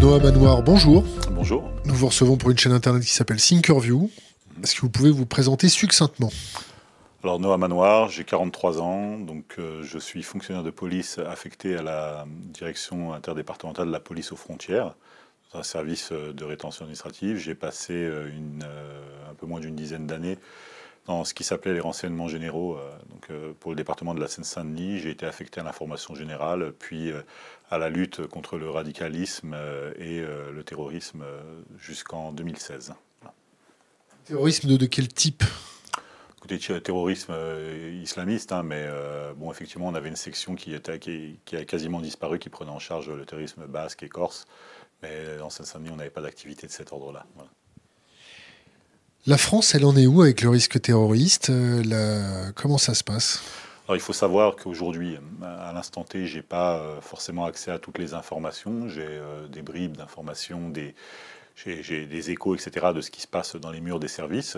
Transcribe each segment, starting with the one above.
Noah Manoir, bonjour. Bonjour. Nous vous recevons pour une chaîne internet qui s'appelle Thinkerview. Est-ce que vous pouvez vous présenter succinctement Alors Noah Manoir, j'ai 43 ans, donc euh, je suis fonctionnaire de police affecté à la direction interdépartementale de la police aux frontières, un service euh, de rétention administrative. J'ai passé euh, une, un peu moins d'une dizaine d'années dans ce qui s'appelait les renseignements généraux. donc, pour le département de la Seine-Saint-Denis, j'ai été affecté à l'information générale, puis à la lutte contre le radicalisme et le terrorisme jusqu'en 2016. Terrorisme de, quel type? Écoutez, terrorisme islamiste, hein, mais bon, effectivement, on avait une section qui, était, qui, a quasiment disparu, qui prenait en charge le terrorisme basque et corse. Mais en Seine-Saint-Denis, on n'avait pas d'activité de cet ordre-là. La France, elle en est où avec le risque terroriste la... Comment ça se passe? Alors, il faut savoir qu'aujourd'hui, à l'instant T, j'ai pas forcément accès à toutes les informations. J'ai des bribes d'informations, des, j'ai des échos, etc., de ce qui se passe dans les murs des services.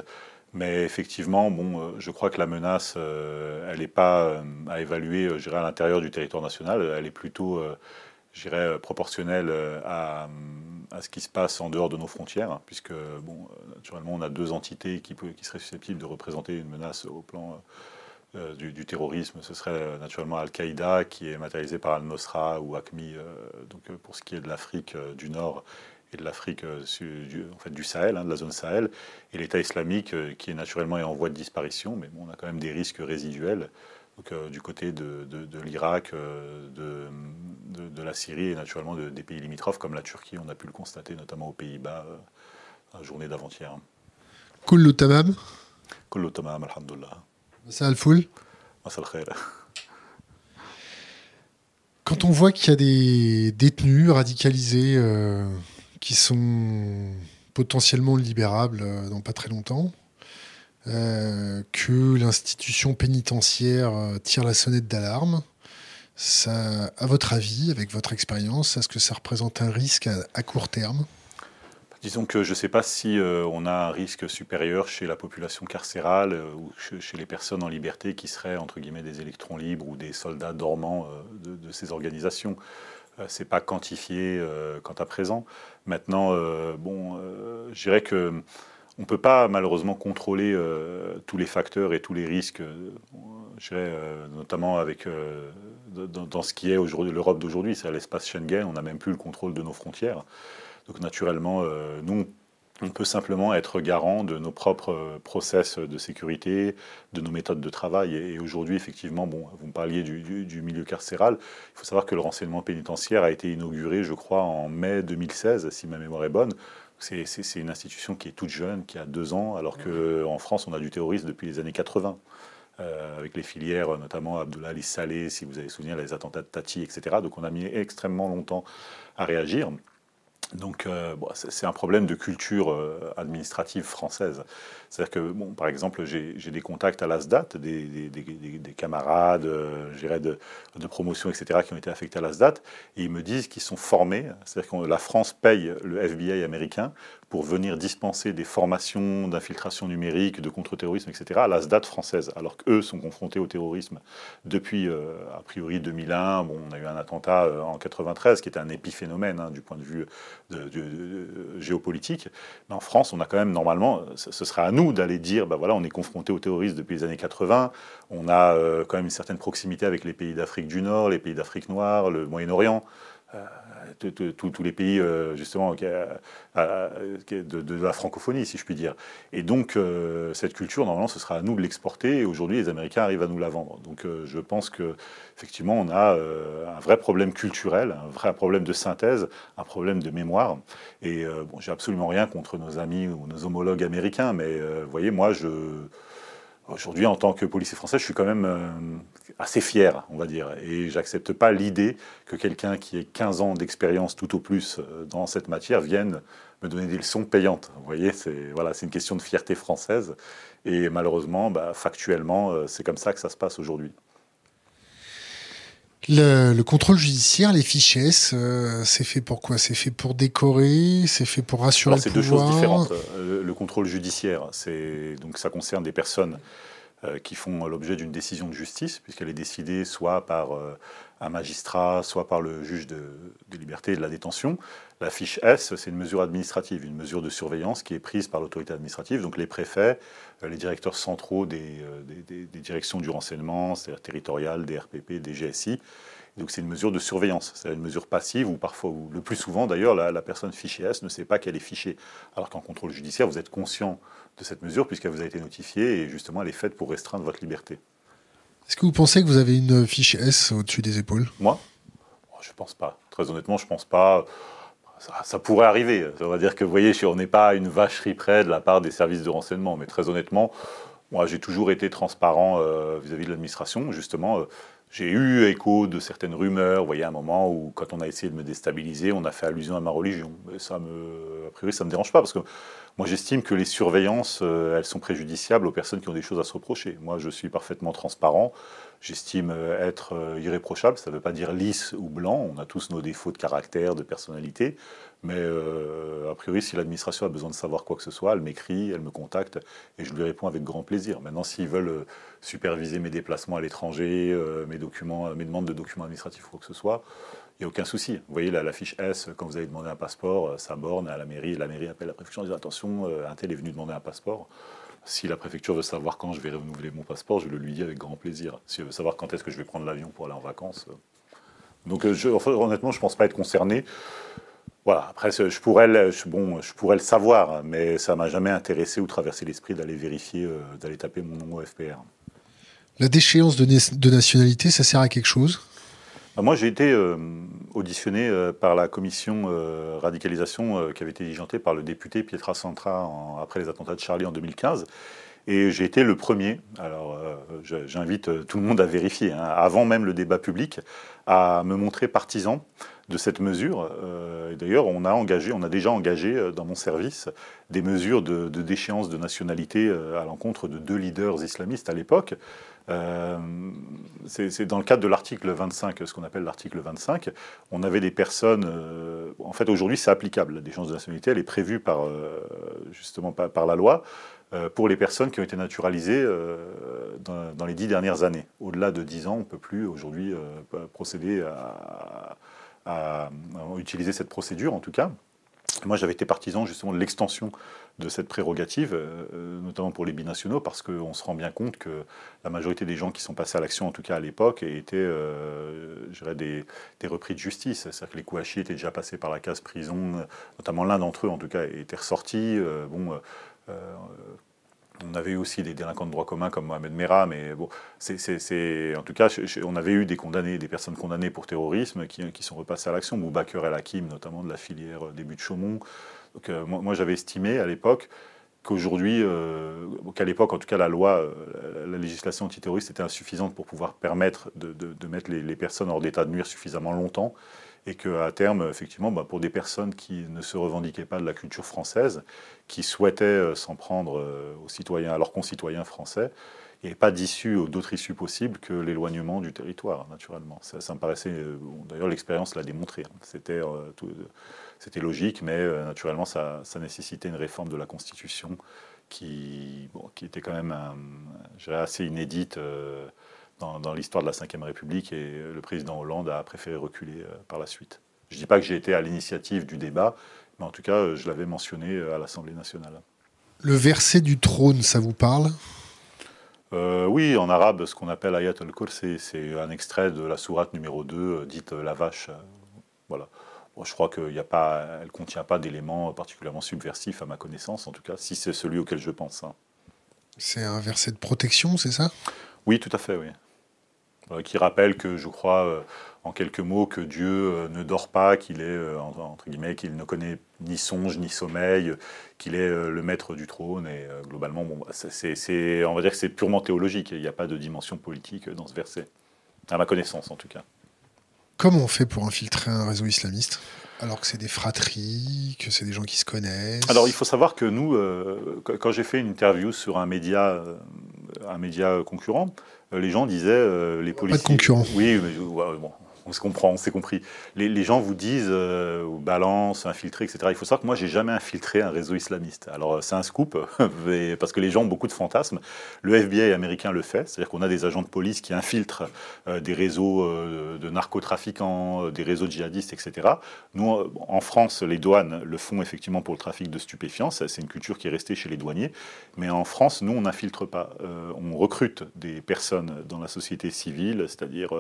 Mais effectivement, bon, je crois que la menace, elle n'est pas à évaluer, je dirais, à l'intérieur du territoire national. Elle est plutôt, je dirais, proportionnelle à, à, ce qui se passe en dehors de nos frontières, puisque, bon, naturellement, on a deux entités qui, qui seraient susceptibles de représenter une menace au plan euh, du, terrorisme, ce serait euh, naturellement Al-Qaïda qui est matérialisé par Al-Nosra ou ACMI, euh, donc pour ce qui est de l'Afrique du Nord et de l'Afrique du, en fait, du Sahel, hein, de la zone Sahel, et l'État islamique qui est naturellement en voie de disparition, mais bon, on a quand même des risques résiduels. Donc, du côté de, de, l'Irak, de, de, la Syrie et naturellement des pays limitrophes comme la Turquie, on a pu le constater notamment aux Pays-Bas la journée d'avant-hier. Kullu tamam Kullu tamam, alhamdulillah. Quand on voit qu'il y a des détenus radicalisés euh, qui sont potentiellement libérables euh, dans pas très longtemps, euh, que l'institution pénitentiaire tire la sonnette d'alarme, ça, à votre avis, avec votre expérience, est-ce que ça représente un risque à court terme? Disons que je ne sais pas si euh, on a un risque supérieur chez la population carcérale euh, ou chez les personnes en liberté qui seraient entre guillemets des électrons libres ou des soldats dormants euh, de, ces organisations. c'est pas quantifié quant à présent. Maintenant, bon, je dirais que on peut pas malheureusement contrôler tous les facteurs et tous les risques. notamment avec dans, dans, ce qui est l'Europe d'aujourd'hui, c'est l'espace Schengen. On n'a même plus le contrôle de nos frontières. Donc naturellement, euh, nous, on peut simplement être garant de nos propres euh, process de sécurité, de nos méthodes de travail. Et, aujourd'hui, effectivement, bon, vous me parliez du, milieu carcéral. Il faut savoir que le renseignement pénitentiaire a été inauguré, je crois, en mai 2016, si ma mémoire est bonne. C'est une institution qui est toute jeune, qui a deux ans, alors qu'en France, on a du terrorisme depuis les années 80. Euh, avec les filières, notamment Abdullah Ali Saleh, si vous avez souvenir, les attentats de Tati, etc. Donc on a mis extrêmement longtemps à réagir. Donc, euh, c'est un problème de culture euh, administrative française. C'est-à-dire que, bon, par exemple, j'ai des contacts à l'ASDAT, des, des, camarades, euh, de, promotion, etc., qui ont été affectés à l'ASDAT, et ils me disent qu'ils sont formés. C'est-à-dire que la France paye le FBI américain pour venir dispenser des formations d'infiltration numérique, de contre-terrorisme, etc., à la SDAT française, alors qu'eux sont confrontés au terrorisme depuis, euh, a priori, 2001. Bon, on a eu un attentat euh, en 93 qui était un épiphénomène hein, du point de vue géopolitique. En France, on a quand même, normalement, ce serait à nous d'aller dire, ben voilà, on est confronté au terrorisme depuis les années 80, on a euh, quand même une certaine proximité avec les pays d'Afrique du Nord, les pays d'Afrique noire, le Moyen-Orient tous les pays euh, justement de, la francophonie, si je puis dire. Et donc euh, cette culture, normalement, ce sera à nous de l'exporter. Et aujourd'hui, les Américains arrivent à nous la vendre. Donc euh, je pense que effectivement, on a un vrai problème culturel, un vrai problème de synthèse, un problème de mémoire. Et bon, j'ai absolument rien contre nos amis ou nos homologues américains, mais vous voyez, moi, je Aujourd'hui, en tant que policier français, je suis quand même euh, assez fier, on va dire, et j'accepte pas l'idée que quelqu'un qui ait 15 ans d'expérience tout au plus euh, dans cette matière vienne me donner des leçons payantes. Vous voyez, c'est voilà, une question de fierté française, et malheureusement, bah, factuellement, euh, c'est comme ça que ça se passe aujourd'hui. Le, contrôle judiciaire, les fichiers, c'est fait pour quoi? C'est fait pour décorer C'est fait pour rassurer le pouvoir C'est deux choses différentes. Le, contrôle judiciaire, c'est donc ça concerne des personnes qui font l'objet d'une décision de justice, puisqu'elle est décidée soit par un magistrat, soit par le juge de, liberté et de la détention. La fiche S, c'est une mesure administrative, une mesure de surveillance qui est prise par l'autorité administrative, donc les préfets, euh, les directeurs centraux euh, des, des, directions du renseignement, c'est-à-dire territoriales, des RPP, des GSI. Donc c'est une mesure de surveillance, c'est une mesure passive où parfois, ou le plus souvent d'ailleurs, la, personne fichée S ne sait pas qu'elle est fichée. Alors qu'en contrôle judiciaire, vous êtes conscient de cette mesure puisqu'elle vous a été notifiée et justement elle est faite pour restreindre votre liberté. Est-ce que vous pensez que vous avez une fiche S au-dessus des épaules? Moi? Oh, Je pense pas. Très honnêtement, je pense pas. Ça, pourrait arriver. Ça veut dire que, vous voyez, on n'est pas une vacherie près de la part des services de renseignement. Mais très honnêtement, moi, j'ai toujours été transparent euh, vis-à-vis de l'administration. Justement, euh, j'ai eu écho de certaines rumeurs. Vous voyez, à un moment où, quand on a essayé de me déstabiliser, on a fait allusion à ma religion. Ça me, a priori, ça me dérange pas parce que moi, j'estime que les surveillances, euh, elles sont préjudiciables aux personnes qui ont des choses à se reprocher. Moi, je suis parfaitement transparent. J'estime euh, être euh, irréprochable. Ça ne veut pas dire lisse ou blanc. On a tous nos défauts de caractère, de personnalité. Mais a priori, si l'administration a besoin de savoir quoi que ce soit, elle m'écrit, elle me contacte et je lui réponds avec grand plaisir. Maintenant, s'ils veulent superviser mes déplacements à l'étranger, mes documents, mes demandes de documents administratifs ou quoi que ce soit, il n'y a aucun souci. Vous voyez, la, fiche S, quand vous avez demandé un passeport, euh, ça borne à la mairie. La mairie appelle la préfecture en disant Attention, euh, un tel est venu demander un passeport. Si la préfecture veut savoir quand je vais renouveler mon passeport, je le lui dis avec grand plaisir. Si elle veut savoir quand est-ce que je vais prendre l'avion pour aller en vacances. Euh. Donc, je, honnêtement, je ne pense pas être concerné. Voilà, après, je pourrais, le, pourrais le savoir, mais ça m'a jamais intéressé ou traversé l'esprit d'aller vérifier, d'aller taper mon nom au FPR. La déchéance de nationalité, ça sert à quelque chose? Moi, j'ai été euh, auditionné euh, par la commission euh, radicalisation qui avait été diligentée par le député Pietra Centra après les attentats de Charlie en 2015. Et j'ai été le premier, alors j'invite tout le monde à vérifier, hein, avant même le débat public, à me montrer partisan de cette mesure. D'ailleurs, on a déjà engagé dans mon service des mesures de déchéance de nationalité à l'encontre de deux leaders islamistes à l'époque. Euh, c'est dans le cadre de l'article 25, ce qu'on appelle l'article 25. On avait des personnes. Euh, en fait, aujourd'hui, c'est applicable. La déchéance de nationalité, elle est prévue par, euh, justement par, la loi pour les personnes qui ont été naturalisées dans, les dix dernières années. Au-delà de dix ans, on ne peut plus aujourd'hui procéder à, utiliser cette procédure, en tout cas. Moi, j'avais été partisan justement de l'extension de cette prérogative, euh, euh, notamment pour les binationaux, parce qu'on se rend bien compte que la majorité des gens qui sont passés à l'action, en tout cas à l'époque, étaient euh, des, des, repris de justice. C'est-à-dire que les Kouachi étaient déjà passés par la case prison, notamment l'un d'entre eux, en tout cas, était ressorti. bon, on avait eu aussi des délinquants de droit commun comme Mohamed Merah, mais bon, c'est, en tout cas, on avait eu des condamnés, des personnes condamnées pour terrorisme qui, sont repassées à l'action. Boubaker El Hakim, notamment de la filière début de Chaumont. Donc, euh, moi, j'avais estimé à l'époque qu'aujourd'hui, euh, qu'à l'époque, en tout cas, la loi, euh, la législation antiterroriste était insuffisante pour pouvoir permettre de, mettre les, personnes hors d'état de nuire suffisamment longtemps, et qu'à terme, effectivement, bah, pour des personnes qui ne se revendiquaient pas de la culture française, qui souhaitaient s'en prendre aux citoyens, à leurs concitoyens français, il n'y avait pas d'issue d'autre issue possible que l'éloignement du territoire, naturellement. Ça, me paraissait, d'ailleurs l'expérience l'a démontré, hein. c'était logique, mais euh, naturellement, ça, nécessitait une réforme de la Constitution qui, était quand même assez inédite euh, dans, l'histoire de la Ve République, et le président Hollande a préféré reculer euh, par la suite. Je ne dis pas que j'ai été à l'initiative du débat, mais en tout cas, je l'avais mentionné à l'Assemblée nationale. Le verset du trône, ça vous parle? Oui, en arabe, ce qu'on appelle Ayat al-Kursi, c'est un extrait de la sourate numéro 2, dite la vache. voilà je crois qu'elle ne contient pas d'éléments particulièrement subversifs à ma connaissance, en tout cas, si c'est celui auquel je pense. Hein. C'est un verset de protection, c'est ça? Oui, tout à fait, oui. Euh, qui rappelle que, je crois, euh, en quelques mots, que Dieu euh, ne dort pas, qu'il est, entre guillemets, qu'il ne connaît ni songe ni sommeil, qu'il est le maître du trône. Et globalement, bon, bah, c'est, on va dire que c'est purement théologique. Il n'y a pas de dimension politique dans ce verset, à ma connaissance en tout cas. Comment on fait pour infiltrer un réseau islamiste alors que c'est des fratries, que c'est des gens qui se connaissent? Alors il faut savoir que nous, euh, quand j'ai fait une interview sur un média, euh, un média concurrent, euh, les gens disaient les policiers. Pas de concurrent. Oui, mais bon, on se comprend, on s'est compris. Les, gens vous disent euh, balance, infiltré, etc. Il faut savoir que moi, j'ai jamais infiltré un réseau islamiste. Alors, euh, c'est un scoop, parce que les gens ont beaucoup de fantasmes. Le FBI américain le fait, c'est-à-dire qu'on a des agents de police qui infiltrent euh, des réseaux de narcotrafiquants, des réseaux djihadistes, etc. Nous, en France, les douanes le font effectivement pour le trafic de stupéfiants. C'est une culture qui est restée chez les douaniers. Mais en France, nous, on n'infiltre pas. on recrute des personnes dans la société civile, c'est-à-dire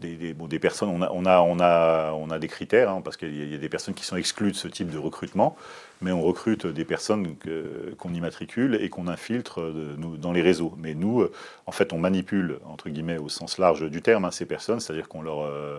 des, personnes, on a, on a, on a, on a des critères, hein, parce qu'il y, a des personnes qui sont exclues de ce type de recrutement, mais on recrute des personnes qu'on immatricule et qu'on infiltre euh, dans les réseaux. Mais nous, euh, en fait, on manipule, entre guillemets, au sens large du terme, hein, ces personnes, c'est-à-dire qu'on leur... Euh,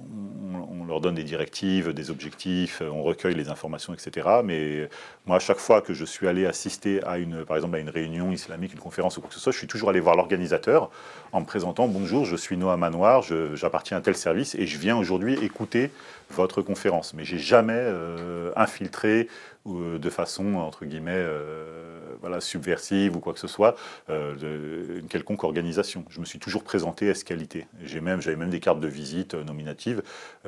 on, leur donne des directives, des objectifs, on recueille les informations, etc. Mais moi, à chaque fois que je suis allé assister à une, par exemple, à une réunion islamique, une conférence ou quoi que ce soit, je suis toujours allé voir l'organisateur en me présentant Bonjour, je suis Noah Manoir, j'appartiens à tel service et je viens aujourd'hui écouter votre conférence. Mais j'ai jamais euh, infiltré euh, de façon, entre guillemets, euh, voilà, subversive ou quoi que ce soit, euh, une quelconque organisation. Je me suis toujours présenté à ce qualité. J'ai même, j'avais même des cartes de visite nominatives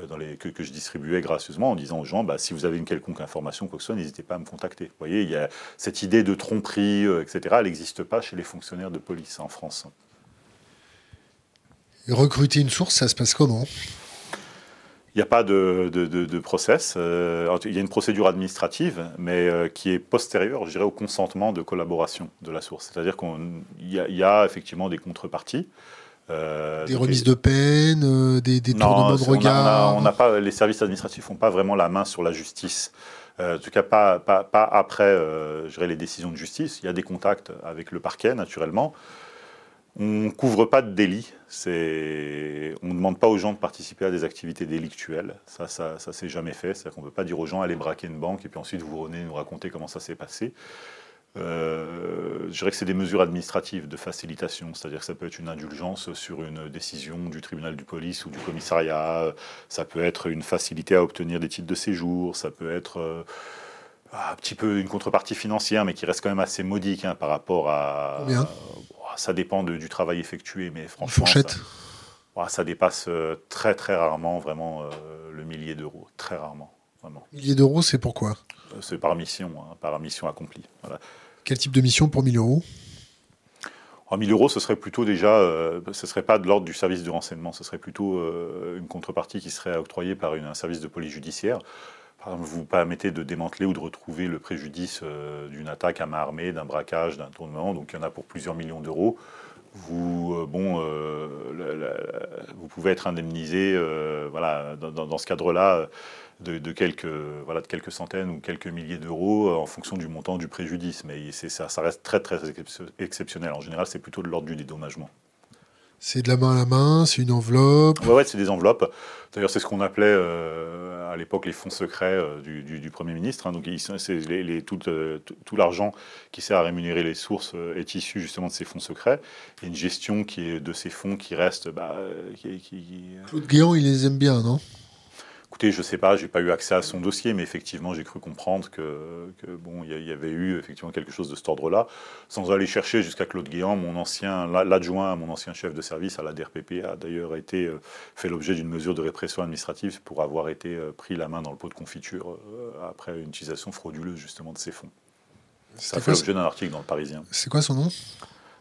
dans les, que, je distribuais gracieusement en disant aux gens, bah, si vous avez une quelconque information, quoi que ce soit, n'hésitez pas à me contacter. Vous voyez, il y a cette idée de tromperie, etc., elle n'existe pas chez les fonctionnaires de police en France. recruter une source, ça se passe comment? Il n'y a pas de, de, process. Euh, il y a une procédure administrative, mais euh, qui est postérieure, je dirais, au consentement de collaboration de la source. C'est-à-dire qu'il y, y, a effectivement des contreparties. Euh, des remises de peine, des, des tournements de regard. On n'a pas, les services administratifs n'ont pas vraiment la main sur la justice. en tout cas, pas, pas, pas après je dirais, les décisions de justice. Il y a des contacts avec le parquet, naturellement. On ne couvre pas de délits. On ne demande pas aux gens de participer à des activités délictuelles. Ça, ça, ça s'est jamais fait. C'est-à-dire qu'on ne peut pas dire aux gens allez braquer une banque et puis ensuite vous revenez nous raconter comment ça s'est passé. Euh, je dirais que c'est des mesures administratives de facilitation, c'est-à-dire que ça peut être une indulgence sur une décision du tribunal du police ou du commissariat, ça peut être une facilité à obtenir des titres de séjour, ça peut être euh, un petit peu une contrepartie financière, mais qui reste quand même assez modique hein, par rapport à, ça dépend du travail effectué, mais franchement, ça, dépasse euh, très très rarement vraiment euh, le millier d'euros, très rarement. Vraiment. Millier d'euros, c'est pourquoi euh, C'est par mission, hein, par mission accomplie. Quel type de mission pour 1000 euros? En 1000 euros, ce serait plutôt déjà, ce serait pas de l'ordre du service de renseignement, ce serait plutôt une contrepartie qui serait octroyée par un service de police judiciaire vous permettez de démanteler ou de retrouver le préjudice euh, d'une attaque à main armée, d'un braquage, d'un tournement, donc il y en a pour plusieurs millions d'euros. Vous, euh, bon, euh, vous pouvez être indemnisé, voilà, dans, ce cadre-là, de, quelques, voilà, de quelques centaines ou quelques milliers d'euros en fonction du montant du préjudice. Mais ça, ça reste très très exceptionnel. En général, c'est plutôt de l'ordre du dédommagement. C'est de la main à la main, c'est une enveloppe Ouais, ouais c'est des enveloppes. D'ailleurs, c'est ce qu'on appelait euh, à l'époque les fonds secrets euh, du, Premier ministre. Hein. Donc, les, tout, euh, tout l'argent qui sert à rémunérer les sources est issu justement de ces fonds secrets. Il y a une gestion qui est de ces fonds qui reste. Bah, Claude Guéant, il les aime bien, non? Écoutez, je sais pas, j'ai pas eu accès à son dossier, mais effectivement, j'ai cru comprendre que, bon, il y, avait eu effectivement quelque chose de cet ordre-là, sans aller chercher jusqu'à Claude Guéant, mon ancien, l'adjoint, mon ancien chef de service à la DRPP a d'ailleurs été euh, fait l'objet d'une mesure de répression administrative pour avoir été euh, pris la main dans le pot de confiture euh, après une utilisation frauduleuse justement de ces fonds. Ça fait l'objet d'un article dans le Parisien. C'est quoi son nom?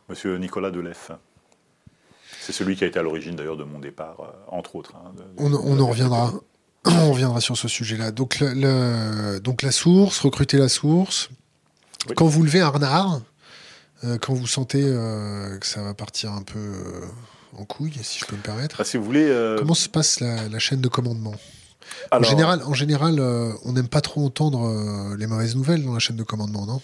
Monsieur Nicolas Delef. C'est celui qui a été à l'origine d'ailleurs de mon départ, entre autres. Hein, on, on en reviendra. On reviendra sur ce sujet-là. Donc, donc la source, recruter la source. Quand vous levez un renard, euh, quand vous sentez euh, que ça va partir un peu euh, en couille, si je peux me permettre. Ah, si vous voulez, Comment se passe la, chaîne de commandement? En général, en général on n'aime pas trop entendre les mauvaises nouvelles dans la chaîne de commandement, non?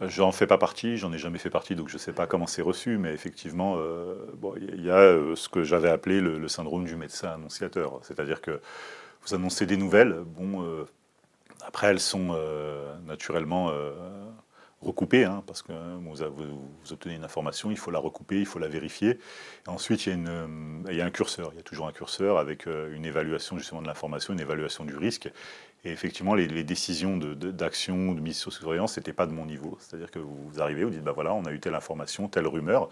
J'en fais pas partie, j'en ai jamais fait partie, donc je ne sais pas comment c'est reçu, mais effectivement, euh, il y a euh, ce que j'avais appelé le, syndrome du médecin annonciateur, c'est-à-dire que vous annoncez des nouvelles, bon, euh, après elles sont naturellement recoupées, hein, parce que vous, vous, obtenez une information, il faut la recouper, il faut la vérifier, ensuite il y, y a un curseur, il y a toujours un curseur avec une évaluation justement de l'information, une évaluation du risque, et effectivement, les, décisions d'action, de, mise sur surveillance, ce n'était pas de mon niveau. C'est-à-dire que vous arrivez, vous dites, bah voilà, on a eu telle information, telle rumeur.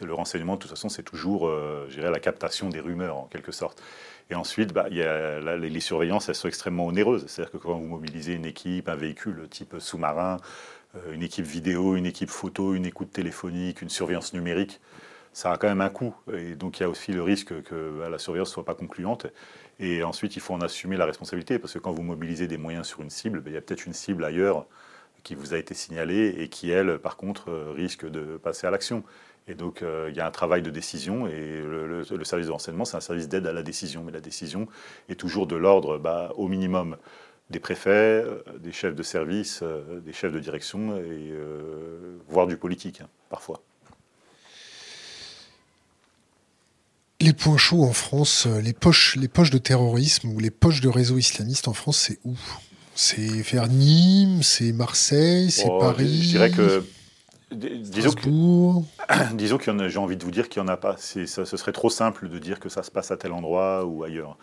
le renseignement, de toute façon, c'est toujours, euh, la captation des rumeurs, en quelque sorte. Et ensuite, bah, y a, les, surveillances, elles sont extrêmement onéreuses. C'est-à-dire que quand vous mobilisez une équipe, un véhicule type sous-marin, euh, une équipe vidéo, une équipe photo, une écoute téléphonique, une surveillance numérique, ça a quand même un coût. Et donc il y a aussi le risque que bah, la surveillance ne soit pas concluante. Et ensuite, il faut en assumer la responsabilité, parce que quand vous mobilisez des moyens sur une cible, bah, il y a peut-être une cible ailleurs qui vous a été signalée et qui, elle, par contre, euh, risque de passer à l'action. Et donc, euh, il y a un travail de décision, et le, service de renseignement, c'est un service d'aide à la décision. Mais la décision est toujours de l'ordre, bah, au minimum, des préfets, euh, des chefs de service, des chefs de direction, et voire du politique, hein, parfois. Les points chauds en France, euh, les poches, les poches de terrorisme ou les poches de réseaux islamistes en France, c'est où? C'est vers Nîmes, c'est Marseille, c'est oh, Paris. Je dirais que disons que, disons qu'il y j'ai envie de vous dire qu'il n'y en a pas. Ça, ce serait trop simple de dire que ça se passe à tel endroit ou ailleurs.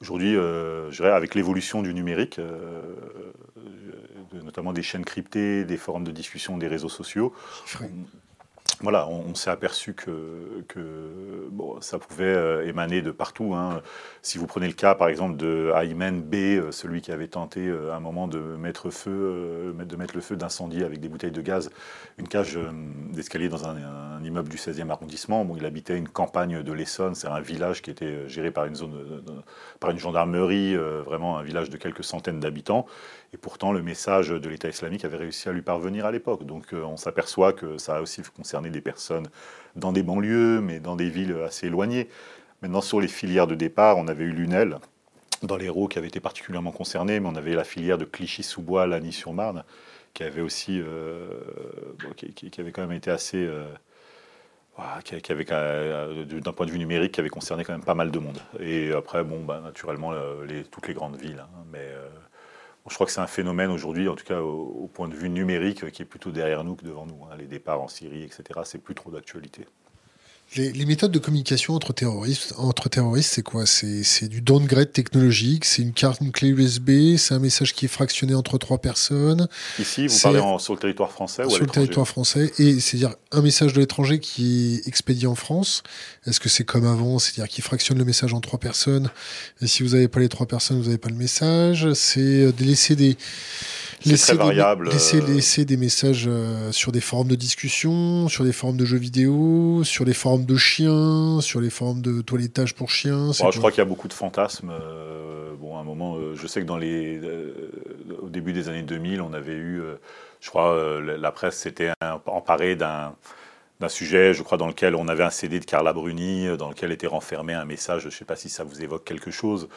Aujourd'hui, euh, je dirais avec l'évolution du numérique, euh, notamment des chaînes cryptées, des forums de discussion, des réseaux sociaux, on, s'est aperçu que, ça pouvait euh, émaner de partout. Hein. Si vous prenez le cas, par exemple, de Ayman B, euh, celui qui avait tenté euh, à un moment de mettre, le feu d'incendie avec des bouteilles de gaz, une cage d'escalier dans un, immeuble du 16e arrondissement. Bon, il habitait une campagne de l'Essonne, c'est un village qui était géré par une gendarmerie, vraiment un village de quelques centaines d'habitants. Et pourtant, le message de l'État islamique avait réussi à lui parvenir à l'époque. Donc on s'aperçoit que ça a aussi concerné des personnes dans des banlieues, mais dans des villes assez éloignées. Maintenant, sur les filières de départ, on avait eu Lunel, dans l'Hérault, qui avait été particulièrement concerné, mais on avait la filière de Clichy-sous-Bois, Lagny-sur-Marne, qui avait aussi, euh, qui, avait quand même été assez, euh, avait, euh, d'un point de vue numérique, qui avait concerné quand même pas mal de monde. Et après, bon, bah, naturellement, toutes les grandes villes, hein, mais je crois que c'est un phénomène aujourd'hui, en tout cas au, point de vue numérique, qui est plutôt derrière nous que devant nous. Hein. Les départs en Syrie, etc., c'est plus trop d'actualité. Les, méthodes de communication entre terroristes, entre terroristes, c'est quoi? C'est du downgrade technologique, c'est une carte, une clé USB, c'est un message qui est fractionné entre trois personnes. Ici, vous parlez sur le territoire français ou Sur le territoire français, et c'est-à-dire un message de l'étranger qui est expédié en France. Est-ce que c'est comme avant, c'est-à-dire qu'il fractionne le message en trois personnes, et si vous n'avez pas les trois personnes, vous n'avez pas le message. C'est euh, de laisser des laisser très variable. Des, laisser, euh. laisser, des messages euh, sur des forums de discussion, sur des forums de jeux vidéo, sur les forums de chiens, sur les forums de toilettage pour chiens. je crois qu'il y a beaucoup de fantasmes. Euh, bon, à un moment, je sais que dans les, au début des années 2000, on avait eu, je crois, la presse s'était emparée d'un d'un sujet, je crois, dans lequel on avait un CD de Carla Bruni, dans lequel était renfermé un message, je ne sais pas si ça vous évoque quelque chose,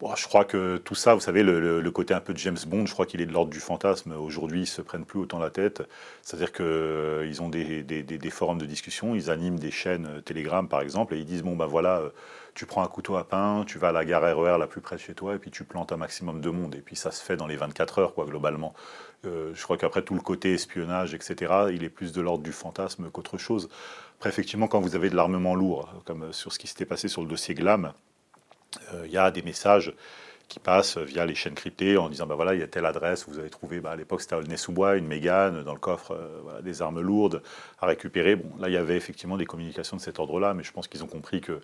je crois que tout ça, vous savez, le, côté un peu de James Bond, je crois qu'il est de l'ordre du fantasme. Aujourd'hui, ils se prennent plus autant la tête. C'est-à-dire qu'ils euh, ont des, forums de discussion, ils animent des chaînes euh, Telegram, par exemple, et ils disent bon ben voilà, euh, tu prends un couteau à pain, tu vas à la gare RER e la plus près de chez toi, et puis tu plantes un maximum de monde. Et puis ça se fait dans les 24 heures, globalement. je crois qu'après tout le côté espionnage, etc., il est plus de l'ordre du fantasme qu'autre chose. Après, effectivement, quand vous avez de l'armement lourd, comme sur ce qui s'était passé sur le dossier Glam, euh, il y a des messages qui passent via les chaînes cryptées en disant bah voilà il y a telle adresse vous avez trouvé bah, à l'époque c'était Aulnay-sous-Bois une Mégane dans le coffre euh, des armes lourdes à récupérer. Bon là il y avait effectivement des communications de cet ordre-là mais je pense qu'ils ont compris que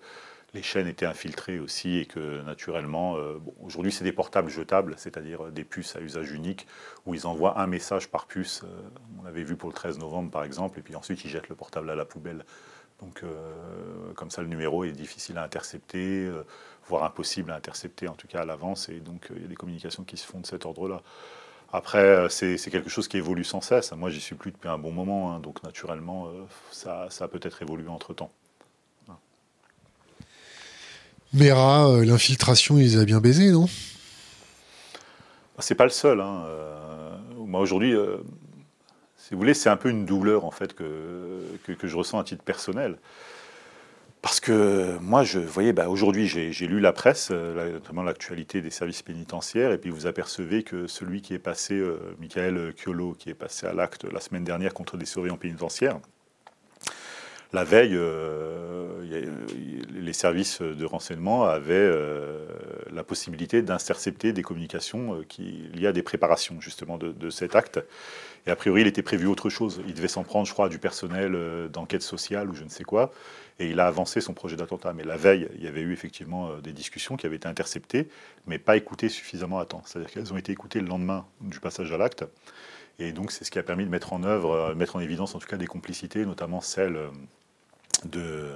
les chaînes étaient infiltrées aussi et que naturellement euh, aujourd'hui c'est des portables jetables c'est-à-dire des puces à usage unique où ils envoient un message par puce on avait vu pour le 13 novembre par exemple et puis ensuite ils jettent le portable à la poubelle donc comme ça le numéro est difficile à intercepter voire impossible à intercepter, en tout cas à l'avance, et donc euh, il y a des communications qui se font de cet ordre-là. Après, euh, c'est quelque chose qui évolue sans cesse. Moi, j'y suis plus depuis un bon moment, hein, donc naturellement, euh, ça, ça a peut-être évolué entre-temps. Mera, l'infiltration, ils a bien baisé, non? C'est pas le seul. Hein. moi, aujourd'hui, si vous voulez, c'est un peu une douleur, en fait, que, que, je ressens à titre personnel. Parce que moi, je voyez, bah, aujourd'hui, j'ai lu la presse, euh, notamment l'actualité des services pénitentiaires, et puis vous apercevez que celui qui est passé, euh, Michael Chiolo, qui est passé à l'acte la semaine dernière contre des surveillants pénitentiaires, la veille, euh, les services de renseignement avaient la possibilité d'intercepter des communications qui, liées à des préparations justement de, cet acte. Et a priori, il était prévu autre chose. Il devait s'en prendre, je crois, du personnel d'enquête sociale ou je ne sais quoi. Et il a avancé son projet d'attentat. Mais la veille, il y avait eu effectivement des discussions qui avaient été interceptées, mais pas écoutées suffisamment à temps. C'est-à-dire qu'elles ont été écoutées le lendemain du passage à l'acte. Et donc, c'est ce qui a permis de mettre en œuvre, mettre en évidence en tout cas des complicités, notamment celle de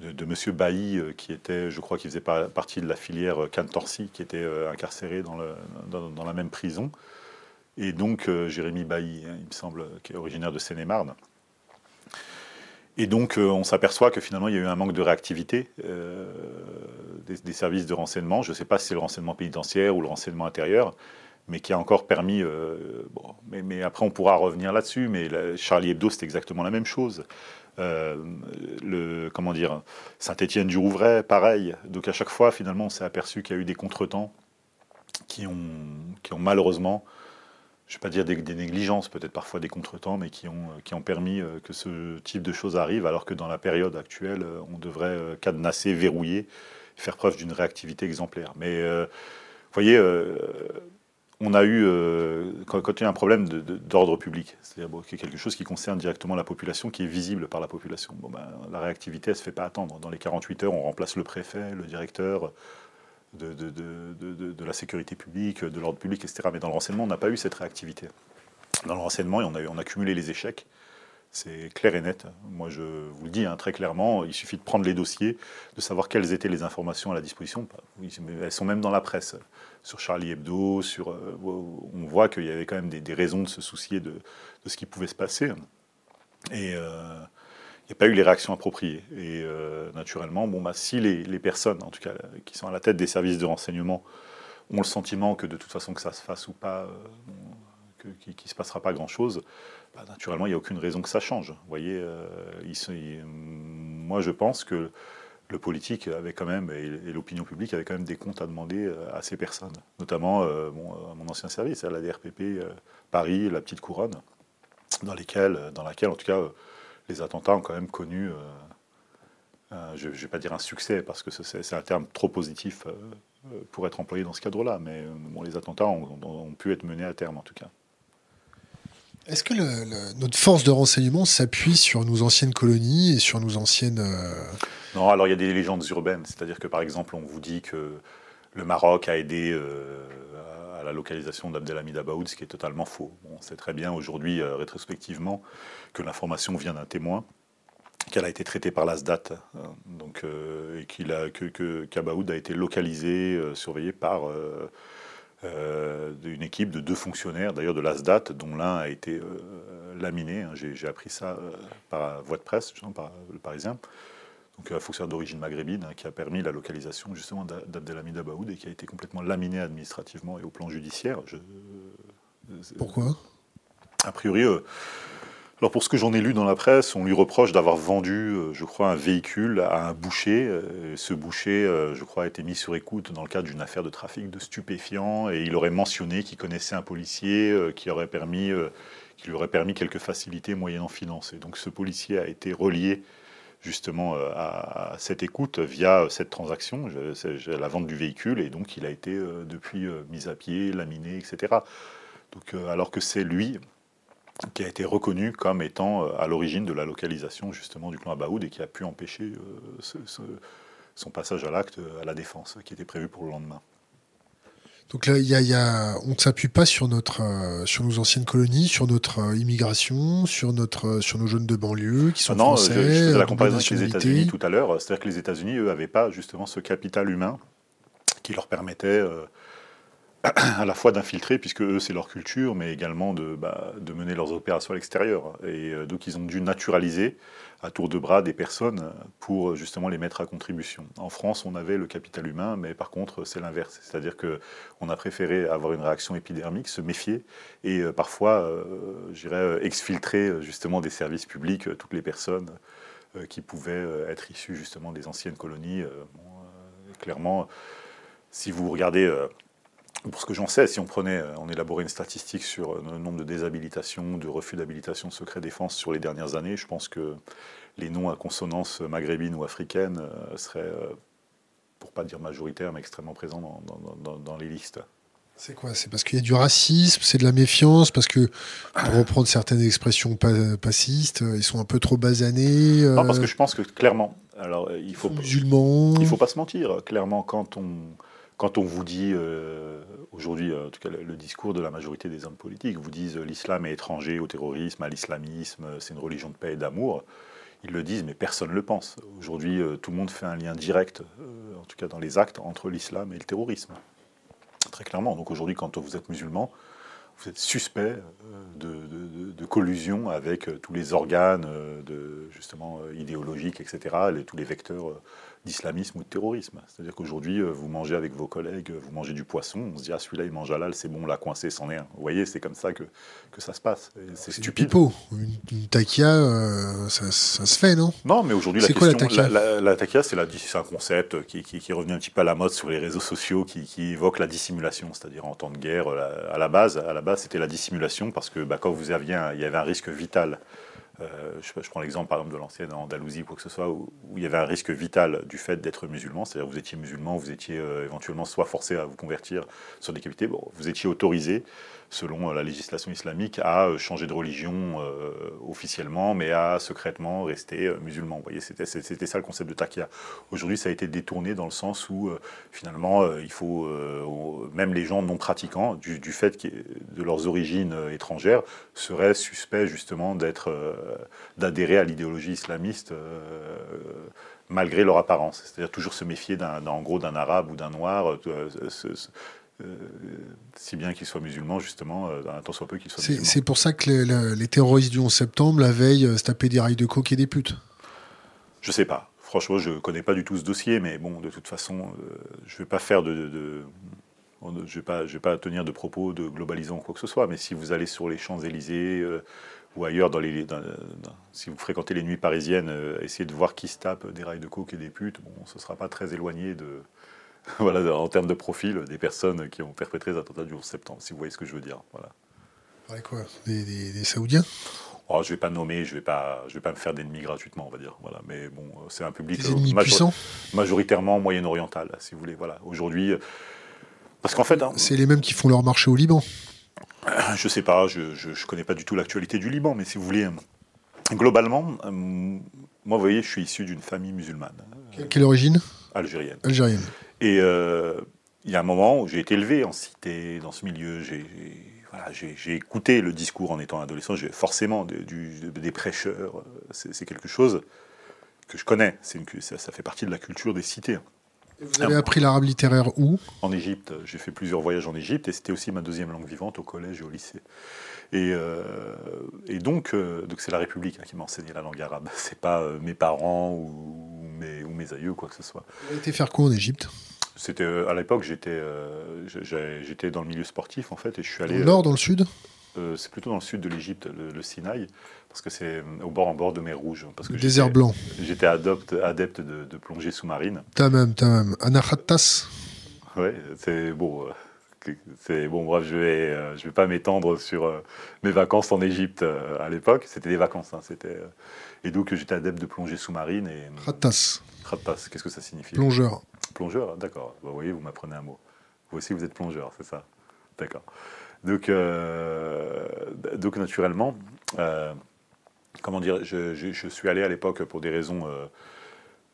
de, M. Bailly, euh, qui était, je crois, qui faisait partie de la filière Cantorsi, qui était euh, incarcéré dans, la même prison. Et donc euh, Jérémy Bailly, hein, il me semble, qui est originaire de Seine-et-Marne. Et donc on s'aperçoit que finalement il y a eu un manque de réactivité des, services de renseignement. Je ne sais pas si c'est le renseignement pénitentiaire ou le renseignement intérieur, mais qui a encore permis. bon, mais, après on pourra revenir là-dessus. Mais Charlie Hebdo c'est exactement la même chose. Euh, le, comment dire, Saint-Étienne du Rouvray, pareil. Donc à chaque fois, finalement, on s'est aperçu qu'il y a eu des contretemps qui ont, qui ont malheureusement, je ne vais pas dire des, négligences, peut-être parfois des contretemps, mais qui ont, qui ont permis euh, que ce type de choses arrive, alors que dans la période actuelle, euh, on devrait cadenasser, verrouiller, faire preuve d'une réactivité exemplaire. Mais vous voyez, on a eu, euh, quand, il y a un problème d'ordre public, c'est-à-dire quelque chose qui concerne directement la population, qui est visible par la population, bon, ben, la réactivité, elle ne se fait pas attendre. Dans les 48 heures, on remplace le préfet, le directeur de, la sécurité publique, de l'ordre public, etc. Mais dans le renseignement, on n'a pas eu cette réactivité. Dans le renseignement, on a, cumulé les échecs. C'est clair et net. Moi, je vous le dis hein, très clairement, il suffit de prendre les dossiers, de savoir quelles étaient les informations à la disposition. Elles sont même dans la presse, sur Charlie Hebdo, sur, euh, on voit qu'il y avait quand même des, raisons de se soucier de, ce qui pouvait se passer. Et euh, n'y pas eu les réactions appropriées. Et euh, naturellement, bon, bah, si les, personnes, en tout cas, qui sont à la tête des services de renseignement, ont le sentiment que de toute façon, que ça se fasse ou pas, qu'il ne se passera pas grand-chose, bah, naturellement, il n'y a aucune raison que ça change. Vous voyez, euh, moi, je pense que le politique avait quand même, et, l'opinion publique avait quand même des comptes à demander euh, à ces personnes, notamment euh, à mon ancien service, à la DRPP Paris, la Petite Couronne, dans, dans laquelle, en tout cas, les attentats ont quand même connu, je ne vais pas dire un succès, parce que c'est un terme trop positif pour être employé dans ce cadre-là, mais bon, les attentats ont pu être menés à terme, en tout cas. Est-ce que notre force de renseignement s'appuie sur nos anciennes colonies et sur nos anciennes... Euh, non, alors il y a des légendes urbaines. C'est-à-dire que par exemple, on vous dit que le Maroc a aidé euh, à la localisation d'Abdelhamid Abaoud, ce qui est totalement faux. On sait très bien aujourd'hui, euh, rétrospectivement, que l'information vient d'un témoin, qu'elle a été traitée par l'ASDAT, donc, et qu'il a, que, qu'Abaoud a été localisé, surveillé par euh, d'une équipe de deux fonctionnaires, d'ailleurs de l'ASDAT, dont l'un a été euh, laminé. Hein. J'ai appris ça euh, par voie de presse, par le Parisien. Donc un fonctionnaire d'origine maghrébine hein, qui a permis la localisation justement d'Abdelhamid Abaoud et qui a été complètement laminé administrativement et au plan judiciaire. Pourquoi? A priori, alors pour ce que j'en ai lu dans la presse, on lui reproche d'avoir vendu, euh, je crois, un véhicule à un boucher. Euh, ce boucher, euh, je crois, a été mis sur écoute dans le cadre d'une affaire de trafic de stupéfiants et il aurait mentionné qu'il connaissait un policier qui, aurait permis, qui lui aurait permis quelques facilités moyennant finance. donc ce policier a été relié justement à cette écoute via cette transaction, la vente du véhicule, et donc il a été depuis mis à pied, laminé, etc. Alors que c'est lui, qui a été reconnu comme étant euh, à l'origine de la localisation justement du clan Abaoud et qui a pu empêcher euh, son passage à l'acte euh, à la défense qui était prévu pour le lendemain. Donc là, y a, on ne s'appuie pas sur, notre, sur nos anciennes colonies, sur notre immigration, sur, notre, sur nos jeunes de banlieue qui sont non, français. Je, je faisais la comparaison avec les États-Unis tout à l'heure. C'est-à-dire que les États-Unis, eux, n'avaient pas justement ce capital humain qui leur permettait à la fois d'infiltrer, puisque eux c'est leur culture, mais également de, bah, de, mener leurs opérations à l'extérieur. Et euh, donc ils ont dû naturaliser à tour de bras des personnes pour justement les mettre à contribution. En France, on avait le capital humain, mais par contre c'est l'inverse, c'est-à-dire que on a préféré avoir une réaction épidermique, se méfier et euh, parfois, euh, j'irais exfiltrer justement des services publics toutes les personnes qui pouvaient être issues justement des anciennes colonies. clairement, si vous regardez pour ce que j'en sais, si on prenait, euh, on élaborait une statistique sur euh, le nombre de déshabilitations, de refus d'habilitation secret défense sur les dernières années, je pense que les noms à consonance maghrébine ou africaine euh, seraient pour pas dire majoritaire, mais extrêmement présent dans, dans, les listes. C'est quoi? C'est parce qu'il y a du racisme, c'est de la méfiance, parce que, pour reprendre certaines expressions passistes, ils sont un peu trop basanés. Non, parce que je pense que clairement, alors il faut, musulmans. il faut pas se mentir, clairement, quand on, quand on vous dit, euh, aujourd'hui, en tout cas le, discours de la majorité des hommes politiques, vous disent l'islam est étranger au terrorisme, à l'islamisme, c'est une religion de paix et d'amour, ils le disent, mais personne ne le pense. Aujourd'hui, euh, tout le monde fait un lien direct, euh, en tout cas dans les actes, entre l'islam et le terrorisme. Très clairement. Donc aujourd'hui, quand vous êtes musulman, vous êtes suspect de, collusion avec tous les organes justement idéologiques, etc., tous les vecteurs d'islamisme ou de terrorisme. C'est-à-dire qu'aujourd'hui, euh, vous mangez avec vos collègues, vous mangez du poisson, on se dit, ah celui-là il mange halal, c'est bon, on l'a coincé, c'en est un. Vous voyez, c'est comme ça que, que ça se passe. C'est stupide. Pipo. Une, une takia, euh, ça, ça, se fait, non? Non, mais aujourd'hui, la question, la takia, la, la, c'est un concept qui, qui, qui, est revenu un petit peu à la mode sur les réseaux sociaux, qui, qui évoque la dissimulation, c'est-à-dire en temps de guerre, à la base, à la base c'était la dissimulation parce que bah, quand vous aviez, il y avait un risque vital euh, je, prends l'exemple par exemple de l'ancienne Andalousie, quoi que ce soit, où, il y avait un risque vital du fait d'être musulman, c'est-à-dire vous étiez musulman, vous étiez euh, éventuellement soit forcé à vous convertir, soit décapité, bon, vous étiez autorisé selon euh, la législation islamique, à euh, changer de religion euh, officiellement, mais à secrètement rester musulman. Vous voyez, c'était, ça le concept de takia. Aujourd'hui, ça a été détourné dans le sens où, finalement, il faut, même les gens non pratiquants, du, fait de leurs origines étrangères, seraient suspects justement d'être, d'adhérer à l'idéologie islamiste malgré leur apparence. C'est-à-dire toujours se méfier d'un, gros d'un arabe ou d'un noir, si bien qu'il soit musulman, justement, euh, tant soit peu qu'il soit musulman. C'est pour ça que les, terroristes du 11 septembre, la veille, euh, se tapaient des rails de coke et des putes Je sais pas. Franchement, je connais pas du tout ce dossier, mais bon, de toute façon, je vais pas faire de, je vais pas, je vais pas tenir de propos de globalisant ou quoi que ce soit. Mais si vous allez sur les Champs Élysées ou ailleurs, dans les, si vous fréquentez les nuits parisiennes, essayez de voir qui se tape des rails de coke et des putes. Bon, ce sera pas très éloigné de, voilà, en termes de profil des personnes qui ont perpétré les attentats du 11 septembre, si vous voyez ce que je veux dire. Voilà. quoi des, Saoudiens? Oh, Je ne vais pas nommer, je ne vais, pas, je vais pas me faire d'ennemis gratuitement, on va dire. Voilà. Mais bon, c'est un public euh, majoritairement moyen-oriental, si vous voulez. Voilà. Aujourd'hui, parce qu'en fait... Hein, c'est les mêmes qui font leur marché au Liban Je ne sais pas, je ne connais pas du tout l'actualité du Liban, mais si vous voulez, globalement, euh, moi, vous voyez, je suis issu d'une famille musulmane. Quelle origine? Algérienne. Algérienne. Et euh, il y a un moment où j'ai été élevé en cité, dans ce milieu. J'ai voilà, écouté le discours en étant adolescent. Forcément, des prêcheurs, c'est quelque chose que je connais. Une, ça, ça, fait partie de la culture des cités. vous avez appris l'arabe littéraire où? En Égypte. J'ai fait plusieurs voyages en Égypte et c'était aussi ma deuxième langue vivante au collège et au lycée. Et, euh, et donc, euh, donc c'est la République hein, qui m'a enseigné la langue arabe. C'est pas mes parents ou mes, ou mes aïeux, quoi que ce soit. Vous avez été faire quoi en Égypte? C'était euh, à l'époque, j'étais euh, j'étais dans le milieu sportif en fait, et je suis allé. Dans le nord, dans le sud? Euh, c'est plutôt dans le sud de l'Égypte, le, Sinaï, parce que c'est au bord en bord de mer Rouge. Parce que Désert blanc. J'étais adepte, adepte de, de, plongée sous-marine. T'as même, t'as même. Anakhatas. Ouais, c'est bon. C'est bon, bref, je vais, je vais pas m'étendre sur mes vacances en Égypte à l'époque. C'était des vacances, hein, c'était. et donc j'étais adepte de plongée sous-marine et. Khattas. Khattas, qu'est-ce que ça signifie? Plongeur. Plongeur, d'accord. Bah, vous voyez, vous m'apprenez un mot. Vous aussi, vous êtes plongeur, c'est ça D'accord. Donc, euh, donc naturellement, euh, comment dire, je, suis allé à l'époque pour des raisons, euh,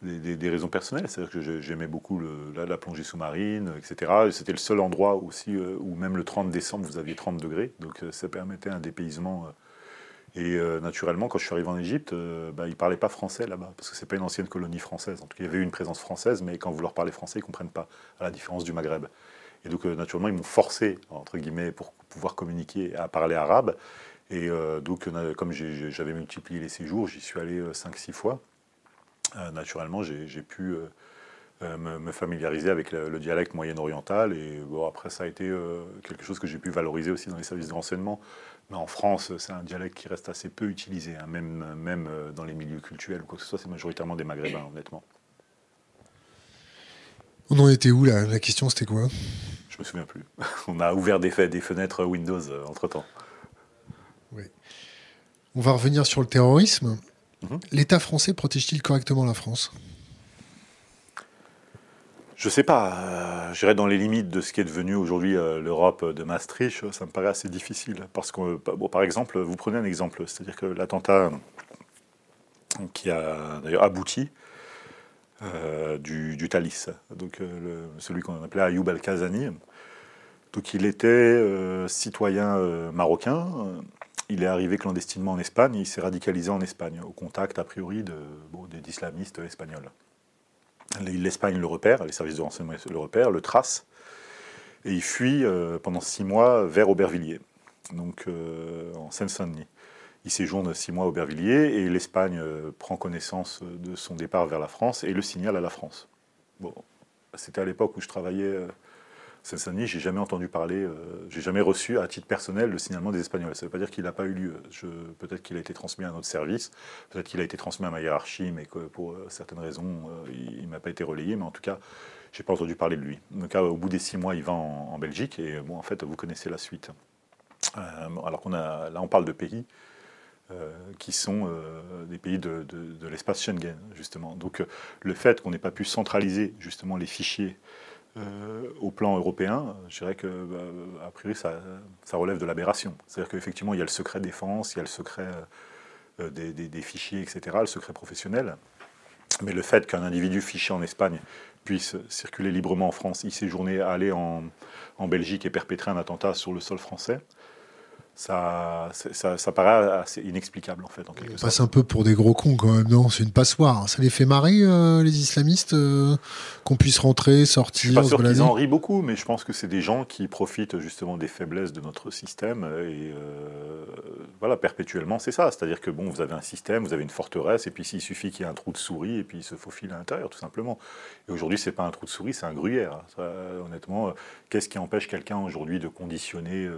des, raisons personnelles, c'est-à-dire que j'aimais beaucoup la, plongée sous-marine, etc. C'était le seul endroit aussi où même le 30 décembre, vous aviez 30 degrés, donc ça permettait un dépaysement et euh, naturellement, quand je suis arrivé en Égypte, euh, bah, ils ne parlaient pas français là-bas, parce que ce n'est pas une ancienne colonie française. En tout cas, il y avait eu une présence française, mais quand vous leur parlez français, ils ne comprennent pas, à la différence du Maghreb. Et donc, euh, naturellement, ils m'ont forcé, entre guillemets, pour pouvoir communiquer, à parler arabe. Et donc, comme j'avais multiplié les séjours, j'y suis allé 5-6 fois. naturellement, j'ai pu me, familiariser avec le, dialecte moyen-oriental. Et bon, après, ça a été quelque chose que j'ai pu valoriser aussi dans les services de renseignement. Mais en France, c'est un dialecte qui reste assez peu utilisé, hein, même, même euh, dans les milieux culturels ou quoi que ce soit, c'est majoritairement des maghrébins, honnêtement. On en était où là? La question c'était quoi? Je me souviens plus. On a ouvert des, des fenêtres Windows euh, entre temps. Oui. On va revenir sur le terrorisme. Mhm. L'État français protège-t-il correctement la France? Je sais pas, je dirais dans les limites de ce qui est devenu aujourd'hui l'Europe de Maastricht, ça me paraît assez difficile. Parce que, bon, par exemple, vous prenez un exemple, c'est-à-dire que l'attentat qui a d'ailleurs abouti, du, Thalys, donc celui qu'on appelait Ayoub al-Kazani. Donc il était citoyen marocain, il est arrivé clandestinement en Espagne, il s'est radicalisé en Espagne, au contact a priori d'islamistes espagnols. L'Espagne le repère, les services de renseignement le repèrent, le tracent, et il fuit euh, pendant six mois vers Aubervilliers, donc euh, en Seine-Saint-Denis. Il séjourne six mois à Aubervilliers et l'Espagne euh, prend connaissance de son départ vers la France et le signale à la France. Bon, c'était à l'époque où je travaillais Seine-Saint-Denis, j'ai jamais entendu parler, euh, j'ai jamais reçu à titre personnel le signalement des Espagnols. Ça ne veut pas dire qu'il n'a pas eu lieu. Peut-être qu'il a été transmis à notre service, peut-être qu'il a été transmis à ma hiérarchie, mais que pour euh, certaines raisons, euh, il ne m'a pas été relayé. Mais en tout cas, j'ai pas entendu parler de lui. Au bout des six mois, il va en, Belgique et bon, en fait, vous connaissez la suite. alors qu'on a, là, on parle de pays. qui sont des pays de, de l'espace Schengen, justement. Donc le fait qu'on n'ait pas pu centraliser justement les fichiers euh, au plan européen, je dirais que, bah, a priori, ça, relève de l'aberration. C'est-à-dire qu'effectivement, il y a le secret défense, il y a le secret euh, des, fichiers, etc., le secret professionnel. Mais le fait qu'un individu fiché en Espagne puisse circuler librement en France, y séjourner, aller en Belgique et perpétrer un attentat sur le sol français, ça, ça, paraît assez inexplicable en fait. En quelque passe un peu pour des gros cons quand même, non? C'est une passoire. Ça les fait marrer euh, les islamistes euh, qu'on puisse rentrer, sortir. Je suis pas sûr qu'ils en rient beaucoup, mais je pense que c'est des gens qui profitent justement des faiblesses de notre système et euh, voilà perpétuellement c'est ça. C'est-à-dire que bon, vous avez un système, vous avez une forteresse et puis s'il suffit qu'il y ait un trou de souris et puis il se faufile à l'intérieur tout simplement. Et aujourd'hui c'est pas un trou de souris, c'est un gruyère. honnêtement, qu'est-ce qui empêche quelqu'un aujourd'hui de conditionner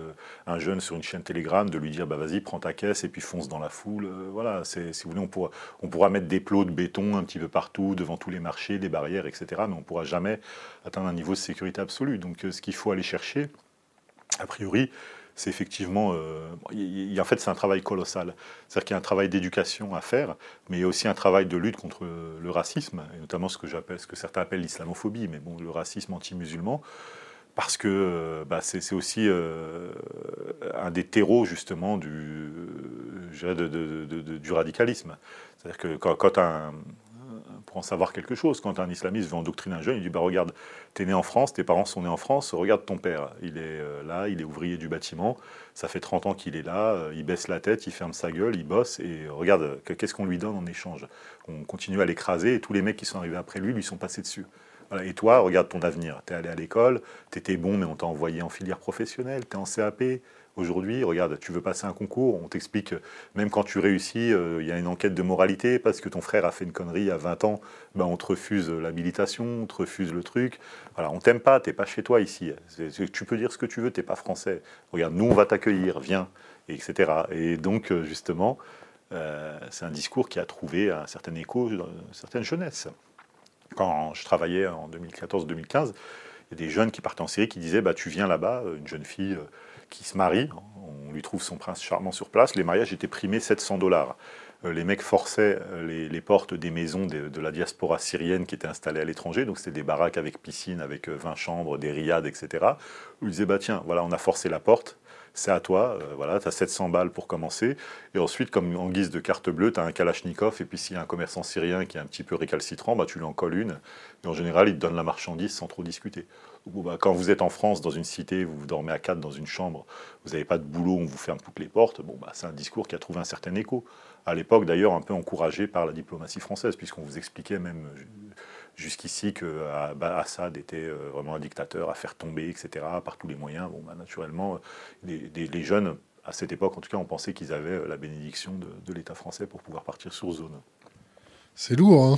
un jeune sur une chaîne télégramme, de lui dire bah vas-y prends ta caisse et puis fonce dans la foule. Euh, voilà, si vous voulez on pourra, on pourra mettre des plots de béton un petit peu partout devant tous les marchés, des barrières, etc. Mais on pourra jamais atteindre un niveau de sécurité absolu. Donc euh, ce qu'il faut aller chercher, a priori, c'est effectivement, euh, en fait, c'est un travail colossal. C'est-à-dire qu'il y a un travail d'éducation à faire, mais il y a aussi un travail de lutte contre le racisme, et notamment ce que ce que certains appellent l'islamophobie, mais bon, le racisme anti-musulman parce que euh, bah, c'est aussi euh, un des terreaux justement du radicalisme. C'est-à-dire que quand, un, pour en savoir quelque chose, quand un islamiste veut endoctriner un jeune, il dit bah, Regarde, tu es né en France, tes parents sont nés en France, regarde ton père, il est euh, là, il est ouvrier du bâtiment, ça fait 30 ans qu'il est là, il baisse la tête, il ferme sa gueule, il bosse, et regarde, qu'est-ce qu'on lui donne en échange? On continue à l'écraser, et tous les mecs qui sont arrivés après lui lui sont passés dessus. Et toi, regarde ton avenir. Tu es allé à l'école, tu étais bon, mais on t'a envoyé en filière professionnelle, tu es en CAP. Aujourd'hui, regarde, tu veux passer un concours, on t'explique, même quand tu réussis, euh, il y a une enquête de moralité, parce que ton frère a fait une connerie à 20 ans, ben on te refuse l'habilitation, on te refuse le truc. Voilà, on t'aime pas, t'es pas chez toi ici. tu peux dire ce que tu veux, t'es pas français. Regarde, nous on va t'accueillir, viens, etc. Et donc, euh, justement, euh, c'est un discours qui a trouvé un certain écho dans une certaine jeunesse quand je travaillais en 2014-2015, il y a des jeunes qui partaient en série qui disaient bah, Tu viens là-bas, une jeune fille qui se marie, on lui trouve son prince charmant sur place, les mariages étaient primés 700 dollars. Euh, les mecs forçaient euh, les, portes des maisons de, la diaspora syrienne qui étaient installées à l'étranger, donc c'était des baraques avec piscine, avec 20 chambres, des riades, etc. Où ils disaient bah, Tiens, voilà, on a forcé la porte, c'est à toi, euh, voilà, tu as 700 balles pour commencer. Et ensuite, comme en guise de carte bleue, tu as un Kalachnikov, et puis s'il y a un commerçant syrien qui est un petit peu récalcitrant, bah, tu lui en colles une. Et en général, il te donne la marchandise sans trop discuter. Bah, quand vous êtes en France, dans une cité, vous dormez à quatre dans une chambre, vous n'avez pas de boulot, on vous ferme toutes les portes, bon, bah, c'est un discours qui a trouvé un certain écho. À l'époque, d'ailleurs, un peu encouragé par la diplomatie française, puisqu'on vous expliquait même jusqu'ici que bah, Assad était euh, vraiment un dictateur à faire tomber, etc., par tous les moyens. Bon, naturellement, les, jeunes, à cette époque, en tout cas, on pensait qu'ils avaient euh, la bénédiction de, l'État français pour pouvoir partir sur zone. C'est lourd, hein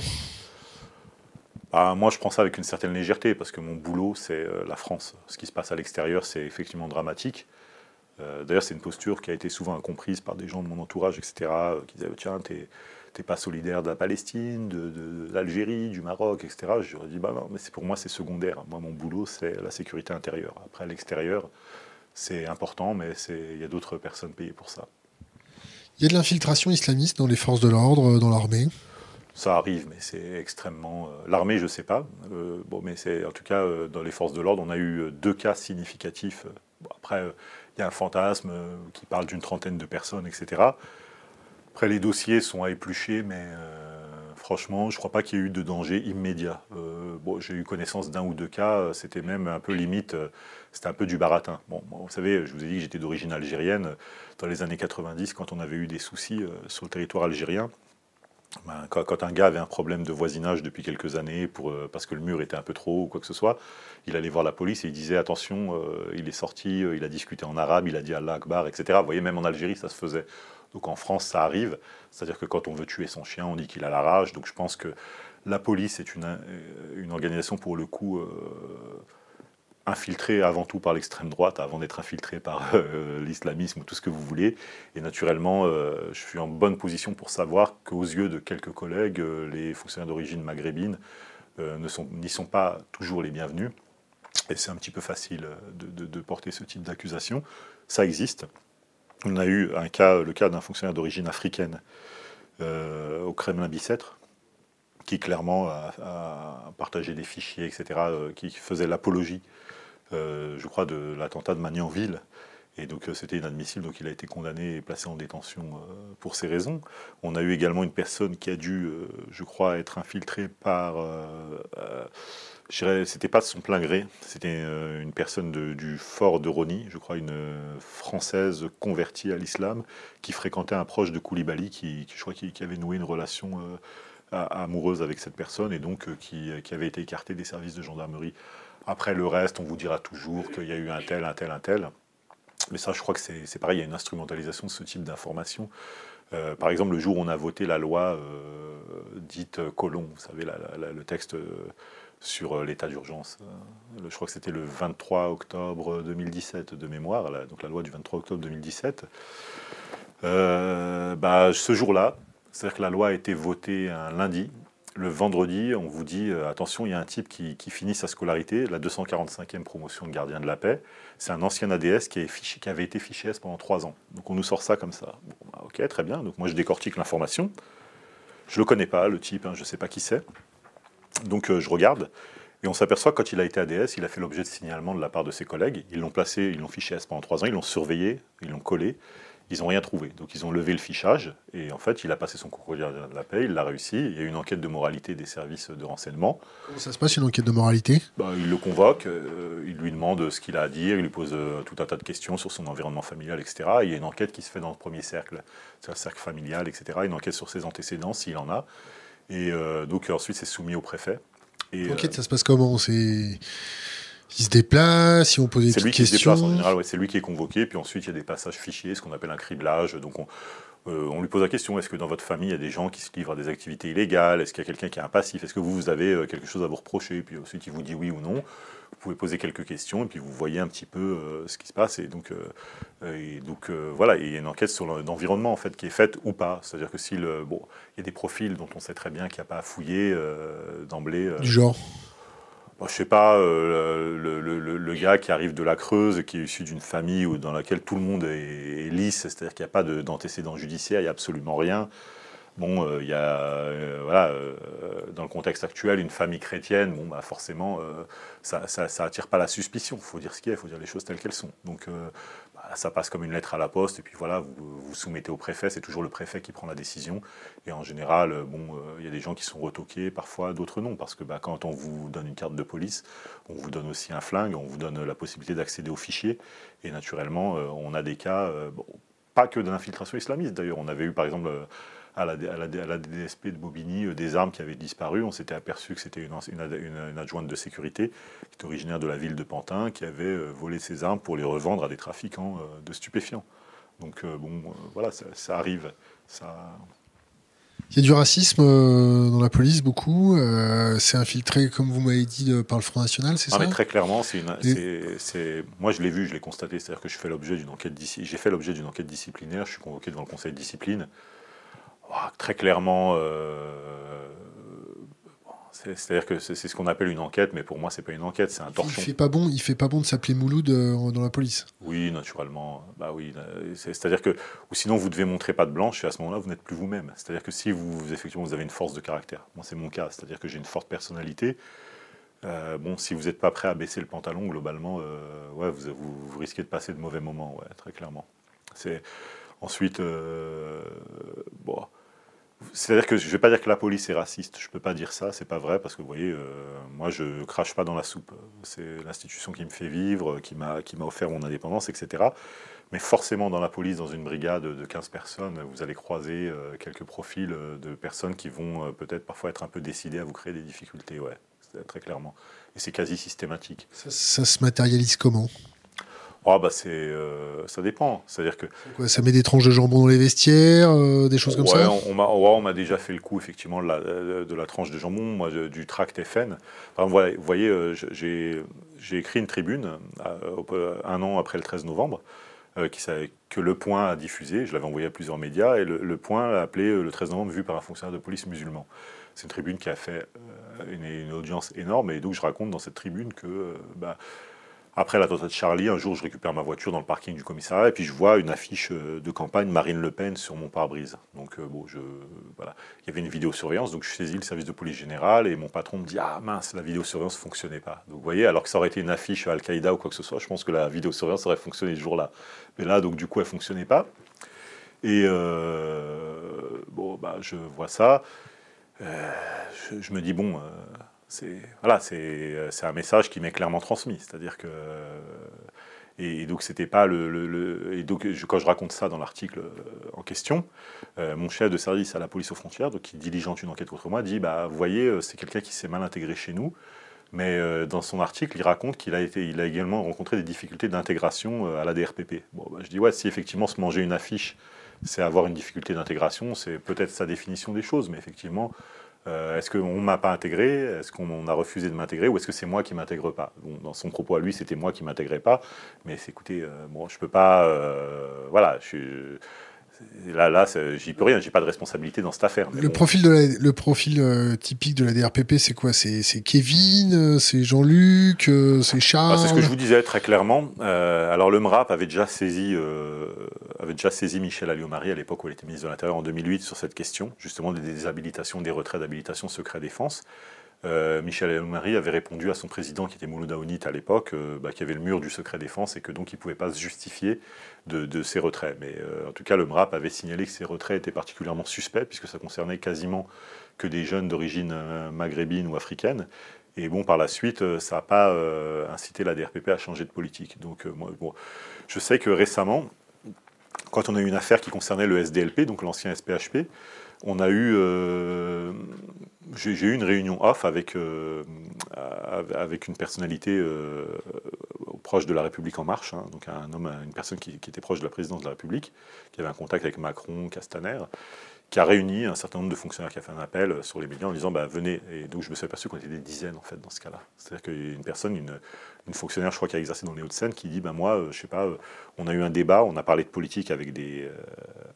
bah, moi, je prends ça avec une certaine légèreté, parce que mon boulot, c'est euh, la France. Ce qui se passe à l'extérieur, c'est effectivement dramatique. D'ailleurs, c'est une posture qui a été souvent incomprise par des gens de mon entourage, etc., qui disaient Tiens, t'es t'es pas solidaire de la Palestine, de, l'Algérie, du Maroc, etc. Leur dis, bah non, mais pour moi, c'est secondaire. Moi, mon boulot, c'est la sécurité intérieure. Après, l'extérieur, c'est important, mais il y a d'autres personnes payées pour ça. Il y a de l'infiltration islamiste dans les forces de l'ordre, dans l'armée? Ça arrive, mais c'est extrêmement. L'armée, je ne sais pas. bon, mais c'est en tout cas dans les forces de l'ordre, on a eu deux cas significatifs. après, il y a un fantasme qui parle d'une trentaine de personnes, etc. Après, les dossiers sont à éplucher, mais franchement, je ne crois pas qu'il y ait eu de danger immédiat. bon, j'ai eu connaissance d'un ou deux cas, c'était même un peu limite c'était un peu du baratin. Bon, vous savez, je vous ai dit que j'étais d'origine algérienne. Dans les années 90, quand on avait eu des soucis euh, sur le territoire algérien, ben, quand, un gars avait un problème de voisinage depuis quelques années euh, parce que le mur était un peu trop haut ou quoi que ce soit, il allait voir la police et il disait attention, euh, il est sorti, il a discuté en arabe, il a dit Allah Akbar, etc. Vous voyez, même en Algérie, ça se faisait. Donc en France, ça arrive. C'est-à-dire que quand on veut tuer son chien, on dit qu'il a la rage. Donc je pense que la police est une organisation pour le coup infiltré avant tout par l'extrême droite, avant d'être infiltré par euh, l'islamisme ou tout ce que vous voulez. Et naturellement, euh, je suis en bonne position pour savoir qu'aux yeux de quelques collègues, euh, les fonctionnaires d'origine maghrébine n'y sont, sont pas toujours les bienvenus. Et c'est un petit peu facile de, porter ce type d'accusation. Ça existe. On a eu un cas, le cas d'un fonctionnaire d'origine africaine au Kremlin-Bicêtre, qui clairement a, partagé des fichiers, etc., qui faisait l'apologie euh, je crois, de l'attentat de Magnanville. Et donc euh, c'était inadmissible, donc il a été condamné et placé en détention euh, pour ces raisons. On a eu également une personne qui a dû, je crois, être infiltrée par... c'était pas de son plein gré, c'était une personne du fort de Rony, je crois une française convertie à l'islam, qui fréquentait un proche de Koulibaly, qui, je crois, qui, avait noué une relation amoureuse avec cette personne et donc qui avait été écartée des services de gendarmerie. Après le reste, on vous dira toujours qu'il y a eu un tel, un tel, un tel. Mais ça, je crois que c'est pareil, il y a une instrumentalisation de ce type d'informations. Euh, par exemple, le jour où on a voté la loi euh, dite Colomb, vous savez, le texte euh, sur l'état d'urgence, je crois que c'était le 23 octobre 2017 de mémoire, donc la loi du 23 octobre 2017. Bah, ce jour-là, c'est-à-dire que la loi a été votée un lundi, le vendredi, on vous dit euh, attention, il y a un type qui, finit sa scolarité, la 245e promotion de gardien de la paix. C'est un ancien ADS qui, avait été fiché S pendant trois ans. Donc on nous sort ça comme ça. Bah, ok, très bien. Donc moi je décortique l'information. Je le connais pas, le type, hein, je ne sais pas qui c'est. Donc euh, je regarde. Et on s'aperçoit que quand il a été ADS, il a fait l'objet de signalement de la part de ses collègues. Ils l'ont placé, ils l'ont fiché S pendant trois ans, ils l'ont surveillé, ils l'ont collé ils n'ont rien trouvé. Donc ils ont levé le fichage et en fait il a passé son concours de la paix, il l'a réussi. Il y a eu une enquête de moralité des services de renseignement. Comment ça se passe une enquête de moralité? Bah, Il le convoque, euh, il lui demande ce qu'il a à dire, il lui pose euh, tout un tas de questions sur son environnement familial, etc. il y a une enquête qui se fait dans le premier cercle, c'est un cercle familial, etc. Une enquête sur ses antécédents s'il en a. Et euh, donc ensuite c'est soumis au préfet. L'enquête ça se passe comment? C'est il se déplace, si on pose des questions. C'est lui qui se déplace en général, c'est lui qui est convoqué, puis ensuite il y a des passages fichiers, ce qu'on appelle un criblage. Donc on, euh, on lui pose la question est-ce que dans votre famille il y a des gens qui se livrent à des activités illégales? Est-ce qu'il y a quelqu'un qui est un passif Est-ce que vous, vous avez euh, quelque chose à vous reprocher? Puis ensuite il vous dit oui ou non. Vous pouvez poser quelques questions et puis vous voyez un petit peu euh, ce qui se passe. Et donc, et donc voilà, il y a une enquête sur l'environnement en fait qui est faite ou pas. C'est-à-dire que si bon, il y a des profils dont on sait très bien qu'il n'y a pas à fouiller d'emblée. du genre je je sais pas, euh, le, gars qui arrive de la Creuse, qui est issu d'une famille où, dans laquelle tout le monde est, lisse, c'est-à-dire qu'il n'y a pas d'antécédents judiciaires, il n'y a absolument rien. Bon, euh, il y a, euh, voilà, dans le contexte actuel, une famille chrétienne, bon, bah forcément, ça, ça, attire pas la suspicion. Il faut dire ce qu'il y a, il faut dire les choses telles qu'elles sont. Donc, ça passe comme une lettre à la poste, et puis voilà, vous vous soumettez au préfet, c'est toujours le préfet qui prend la décision. Et en général, euh, bon, euh, il y a des gens qui sont retoqués, parfois d'autres non, parce que bah, quand on vous donne une carte de police, on vous donne aussi un flingue, on vous donne la possibilité d'accéder au fichier, et naturellement, euh, on a des cas, pas que de l'infiltration islamiste d'ailleurs, on avait eu par exemple à la, à, la, DSP de Bobigny euh, des armes qui avaient disparu. On s'était aperçu que c'était une, une, adjointe de sécurité qui est originaire de la ville de Pantin qui avait euh, volé ces armes pour les revendre à des trafiquants euh, de stupéfiants. Donc bon, voilà, ça, arrive. Ça... Il y a du racisme dans la police, beaucoup. c'est infiltré, comme vous m'avez dit, par le Front National, c'est ça mais Très clairement, c'est moi je l'ai vu, je l'ai constaté. C'est-à-dire que je fais l'objet d'une enquête j'ai fait l'objet d'une enquête disciplinaire. Je suis convoqué devant le Conseil de discipline très clairement, euh, C'est-à-dire que c'est ce qu'on appelle une enquête, mais pour moi, c'est pas une enquête, c'est un torchon. Il fait pas bon, il fait pas bon de s'appeler Mouloud euh, dans la police. Oui, naturellement. Bah oui, c'est-à-dire que, ou sinon vous devez montrer pas de blanche et à ce moment-là, vous n'êtes plus vous-même. C'est-à-dire que si vous, effectivement, vous avez une force de caractère. Moi, c'est mon cas. C'est-à-dire que j'ai une forte personnalité. Euh, bon, si vous n'êtes pas prêt à baisser le pantalon, globalement, euh, ouais, vous, vous, risquez de passer de mauvais moments, ouais, très clairement. C'est ensuite, bon c'est-à-dire que je ne vais pas dire que la police est raciste, je ne peux pas dire ça, c'est pas vrai, parce que vous voyez, euh, moi je crache pas dans la soupe. C'est l'institution qui me fait vivre, qui m'a offert mon indépendance, etc. Mais forcément, dans la police, dans une brigade de 15 personnes, vous allez croiser euh, quelques profils euh, de personnes qui vont peut-être parfois être un peu décidées à vous créer des difficultés, ouais, très clairement. Et c'est quasi systématique. ça se matérialise comment? Oh bah c'est, euh, ça dépend. C'est-à-dire que ça met des tranches de jambon dans les vestiaires, euh, des choses comme ça. On, m'a, on m'a déjà fait le coup effectivement de la, de la tranche de jambon, moi du tract FN. Enfin, vous voyez, euh, j'ai, j'ai écrit une tribune un an après le 13 novembre. qui, que Le Point a diffusé, je l'avais envoyé à plusieurs médias, et Le, Point l'a appelé le 13 novembre vu par un fonctionnaire de police musulman. C'est une tribune qui a fait une, une, audience énorme, et donc je raconte dans cette tribune que bah, après l'attentat de Charlie, un jour, je récupère ma voiture dans le parking du commissariat et puis je vois une affiche euh, de campagne Marine Le Pen sur mon pare-brise. Donc, euh, bon, je, voilà. Il y avait une vidéosurveillance, donc je saisis le service de police générale et mon patron me dit Ah mince, la vidéosurveillance ne fonctionnait pas. Donc, vous voyez, alors que ça aurait été une affiche Al-Qaïda ou quoi que ce soit, je pense que la vidéosurveillance aurait fonctionné ce jour-là. Mais là, donc, du coup, elle ne fonctionnait pas. Et euh, bon, bah, je vois ça. je, me dis Bon c'est voilà, euh, c'est un message qui m'est clairement transmis. C'est-à-dire que et, donc c'était pas le, et donc quand je raconte ça dans l'article euh, en question, euh, mon chef de service à la police aux frontières, donc qui diligente une enquête contre moi, dit bah vous voyez c'est quelqu'un qui s'est mal intégré chez nous. Mais dans son article, il raconte qu'il a, a également rencontré des difficultés d'intégration à la DRPP. Bon, bah, je dis, ouais, si effectivement se manger une affiche, c'est avoir une difficulté d'intégration, c'est peut-être sa définition des choses, mais effectivement, euh, est-ce qu'on ne m'a pas intégré? Est-ce qu'on a refusé de m'intégrer? Ou est-ce que c'est moi qui ne m'intègre pas? Dans son propos à lui, c'était moi qui ne m'intégrais pas. Mais écoutez, euh, bon, je ne peux pas. Euh, voilà, je suis Là, là j'y peux rien, j'ai pas de responsabilité dans cette affaire. Le, profil de le profil euh, typique de la DRPP, c'est quoi? C'est Kevin, euh, c'est Jean-Luc, euh, c'est Charles bah, C'est ce que je vous disais très clairement. alors le MRAP avait déjà saisi, avait déjà saisi Michel Alliot-Marie à l'époque où il était ministre de l'Intérieur en 2008 sur cette question, justement des déshabilitations, des retraits d'habilitation secret défense. Euh, Michel El-Marie avait répondu à son président, qui était Mouloud Aounit à l'époque, euh, bah, qu'il y avait le mur du secret défense et que donc il ne pouvait pas se justifier de, ces retraits. Mais euh, en tout cas, le MRAP avait signalé que ces retraits étaient particulièrement suspects, puisque ça concernait quasiment que des jeunes d'origine maghrébine ou africaine. Et bon, par la suite, ça n'a pas incité la DRPP à changer de politique. Donc, moi, bon, je sais que récemment, quand on a eu une affaire qui concernait le SDLP, donc l'ancien SPHP, on a eu, euh, j'ai eu une réunion off avec, euh, avec une personnalité euh, proche de la République en marche, hein, donc un homme, une personne qui, était proche de la présidence de la République, qui avait un contact avec Macron, Castaner, qui a réuni un certain nombre de fonctionnaires qui a fait un appel sur les médias en disant bah, venez. Et donc je me suis aperçu qu'on était des dizaines en fait dans ce cas-là. C'est-à-dire qu'une personne, une, une, fonctionnaire, je crois, qui a exercé dans les Hauts-de-Seine, qui dit bah, moi, euh, je sais pas, euh, on a eu un débat, on a parlé de politique avec des, euh,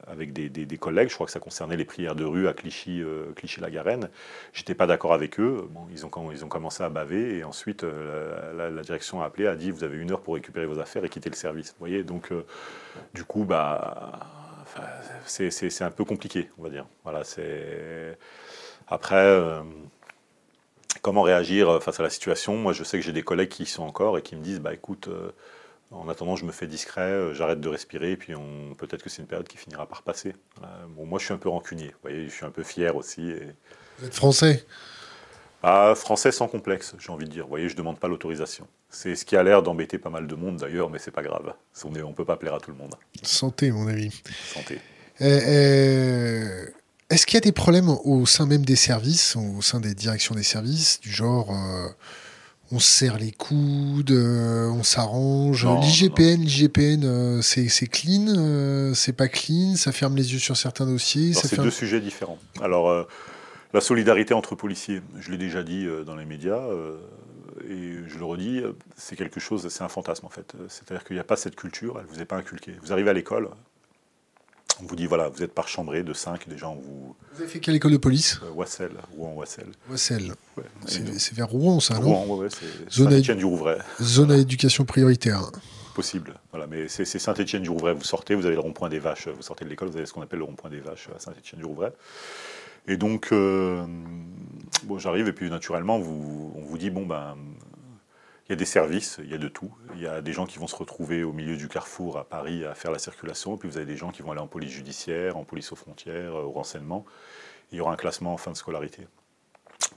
avec des, des, collègues, je crois que ça concernait les prières de rue à Clichy, Clichy-la-Garenne. J'étais pas d'accord avec eux. Bon, ils, ont, ils ont commencé à baver et ensuite la, la, direction a appelé, a dit vous avez une heure pour récupérer vos affaires et quitter le service. Vous voyez, donc du coup, bah c'est un peu compliqué, on va dire. Voilà, c'est après comment réagir face à la situation. Moi, je sais que j'ai des collègues qui y sont encore et qui me disent, bah écoute, euh, en attendant, je me fais discret, euh, j'arrête de respirer, et puis peut-être que c'est une période qui finira par passer. bon, moi, je suis un peu rancunier. Vous voyez, je suis un peu fier aussi. Et... Vous êtes français? Ah, français sans complexe, j'ai envie de dire. Vous voyez, je ne demande pas l'autorisation. C'est ce qui a l'air d'embêter pas mal de monde d'ailleurs, mais c'est pas grave. On ne peut pas plaire à tout le monde. Santé, mon ami. Santé. Euh, euh, est-ce qu'il y a des problèmes au sein même des services, au sein des directions des services, du genre euh, on se serre les coudes, on s'arrange L'IGPN, l'IGPN, c'est clean, c'est pas clean, ça ferme les yeux sur certains dossiers. C'est deux sujets différents. Alors, la solidarité entre policiers, je l'ai déjà dit dans les médias et je le redis, c'est quelque chose, c'est un fantasme en fait. C'est-à-dire qu'il n'y a pas cette culture, elle ne vous est pas inculquée. Vous arrivez à l'école, On vous dit, voilà, vous êtes par chambré de 5, déjà on vous... Vous avez fait quelle école de police? Euh, Wassel, Rouen-Wassel. Wassel. Ouais. C'est vers Rouen, ça, non? Rouen, ouais, ouais, c'est Saint-Étienne-du-Rouvray. Zone à éducation prioritaire. Possible. Voilà, mais c'est c'est Saint-Étienne-du-Rouvray. Vous sortez, vous avez le rond-point des Vaches. Vous sortez de l'école, vous avez ce qu'on appelle le rond-point des Vaches à Saint-Étienne-du-Rouvray. Et donc, euh, bon, j'arrive et puis naturellement, vous, on vous dit bon ben, il y a des services, il y a de tout. Il y a des gens qui vont se retrouver au milieu du carrefour à Paris à faire la circulation, et puis vous avez des gens qui vont aller en police judiciaire, en police aux frontières, euh, au renseignement. Il y aura un classement en fin de scolarité.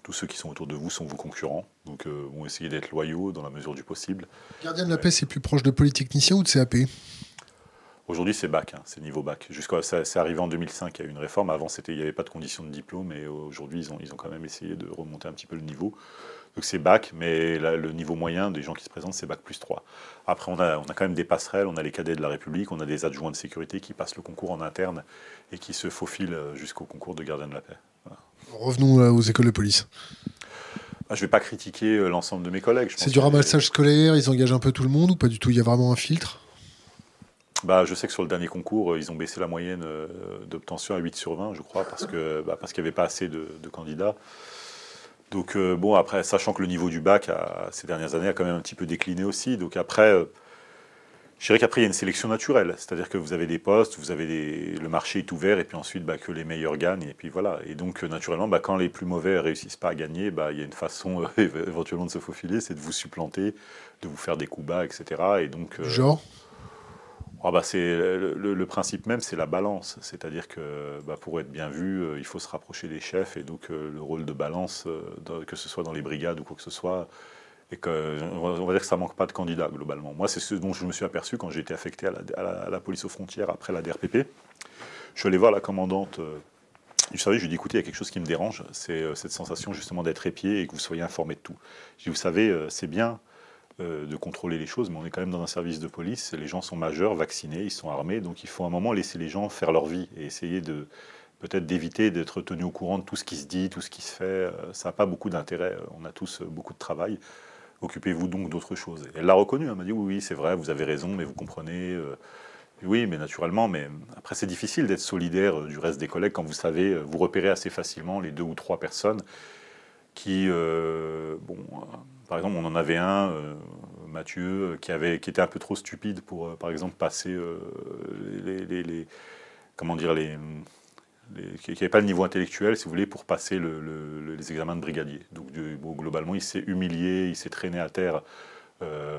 Tous ceux qui sont autour de vous sont vos concurrents, donc euh, vont essayer d'être loyaux dans la mesure du possible. Gardien de la paix, c'est plus proche de polytechnicien ou de CAP Aujourd'hui, c'est bac, hein, c'est niveau bac. Jusqu'à, ça- c'est arrivé en 2005, il y a eu une réforme. Avant, c'était, il n'y avait pas de condition de diplôme, et aujourd'hui, ils ont, ils ont quand même essayé de remonter un petit peu le niveau. Donc c'est bac, mais là, le niveau moyen des gens qui se présentent, c'est bac plus 3. Après, on a, on a quand même des passerelles, on a les cadets de la République, on a des adjoints de sécurité qui passent le concours en interne et qui se faufilent jusqu'au concours de gardien de la paix. Revenons aux écoles de police. Ah, je ne vais pas critiquer euh, l'ensemble de mes collègues. C'est du ramassage scolaire, ils engagent un peu tout le monde ou pas du tout? Il y a vraiment un filtre? Bah, je sais que sur le dernier concours, euh, ils ont baissé la moyenne euh, d'obtention à 8 sur 20, je crois, parce que bah, parce qu'il n'y avait pas assez de, candidats. Donc euh, bon, après, sachant que le niveau du bac a- ces dernières années a quand même un petit peu décliné aussi. Donc après, je dirais qu'après il y a une sélection naturelle, c'est-à-dire que vous avez des postes, vous avez le marché est ouvert, et puis ensuite bah, que les meilleurs gagnent, et puis voilà. Et donc naturellement, bah, quand les plus mauvais réussissent pas à gagner, bah, il y a une façon éventuellement de se faufiler, c'est de vous supplanter, de vous faire des coups bas, etc. Et donc Genre? Ah bah c'est le, principe même, c'est la balance. C'est-à-dire que bah, pour être bien vu, euh, il faut se rapprocher des chefs et donc euh, le rôle de balance, euh, que ce soit dans les brigades ou quoi que ce soit, et que on va, dire que ça manque pas de candidats globalement. Moi, c'est ce dont je me suis aperçu quand j'ai été affecté à la, à la- police aux frontières après la DRPP. Je suis allé voir la commandante. du service, je lui ai dit, écoutez, il y a quelque chose qui me dérange, c'est cette sensation justement d'être épié et que vous soyez informé de tout. Je dis, vous savez, c'est bien euh, de contrôler les choses, mais on est quand même dans un service de police. Les gens sont majeurs, vaccinés, ils sont armés, donc il faut à un moment laisser les gens faire leur vie et essayer de peut-être d'éviter d'être tenu au courant de tout ce qui se dit, tout ce qui se fait. Euh, Ça n'a pas beaucoup d'intérêt. On a tous euh, beaucoup de travail. Occupez-vous donc d'autres choses. Elle l'a reconnu. Elle m'a dit oui, oui, c'est vrai, vous avez raison, mais vous comprenez. euh, oui, mais naturellement, mais après c'est difficile d'être solidaire euh, du reste des collègues quand vous savez, euh, vous repérez assez facilement les deux ou trois personnes qui, euh, bon, euh, par exemple, on en avait un, euh, Mathieu, euh, qui, était un peu trop stupide pour, euh, par exemple, passer les, comment dire, les, qui n'avait pas le niveau intellectuel, si vous voulez, pour passer le- le- le- les examens de brigadier. Donc, globalement, il s'est humilié, il s'est traîné à terre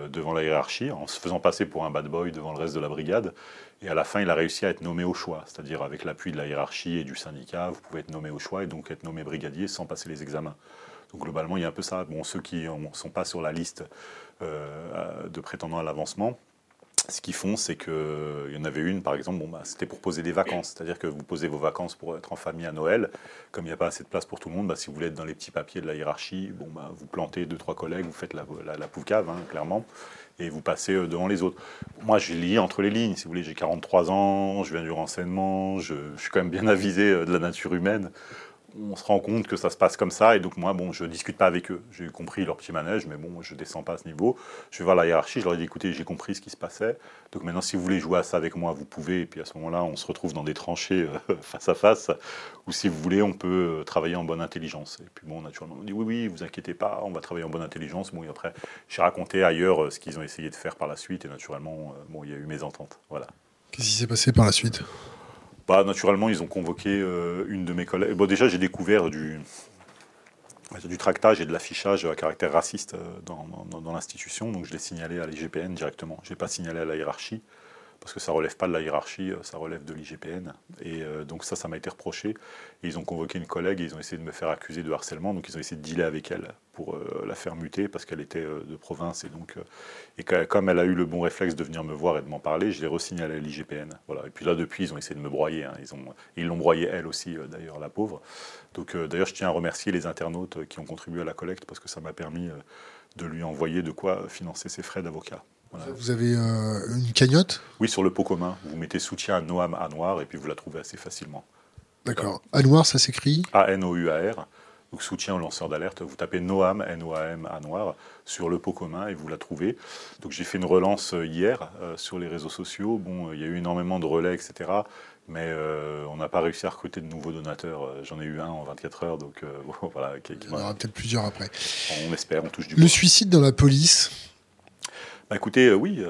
devant la hiérarchie, en se faisant passer pour un bad boy devant le reste de la brigade. Et à la fin, il a réussi à être nommé au choix, c'est-à-dire avec l'appui de la hiérarchie et du syndicat, vous pouvez être nommé au choix et donc être nommé brigadier sans passer les examens. Donc globalement, il y a un peu ça. Bon, ceux qui ne sont pas sur la liste euh, de prétendants à l'avancement, ce qu'ils font, c'est qu'il y en avait une, par exemple, bon, bah, c'était pour poser des vacances. C'est-à-dire que vous posez vos vacances pour être en famille à Noël. Comme il n'y a pas assez de place pour tout le monde, bah, si vous voulez être dans les petits papiers de la hiérarchie, bah, vous plantez deux, trois collègues, vous faites la, la, la hein, clairement, et vous passez euh, devant les autres. Moi, je lis entre les lignes, si vous voulez, j'ai 43 ans, je viens du renseignement, je, je suis quand même bien avisé euh, de la nature humaine on se rend compte que ça se passe comme ça, et donc moi, bon, je discute pas avec eux. J'ai compris leur petit manège, mais bon, je descends pas à ce niveau. Je vais voir la hiérarchie, je leur ai dit, écoutez, j'ai compris ce qui se passait, donc maintenant, si vous voulez jouer à ça avec moi, vous pouvez, et puis à ce moment-là, on se retrouve dans des tranchées euh, face à face, ou si vous voulez, on peut euh, travailler en bonne intelligence. Et puis bon, naturellement, on dit, oui, oui, vous inquiétez pas, on va travailler en bonne intelligence. Bon, et après, j'ai raconté ailleurs euh, ce qu'ils ont essayé de faire par la suite, et naturellement, bon, il y a eu mes ententes. Voilà. Qu'est-ce qui s'est passé par la suite? Bah, naturellement, ils ont convoqué euh, une de mes collègues. Bon, déjà, j'ai découvert du, tractage et de l'affichage à caractère raciste euh, dans, dans- dans l'institution, donc je l'ai signalé à l'IGPN directement. Je n'ai pas signalé à la hiérarchie, parce que ça relève pas de la hiérarchie, euh, ça relève de l'IGPN. Et euh, donc ça, ça m'a été reproché. Ils ont convoqué une collègue et ils ont essayé de me faire accuser de harcèlement, donc ils ont essayé de dealer avec elle pour euh, la faire muter, parce qu'elle était de province. Et donc, et comme elle a eu le bon réflexe de venir me voir et de m'en parler, je l'ai re-signalé à l'IGPN. Voilà. Et puis là, depuis, ils ont essayé de me broyer. hein. Ils ont, ils l'ont broyé elle aussi, d'ailleurs, la pauvre. Donc, d'ailleurs, je tiens à remercier les internautes qui ont contribué à la collecte parce que ça m'a permis de lui envoyer de quoi financer ses frais d'avocat. Voilà. Vous avez euh, une cagnotte? Oui, sur le pot commun, vous mettez soutien à Noam à noir et puis vous la trouvez assez facilement. D'accord. À noir, ça s'écrit? A-N-O-U-A-R, donc soutien aux lanceurs d'alerte. Vous tapez Noam, N-O-A-M, à noir, sur le pot commun et vous la trouvez. Donc j'ai fait une relance euh, hier euh, sur les réseaux sociaux. Bon, il y a eu énormément de relais, etc. Mais euh, on n'a pas réussi à recruter de nouveaux donateurs. J'en ai eu un en 24 heures, donc euh, voilà. Il y en aura peut-être plusieurs après. On espère, on touche du Le suicide dans la police? Bah, Écoutez, oui,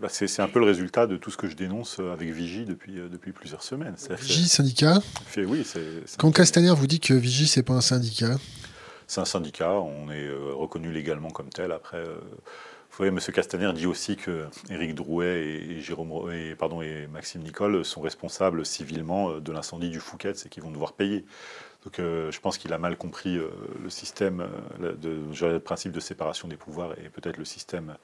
bah, c'est un peu le résultat de tout ce que je dénonce avec Vigie depuis, depuis plusieurs semaines. Vigie, syndicat fait, Oui, c'est. Quand Castaner vous dit que Vigie, c'est pas un syndicat C'est un syndicat, on est reconnu légalement comme tel. Après. Vous voyez, M. Castaner dit aussi que Éric Drouet et, Jérôme, et, pardon, et Maxime Nicole sont responsables civilement euh, de l'incendie du Fouquet, c'est qu'ils vont devoir payer. Donc euh, je pense qu'il a mal compris euh, le système, de, le principe de séparation des pouvoirs et peut-être le système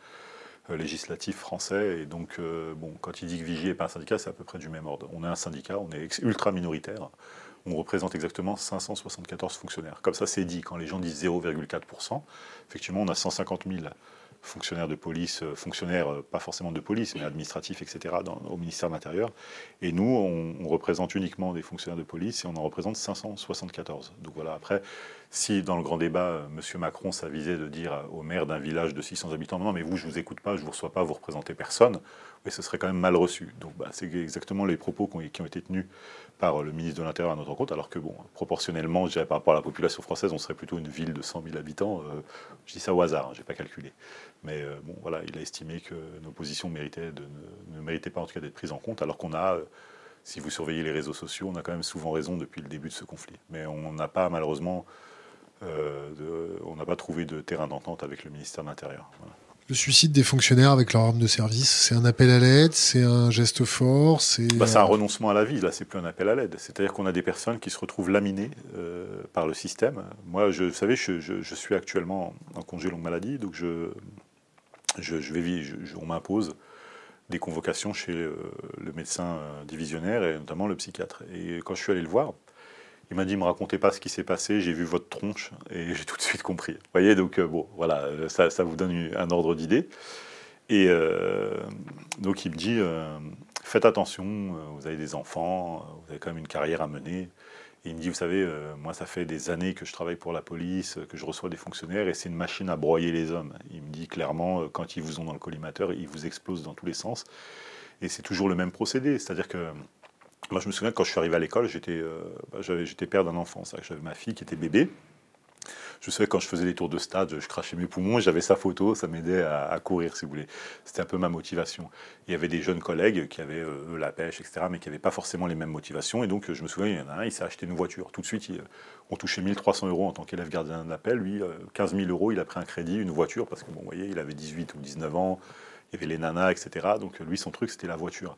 législatif français. Et donc, bon, quand il dit que Vigie n'est pas un syndicat, c'est à peu près du même ordre. On est un syndicat, on est ultra minoritaire. On représente exactement 574 fonctionnaires. Comme ça, c'est dit. Quand les gens disent 0,4%, effectivement, on a 150 000 fonctionnaires de police, euh, fonctionnaires euh, pas forcément de police, mais administratifs, etc., au ministère de l'Intérieur. Et nous, on, représente uniquement des fonctionnaires de police et on en représente 574. Donc voilà, après, si dans le grand débat, euh, M. Macron s'avisait de dire au maire d'un village de 600 habitants, non, mais vous, je vous écoute pas, je vous reçois pas, vous représentez personne, oui, ce serait quand même mal reçu. Donc bah, c'est exactement les propos qui ont été tenus par le ministre de l'Intérieur à notre compte, alors que, bon, proportionnellement, par rapport à la population française, on serait plutôt une ville de 100 000 habitants. Euh, je dis ça au hasard, hein, je n'ai pas calculé. Mais euh, bon, voilà, il a estimé que nos positions méritaient de, ne, méritaient pas en tout cas d'être prises en compte, alors qu'on a, euh, si vous surveillez les réseaux sociaux, on a quand même souvent raison depuis le début de ce conflit. Mais on n'a pas, malheureusement, on n'a pas trouvé de terrain d'entente avec le ministère de l'Intérieur. Le suicide des fonctionnaires avec leur arme de service, c'est un appel à l'aide, c'est un geste fort, c'est... Bah, c'est un renoncement à la vie, là, c'est plus un appel à l'aide. C'est-à-dire qu'on a des personnes qui se retrouvent laminées euh, par le système. Moi, je, vous savez, je, suis actuellement en congé longue maladie, donc je, je, vais, on m'impose des convocations chez euh, le médecin euh, divisionnaire et notamment le psychiatre. Et quand je suis allé le voir, il m'a dit, me racontez pas ce qui s'est passé, j'ai vu votre tronche et j'ai tout de suite compris. Vous voyez, donc euh, bon, voilà, ça, vous donne un ordre d'idée. Et euh, donc il me dit, euh, faites attention, vous avez des enfants, vous avez quand même une carrière à mener. Et il me dit, vous savez, moi ça fait des années que je travaille pour la police, que je reçois des fonctionnaires et c'est une machine à broyer les hommes. Il me dit clairement, quand ils vous ont dans le collimateur, ils vous explosent dans tous les sens. Et c'est toujours le même procédé, c'est-à-dire que moi, je me souviens quand je suis arrivé à l'école, j'étais euh, bah, j'étais père d'un enfant. J'avais ma fille qui était bébé. Je sais quand je faisais des tours de stade, je crachais mes poumons, j'avais sa photo, ça m'aidait à, courir, si vous voulez. C'était un peu ma motivation. Il y avait des jeunes collègues qui avaient eux, la pêche, etc., mais qui n'avaient pas forcément les mêmes motivations. Et donc, je me souviens, il y en a un, il s'est acheté une voiture. Tout de suite, on touchait 1300 euros en tant qu'élève gardien d'appel. Lui, 15 euh, 000 euros, il a pris un crédit, une voiture, parce que, bon, voyez, il avait 18 ou 19 ans, il y avait les nanas, etc. Donc, lui, son truc, c'était la voiture.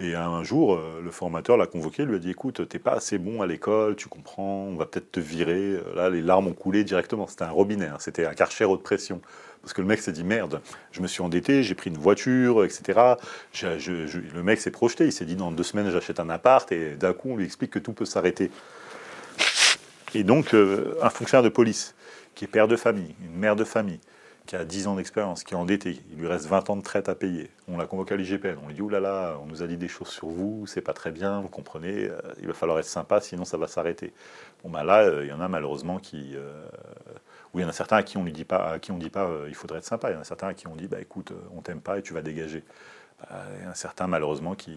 Et un jour, euh, le formateur l'a convoqué, lui a dit Écoute, t'es pas assez bon à l'école, tu comprends, on va peut-être te virer. Là, les larmes ont coulé directement. C'était un robinet, hein. c'était un karcher haute pression. Parce que le mec s'est dit Merde, je me suis endetté, j'ai pris une voiture, etc. le mec s'est projeté, il s'est dit Dans deux semaines, j'achète un appart, et d'un coup, on lui explique que tout peut s'arrêter. Et donc, euh, un fonctionnaire de police, qui est père de famille, une mère de famille, qui a 10 ans d'expérience, qui est endetté, il lui reste 20 ans de traite à payer. On l'a convoqué à l'IGPN, on lui dit oulala, là là, on nous a dit des choses sur vous, c'est pas très bien, vous comprenez, euh, il va falloir être sympa, sinon ça va s'arrêter. Bon ben là, euh, il y en a malheureusement qui, euh, il y en a certains à qui on lui dit pas, à qui on dit pas, il faudrait être sympa. Il y en a certains à qui on dit, bah écoute, on t'aime pas et tu vas dégager. Bah, il y en a certains malheureusement qui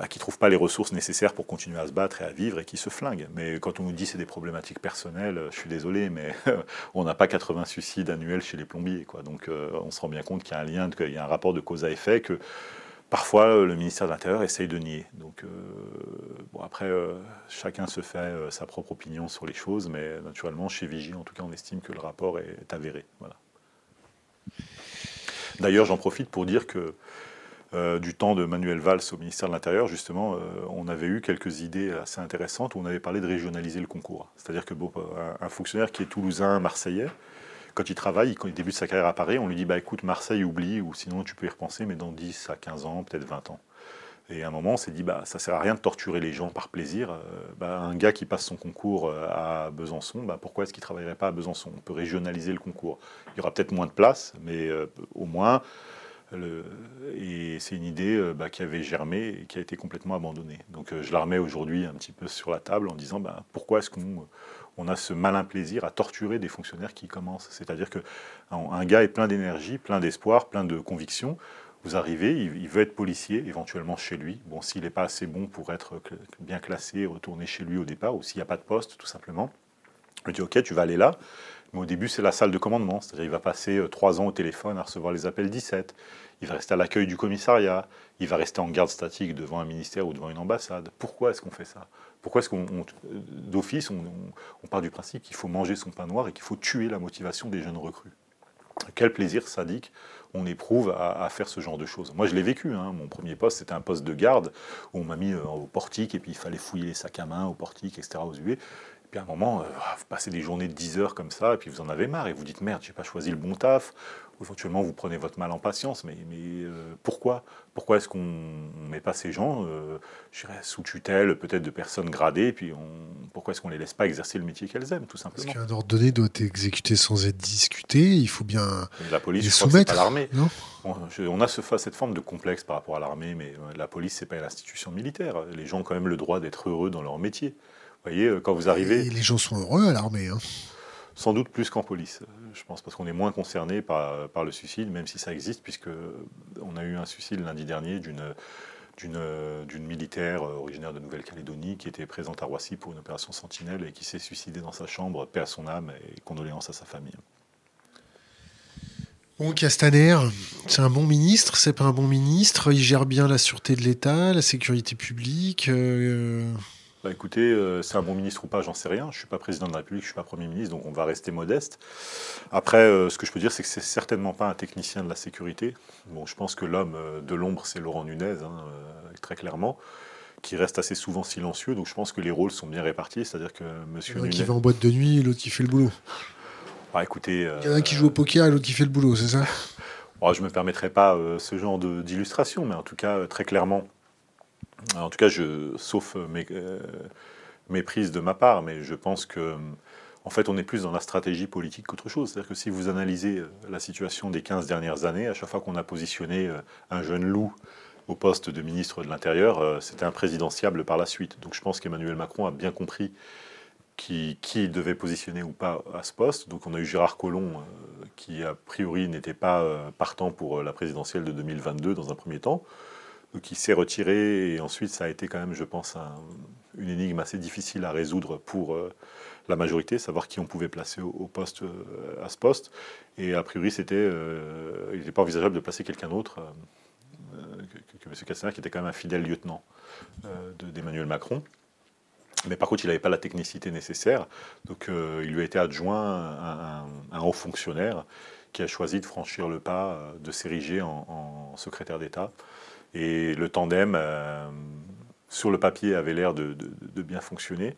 bah, qui ne trouvent pas les ressources nécessaires pour continuer à se battre et à vivre et qui se flinguent. Mais quand on nous dit c'est des problématiques personnelles, je suis désolé, mais on n'a pas 80 suicides annuels chez les plombiers. Quoi. Donc euh, on se rend bien compte qu'il y a un lien, qu'il y a un rapport de cause à effet que parfois le ministère de l'Intérieur essaye de nier. Donc euh, bon, après, euh, chacun se fait sa propre opinion sur les choses, mais naturellement, chez Vigie, en tout cas, on estime que le rapport est avéré. Voilà. D'ailleurs, j'en profite pour dire que euh, du temps de Manuel Valls au ministère de l'Intérieur, justement, euh, on avait eu quelques idées assez intéressantes où on avait parlé de régionaliser le concours. C'est-à-dire que bon, un, fonctionnaire qui est toulousain, marseillais, quand il travaille, quand il débute sa carrière à Paris, on lui dit bah écoute, Marseille oublie, ou sinon tu peux y repenser, mais dans 10 à 15 ans, peut-être 20 ans. Et à un moment, on s'est dit, bah, ça sert à rien de torturer les gens par plaisir. Euh, bah, un gars qui passe son concours à Besançon, bah, pourquoi est-ce qu'il ne travaillerait pas à Besançon? On peut régionaliser le concours. Il y aura peut-être moins de place, mais au moins, et c'est une idée euh, bah, qui avait germé et qui a été complètement abandonnée. Donc euh, je la remets aujourd'hui un petit peu sur la table en disant bah, pourquoi est-ce qu'on on a ce malin plaisir à torturer des fonctionnaires qui commencent? C'est-à-dire qu'un gars est plein d'énergie, plein d'espoir, plein de conviction. Vous arrivez, il, veut être policier, éventuellement chez lui. Bon, s'il n'est pas assez bon pour être bien classé, retourner chez lui au départ, ou s'il n'y a pas de poste, tout simplement. Il dit, OK, tu vas aller là. Mais au début, c'est la salle de commandement. C'est-à-dire il va passer euh, trois ans au téléphone à recevoir les appels 17. Il va rester à l'accueil du commissariat. Il va rester en garde statique devant un ministère ou devant une ambassade. Pourquoi est-ce qu'on fait ça? Pourquoi est-ce qu'on, d'office, on, part du principe qu'il faut manger son pain noir et qu'il faut tuer la motivation des jeunes recrues? Quel plaisir sadique on éprouve à, faire ce genre de choses. Moi, je l'ai vécu. Hein. Mon premier poste, c'était un poste de garde où on m'a mis euh, au portique et puis il fallait fouiller les sacs à main au portique, etc. aux UE. Et puis à un moment, euh, vous passez des journées de 10 heures comme ça, et puis vous en avez marre, et vous dites merde, j'ai pas choisi le bon taf, éventuellement vous prenez votre mal en patience, mais, mais euh, pourquoi? Pourquoi est-ce qu'on ne met pas ces gens euh, sous tutelle peut-être de personnes gradées, et puis on, pourquoi est-ce qu'on ne les laisse pas exercer le métier qu'elles aiment, tout simplement? Parce qu'un ordre donné doit être exécuté sans être discuté, il faut bien la police, les soumettre. l'armée. On, on, a ce, cette forme de complexe par rapport à l'armée, mais la police, c'est pas une institution militaire. Les gens ont quand même le droit d'être heureux dans leur métier. Vous voyez, quand vous arrivez... Et les gens sont heureux à l'armée. Hein sans doute plus qu'en police, je pense, parce qu'on est moins concerné par, par, le suicide, même si ça existe, puisque on a eu un suicide lundi dernier d'une d'une militaire originaire de Nouvelle-Calédonie qui était présente à Roissy pour une opération Sentinelle et qui s'est suicidée dans sa chambre, paix à son âme et condoléances à sa famille. Bon, Castaner, c'est un bon ministre, c'est pas un bon ministre, il gère bien la sûreté de l'État, la sécurité publique. Euh, bah écoutez, euh, c'est un bon ministre ou pas, j'en sais rien. Je ne suis pas président de la République, je ne suis pas Premier ministre, donc on va rester modeste. Après, euh, ce que je peux dire, c'est que c'est certainement pas un technicien de la sécurité. Bon, je pense que l'homme euh, de l'ombre, c'est Laurent Nunez, hein, très clairement, qui reste assez souvent silencieux. Donc je pense que les rôles sont bien répartis, c'est-à-dire que Monsieur Il y en a qui va en boîte de nuit et l'autre qui fait le boulot. Bah, écoutez, Il y en a un qui joue au poker et l'autre qui fait le boulot, c'est ça? Oh, Je ne me permettrai pas ce genre d'illustration, mais en tout cas, très clairement, en tout cas, sauf mes, euh, méprises de ma part, mais je pense que en fait, on est plus dans la stratégie politique qu'autre chose. C'est-à-dire que si vous analysez euh, la situation des 15 dernières années, à chaque fois qu'on a positionné euh, un jeune loup au poste de ministre de l'Intérieur, c'était un présidentiable par la suite. Donc je pense qu'Emmanuel Macron a bien compris qui, qui, devait positionner ou pas à ce poste. Donc on a eu Gérard Collomb, qui a priori n'était pas partant pour la présidentielle de 2022 dans un premier temps qui s'est retiré et ensuite ça a été quand même, je pense, une énigme assez difficile à résoudre pour euh, la majorité, savoir qui on pouvait placer au, poste, euh, à ce poste. Et a priori, c'était, euh, il n'était pas envisageable de placer quelqu'un d'autre que, M. Castaner, qui était quand même un fidèle lieutenant d'Emmanuel Macron. Mais par contre, il n'avait pas la technicité nécessaire, donc il lui a été adjoint un, haut fonctionnaire qui a choisi de franchir le pas, de s'ériger en secrétaire d'État. Et le tandem, euh, sur le papier, avait l'air de, bien fonctionner.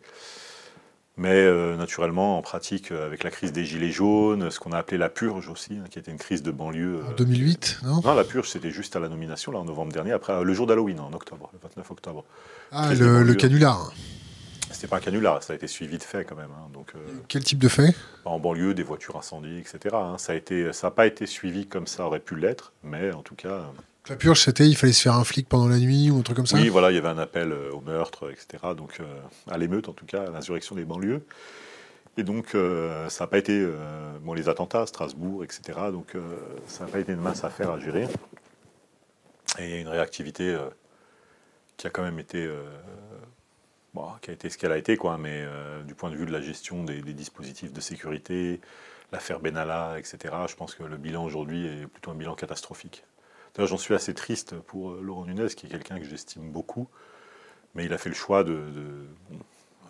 Mais euh, naturellement, en pratique, euh, avec la crise des Gilets jaunes, ce qu'on a appelé la purge aussi, hein, qui était une crise de banlieue. En 2008, non? Non, la purge, c'était juste à la nomination, là, en novembre dernier, après le jour d'Halloween, en octobre, le 29 octobre. Ah, le, canular c'était pas un canular, ça a été suivi de faits quand même. Hein, donc, Quel type de faits En banlieue, des voitures incendiées, etc. Hein. ça n'a pas été suivi comme ça aurait pu l'être, mais en tout cas. La purge, c'était il fallait se faire un flic pendant la nuit ou un truc comme ça Oui, voilà, il y avait un appel euh, au meurtre, etc. Donc, euh, à l'émeute, en tout cas, à l'insurrection des banlieues. Et donc, euh, ça n'a pas été. bon, les attentats, Strasbourg, etc. Donc, ça n'a pas été une mince affaire à gérer. Et une réactivité qui a quand même été. Bon, qui a été ce qu'elle a été, quoi, mais du point de vue de la gestion des dispositifs de sécurité, l'affaire Benalla, etc., je pense que le bilan aujourd'hui est plutôt un bilan catastrophique. J'en suis assez triste pour euh, Laurent Nunez, qui est quelqu'un que j'estime beaucoup, mais il a fait le choix de.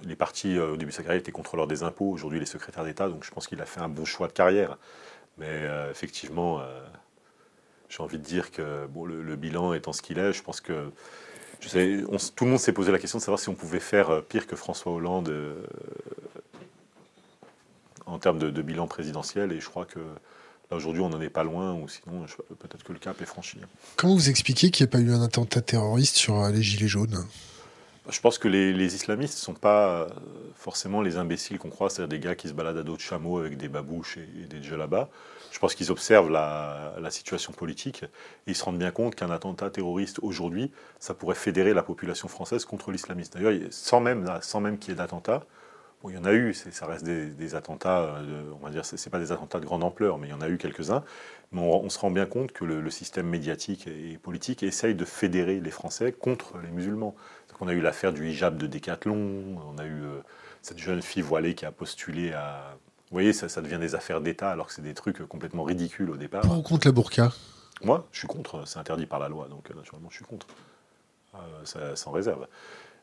les partis, euh, au début de sa carrière, étaient contrôleurs des impôts, aujourd'hui, il est secrétaire d'État, donc je pense qu'il a fait un bon choix de carrière. Mais euh, effectivement, j'ai envie de dire que bon, le, bilan étant ce qu'il est, je pense que. Tout le monde s'est posé la question de savoir si on pouvait faire pire que François Hollande en termes de, de, bilan présidentiel, et je crois que Aujourd'hui, on n'en est pas loin, ou sinon, peut-être que le cap est franchi. Comment vous expliquez qu'il n'y ait pas eu un attentat terroriste sur euh, les Gilets jaunes? Je pense que les, islamistes ne sont pas euh, forcément les imbéciles qu'on croit, c'est-à-dire des gars qui se baladent à dos de chameaux avec des babouches et, des djellabas. Je pense qu'ils observent la, situation politique et ils se rendent bien compte qu'un attentat terroriste aujourd'hui, ça pourrait fédérer la population française contre l'islamiste. D'ailleurs, sans même, sans même qu'il y ait d'attentat, il y en a eu, ça reste des, attentats, on va dire, c'est pas des attentats de grande ampleur, mais il y en a eu quelques-uns. Mais on, se rend bien compte que le, système médiatique et politique essaye de fédérer les Français contre les musulmans. on a eu l'affaire du hijab de Décathlon, on a eu cette jeune fille voilée qui a postulé à. Vous voyez, ça, ça devient des affaires d'État alors que c'est des trucs complètement ridicules au départ. Pour ou contre la burqa? Moi, je suis contre, c'est interdit par la loi, donc naturellement, je suis contre. ça, sans réserve.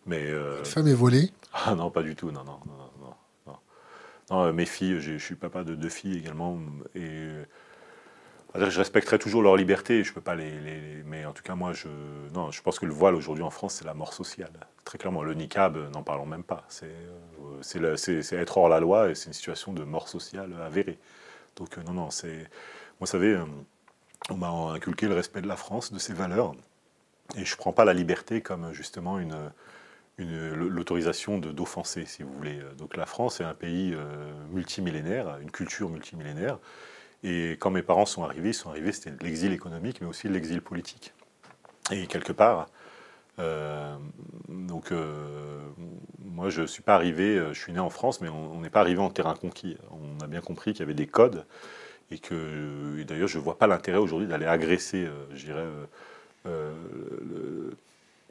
Mais, euh... femme est voilée Ah non, pas du tout, non, non, non, non. non. Euh, mes filles, je suis papa de deux filles également, et je respecterai toujours leur liberté, je peux pas les, Mais en tout cas, moi, je, non, je pense que le voile aujourd'hui en France, c'est la mort sociale. Très clairement, le niqab, n'en parlons même pas. C'est c'est être hors la loi et c'est une situation de mort sociale avérée. Donc, euh, non, non, c'est. Moi, vous savez, euh, on m'a inculqué le respect de la France, de ses valeurs. Et je ne prends pas la liberté comme justement une, l'autorisation d'offenser, si vous voulez. Donc la France est un pays euh, multimillénaire, une culture multimillénaire. Et quand mes parents sont arrivés, ils sont arrivés, c'était l'exil économique, mais aussi l'exil politique. Et quelque part, euh, donc euh, moi je suis pas arrivé, je suis né en France, mais on n'est pas arrivé en terrain conquis. On a bien compris qu'il y avait des codes et que d'ailleurs je ne vois pas l'intérêt aujourd'hui d'aller agresser, je dirais,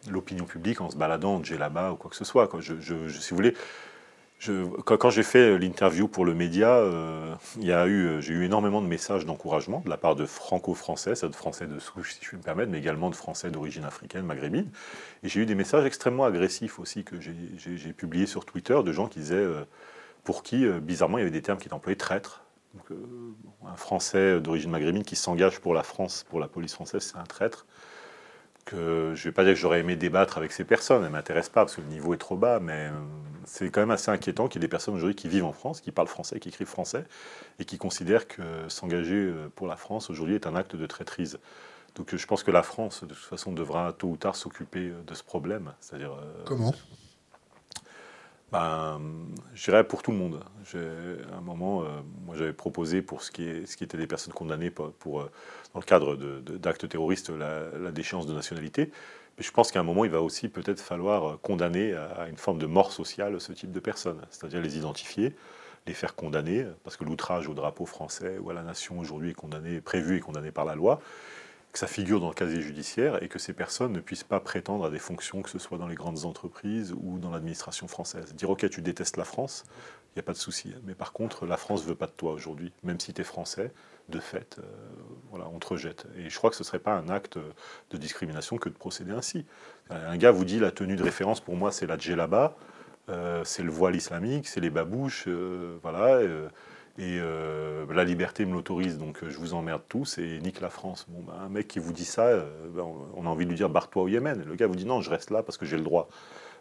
l'opinion publique en se baladant de là-bas ou quoi que ce soit. Quoi. Je, si vous voulez, quand, j'ai fait l'interview pour le média, euh, eu, j'ai eu énormément de messages d'encouragement de la part de franco-français, de français de souche si je puis me permettre, mais également de français d'origine africaine, maghrébine. Et j'ai eu des messages extrêmement agressifs aussi que j'ai publiés sur Twitter de gens qui disaient, euh, pour qui, euh, bizarrement, il y avait des termes qui étaient employés traître. Un Français d'origine maghrébine qui s'engage pour la France, pour la police française, c'est un traître je ne vais pas dire que j'aurais aimé débattre avec ces personnes, elles ne m'intéressent pas parce que le niveau est trop bas, mais euh, c'est quand même assez inquiétant qu'il y ait des personnes aujourd'hui qui vivent en France, qui parlent français, qui écrivent français, et qui considèrent que s'engager euh, pour la France aujourd'hui est un acte de traîtrise. Donc je pense que la France, de toute façon, devra tôt ou tard s'occuper euh, de ce problème. C'est-à-dire. Comment? Ben, je dirais pour tout le monde. À un moment, moi j'avais proposé pour ce qui, est, ce qui était des personnes condamnées pour dans le cadre d'actes terroristes la, déchéance de nationalité. Mais je pense qu'à un moment, il va aussi peut-être falloir condamner à une forme de mort sociale ce type de personnes, c'est-à-dire les identifier, les faire condamner, parce que l'outrage au drapeau français ou à la nation aujourd'hui est condamné, prévu et condamné par la loi, que ça figure dans le casier judiciaire et que ces personnes ne puissent pas prétendre à des fonctions, que ce soit dans les grandes entreprises ou dans l'administration française. Dire, OK, tu détestes la France, il n'y a pas de souci. Mais par contre, la France ne veut pas de toi aujourd'hui. Même si tu es français, de fait, euh, voilà, on te rejette. Et je crois que ce ne serait pas un acte de discrimination que de procéder ainsi. Un gars vous dit, la tenue de référence pour moi, c'est la djellaba, euh, c'est le voile islamique, c'est les babouches, euh, voilà. Et euh, la liberté me l'autorise, donc euh, je vous emmerde tous et nique la France. Bon, ben, un mec qui vous dit ça, euh, ben, on a envie de lui dire barre-toi au Yémen. Le gars vous dit non, je reste là parce que j'ai le droit.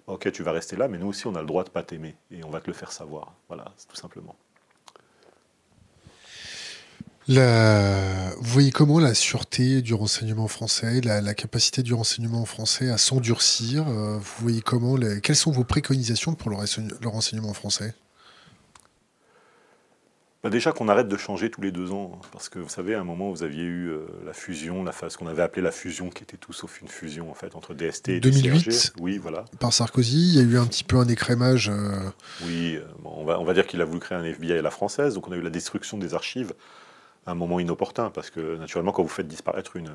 Ok, tu vas rester là, mais nous aussi on a le droit de pas t'aimer et on va te le faire savoir. Voilà, tout simplement. Vous voyez comment la sûreté du renseignement français, la, capacité du renseignement français à s'endurcir Vous voyez comment Quelles sont vos préconisations pour le renseignement français? Bah, déjà qu'on arrête de changer tous les deux ans, hein, parce que vous savez, à un moment, vous aviez eu euh, la fusion, la phase qu'on avait appelée la fusion, qui était tout sauf une fusion en fait entre DST et 2008. Oui, voilà. Par Sarkozy, il y a eu un petit peu un écrémage. Euh, oui, euh, on va, on va dire qu'il a voulu créer un FBI à la française, donc on a eu la destruction des archives à un moment inopportun, parce que naturellement, quand vous faites disparaître une,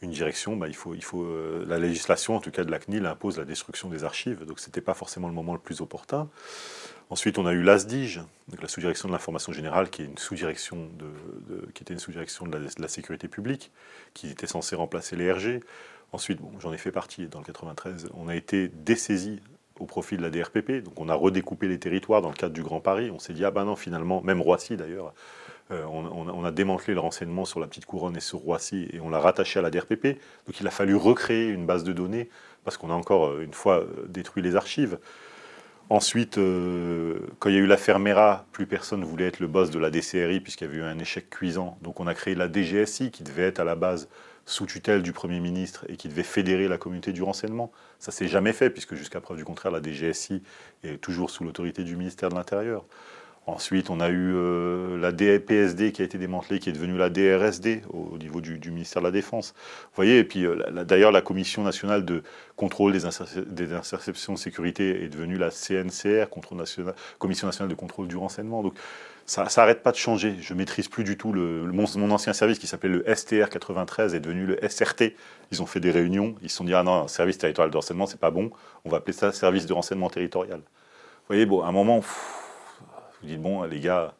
une direction, bah, il faut, il faut, la législation, en tout cas de la CNIL, impose la destruction des archives, donc c'était pas forcément le moment le plus opportun. Ensuite, on a eu l'ASDIGE, la sous-direction de l'information générale, qui, est une sous-direction de, qui était une sous-direction de, la, sécurité publique, qui était censée remplacer les RG. Ensuite, j'en ai fait partie dans le 93, on a été dessaisi au profit de la DRPP, donc on a redécoupé les territoires dans le cadre du Grand Paris. On s'est dit, ah ben non, finalement, même Roissy d'ailleurs, euh, on, a démantelé le renseignement sur la petite couronne et sur Roissy et on l'a rattaché à la DRPP. Donc il a fallu recréer une base de données parce qu'on a encore euh, une fois euh, détruit les archives. Ensuite, euh, quand il y a eu l'affaire Mera, plus personne ne voulait être le boss de la DCRI puisqu'il y avait eu un échec cuisant. Donc on a créé la DGSI qui devait être à la base sous tutelle du Premier ministre et qui devait fédérer la communauté du renseignement. Ça s'est jamais fait puisque jusqu'à preuve du contraire, la DGSI est toujours sous l'autorité du ministère de l'Intérieur. Ensuite, on a eu euh, la DPSD qui a été démantelée, qui est devenue la DRSD au, niveau du, ministère de la Défense. Vous voyez, et puis euh, d'ailleurs, la Commission nationale de contrôle des, interceptions de sécurité est devenue la CNCR, Commission nationale de contrôle du renseignement. Donc, ça n'arrête pas de changer. Je maîtrise plus du tout mon, ancien service qui s'appelait le STR 93 est devenu le SRT. Ils ont fait des réunions, ils se sont dit ah non, service territorial de renseignement c'est pas bon, on va appeler ça service de renseignement territorial. Vous voyez, bon, à un moment, vous dites bon les gars,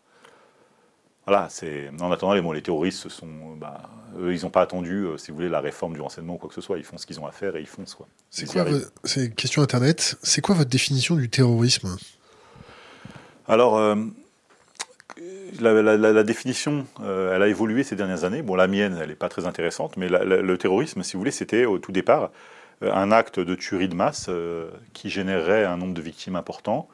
voilà, c'est en attendant les, les terroristes, sont, bah, eux, ils n'ont pas attendu, euh, si vous voulez, la réforme du renseignement ou quoi que ce soit. Ils font ce qu'ils ont à faire et ils font quoi. C'est quoi C'est une question internet. C'est quoi votre définition du terrorisme? Alors. Euh, la, définition, euh, elle a évolué ces dernières années. Bon, la mienne, elle n'est pas très intéressante, mais le terrorisme, si vous voulez, c'était au tout départ un acte de tuerie de masse qui générerait un nombre de victimes important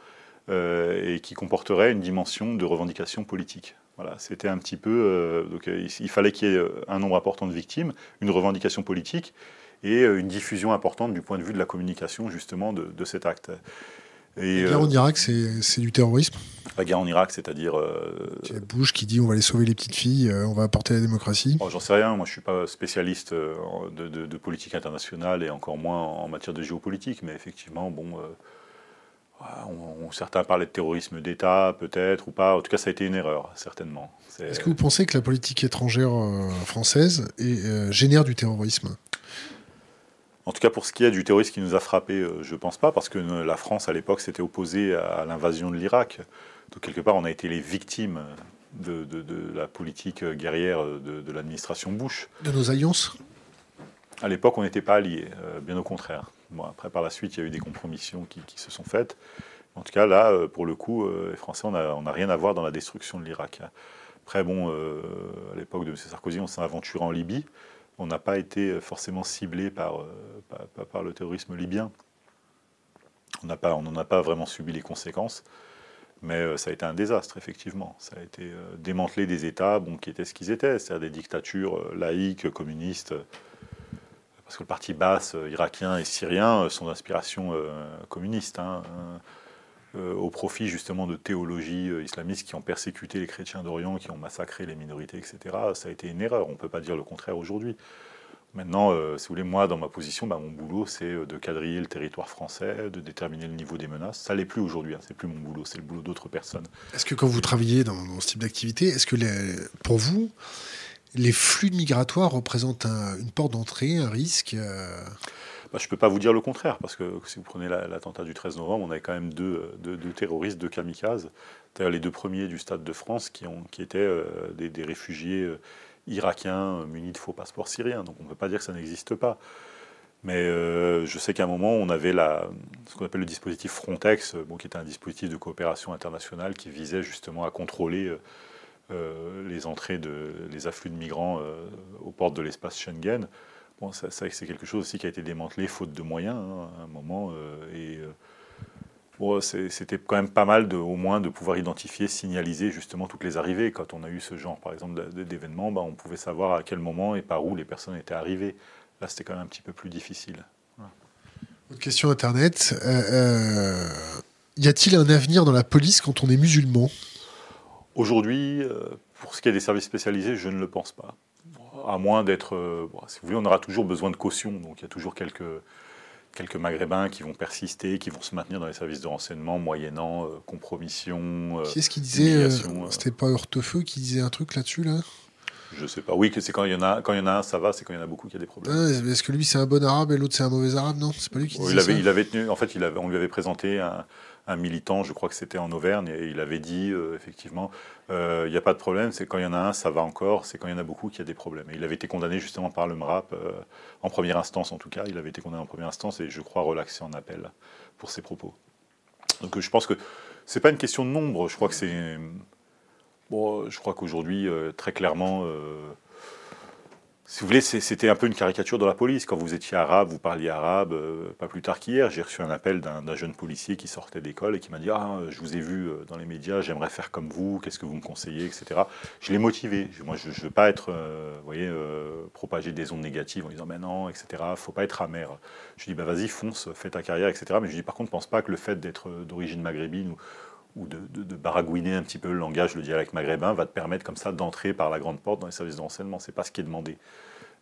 et qui comporterait une dimension de revendication politique. Voilà, c'était un petit peu. donc, il, fallait qu'il y ait un nombre important de victimes, une revendication politique et une diffusion importante du point de vue de la communication, justement, de cet acte la guerre en euh, Irak, c'est du terrorisme La guerre en Irak, c'est-à-dire. Euh, Bush qui dit on va aller sauver les petites filles, euh, on va apporter la démocratie. J'en sais rien, moi je ne suis pas spécialiste de, politique internationale et encore moins en matière de géopolitique, mais effectivement, bon. Certains parlaient de terrorisme d'État, peut-être, ou pas. En tout cas, ça a été une erreur, certainement. Est-ce que vous pensez que la politique étrangère française génère du terrorisme? En tout cas, pour ce qui est du terrorisme qui nous a frappé, euh, je ne pense pas, parce que la France, à l'époque, s'était opposée à l'invasion de l'Irak. Donc, quelque part, on a été les victimes de, la politique guerrière de, l'administration Bush. De nos alliances? À l'époque, on n'était pas alliés, euh, bien au contraire. Après, par la suite, il y a eu des compromissions qui, se sont faites. En tout cas, là, euh, pour le coup, les Français, on n'a rien à voir dans la destruction de l'Irak. Après, bon, à l'époque de M. Sarkozy, on s'est aventuré en Libye on n'a pas été forcément ciblé par, euh, le terrorisme libyen. On n'en a pas vraiment subi les conséquences, mais euh, ça a été un désastre, effectivement. Ça a été euh, démanteler des États bon, qui étaient ce qu'ils étaient, c'est-à-dire des dictatures laïques, communistes, parce que le parti basse irakien et syrien sont d'inspiration communiste. Hein. Euh, au profit justement de théologies euh, islamistes qui ont persécuté les chrétiens d'Orient, qui ont massacré les minorités, etc. Ça a été une erreur, on ne peut pas dire le contraire aujourd'hui. Maintenant, euh, si vous voulez, moi, dans ma position, bah, mon boulot, c'est de quadriller le territoire français, de déterminer le niveau des menaces. Ça l'est plus aujourd'hui, hein. c'est plus mon boulot, c'est le boulot d'autres personnes. Est-ce que quand vous travaillez dans, ce type d'activité, est-ce que pour vous, les flux migratoires représentent une porte d'entrée, un risque bah, je ne peux pas vous dire le contraire, parce que si vous prenez l'attentat du 13 novembre, on avait quand même deux, terroristes, deux kamikazes, c'est-à-dire les deux premiers du Stade de France qui, étaient euh, des, réfugiés euh, irakiens euh, munis de faux passeports syriens. Donc on ne peut pas dire que ça n'existe pas. Mais je sais qu'à un moment, on avait ce qu'on appelle le dispositif Frontex, qui était un dispositif de coopération internationale qui visait justement à contrôler les entrées, de, les afflux de migrants aux portes de l'espace Schengen. Bon, ça, c'est quelque chose aussi qui a été démantelé faute de moyens hein, à un moment. Euh, et euh, bon, c'était quand même pas mal de, au moins de pouvoir identifier, signaliser justement toutes les arrivées. Quand on a eu ce genre, par exemple, d'événements, bah, on pouvait savoir à quel moment et par où les personnes étaient arrivées. Là, c'était quand même un petit peu plus difficile. Autre question Internet. Euh, y a-t-il un avenir dans la police quand on est musulman? Aujourd'hui, pour ce qui est des services spécialisés, je ne le pense pas à moins d'être. Euh, si vous voulez, on aura toujours besoin de caution. Donc il y a toujours quelques, quelques maghrébins qui vont persister, qui vont se maintenir dans les services de renseignement, moyennant euh, compromission. Euh, qui est-ce qui disait C'était pas Hortefeux qui disait un truc là-dessus, là, Je sais pas. Oui, que c'est quand il y en a, quand il y en a un, ça va. C'est quand il y en a beaucoup qu'il y a des problèmes. Ah, est-ce que lui c'est un bon arabe et l'autre c'est un mauvais arabe? Non, c'est pas lui qui disait il avait, ça. Il avait tenu. En fait, il avait, on lui avait présenté un, un militant, je crois que c'était en Auvergne, et il avait dit euh, effectivement, il euh, n'y a pas de problème, c'est quand il y en a un, ça va encore, c'est quand il y en a beaucoup qu'il y a des problèmes. Et il avait été condamné justement par le MRAP, euh, en première instance en tout cas, il avait été condamné en première instance et je crois relaxé en appel pour ses propos. Donc je pense que c'est pas une question de nombre, je crois que c'est. Bon, je crois qu'aujourd'hui, très clairement, si vous voulez, c'était un peu une caricature de la police. Quand vous étiez arabe, vous parliez arabe. Euh, pas plus tard qu'hier, j'ai reçu un appel d'un jeune policier qui sortait d'école et qui m'a dit Ah, je vous ai vu euh, dans les médias, j'aimerais faire comme vous, qu'est-ce que vous me conseillez, etc. Je l'ai motivé. Moi, je ne veux pas être, euh, vous voyez, propager des ondes négatives en disant Mais non, etc. Faut pas être amer. Je lui dis bah, Vas-y, fonce, fais ta carrière, etc. Mais je lui dis Par contre, ne pense pas que le fait d'être d'origine maghrébine ou ou de, baragouiner un petit peu le langage, le dialecte maghrébin, va te permettre comme ça d'entrer par la grande porte dans les services de renseignement. C'est pas ce qui est demandé.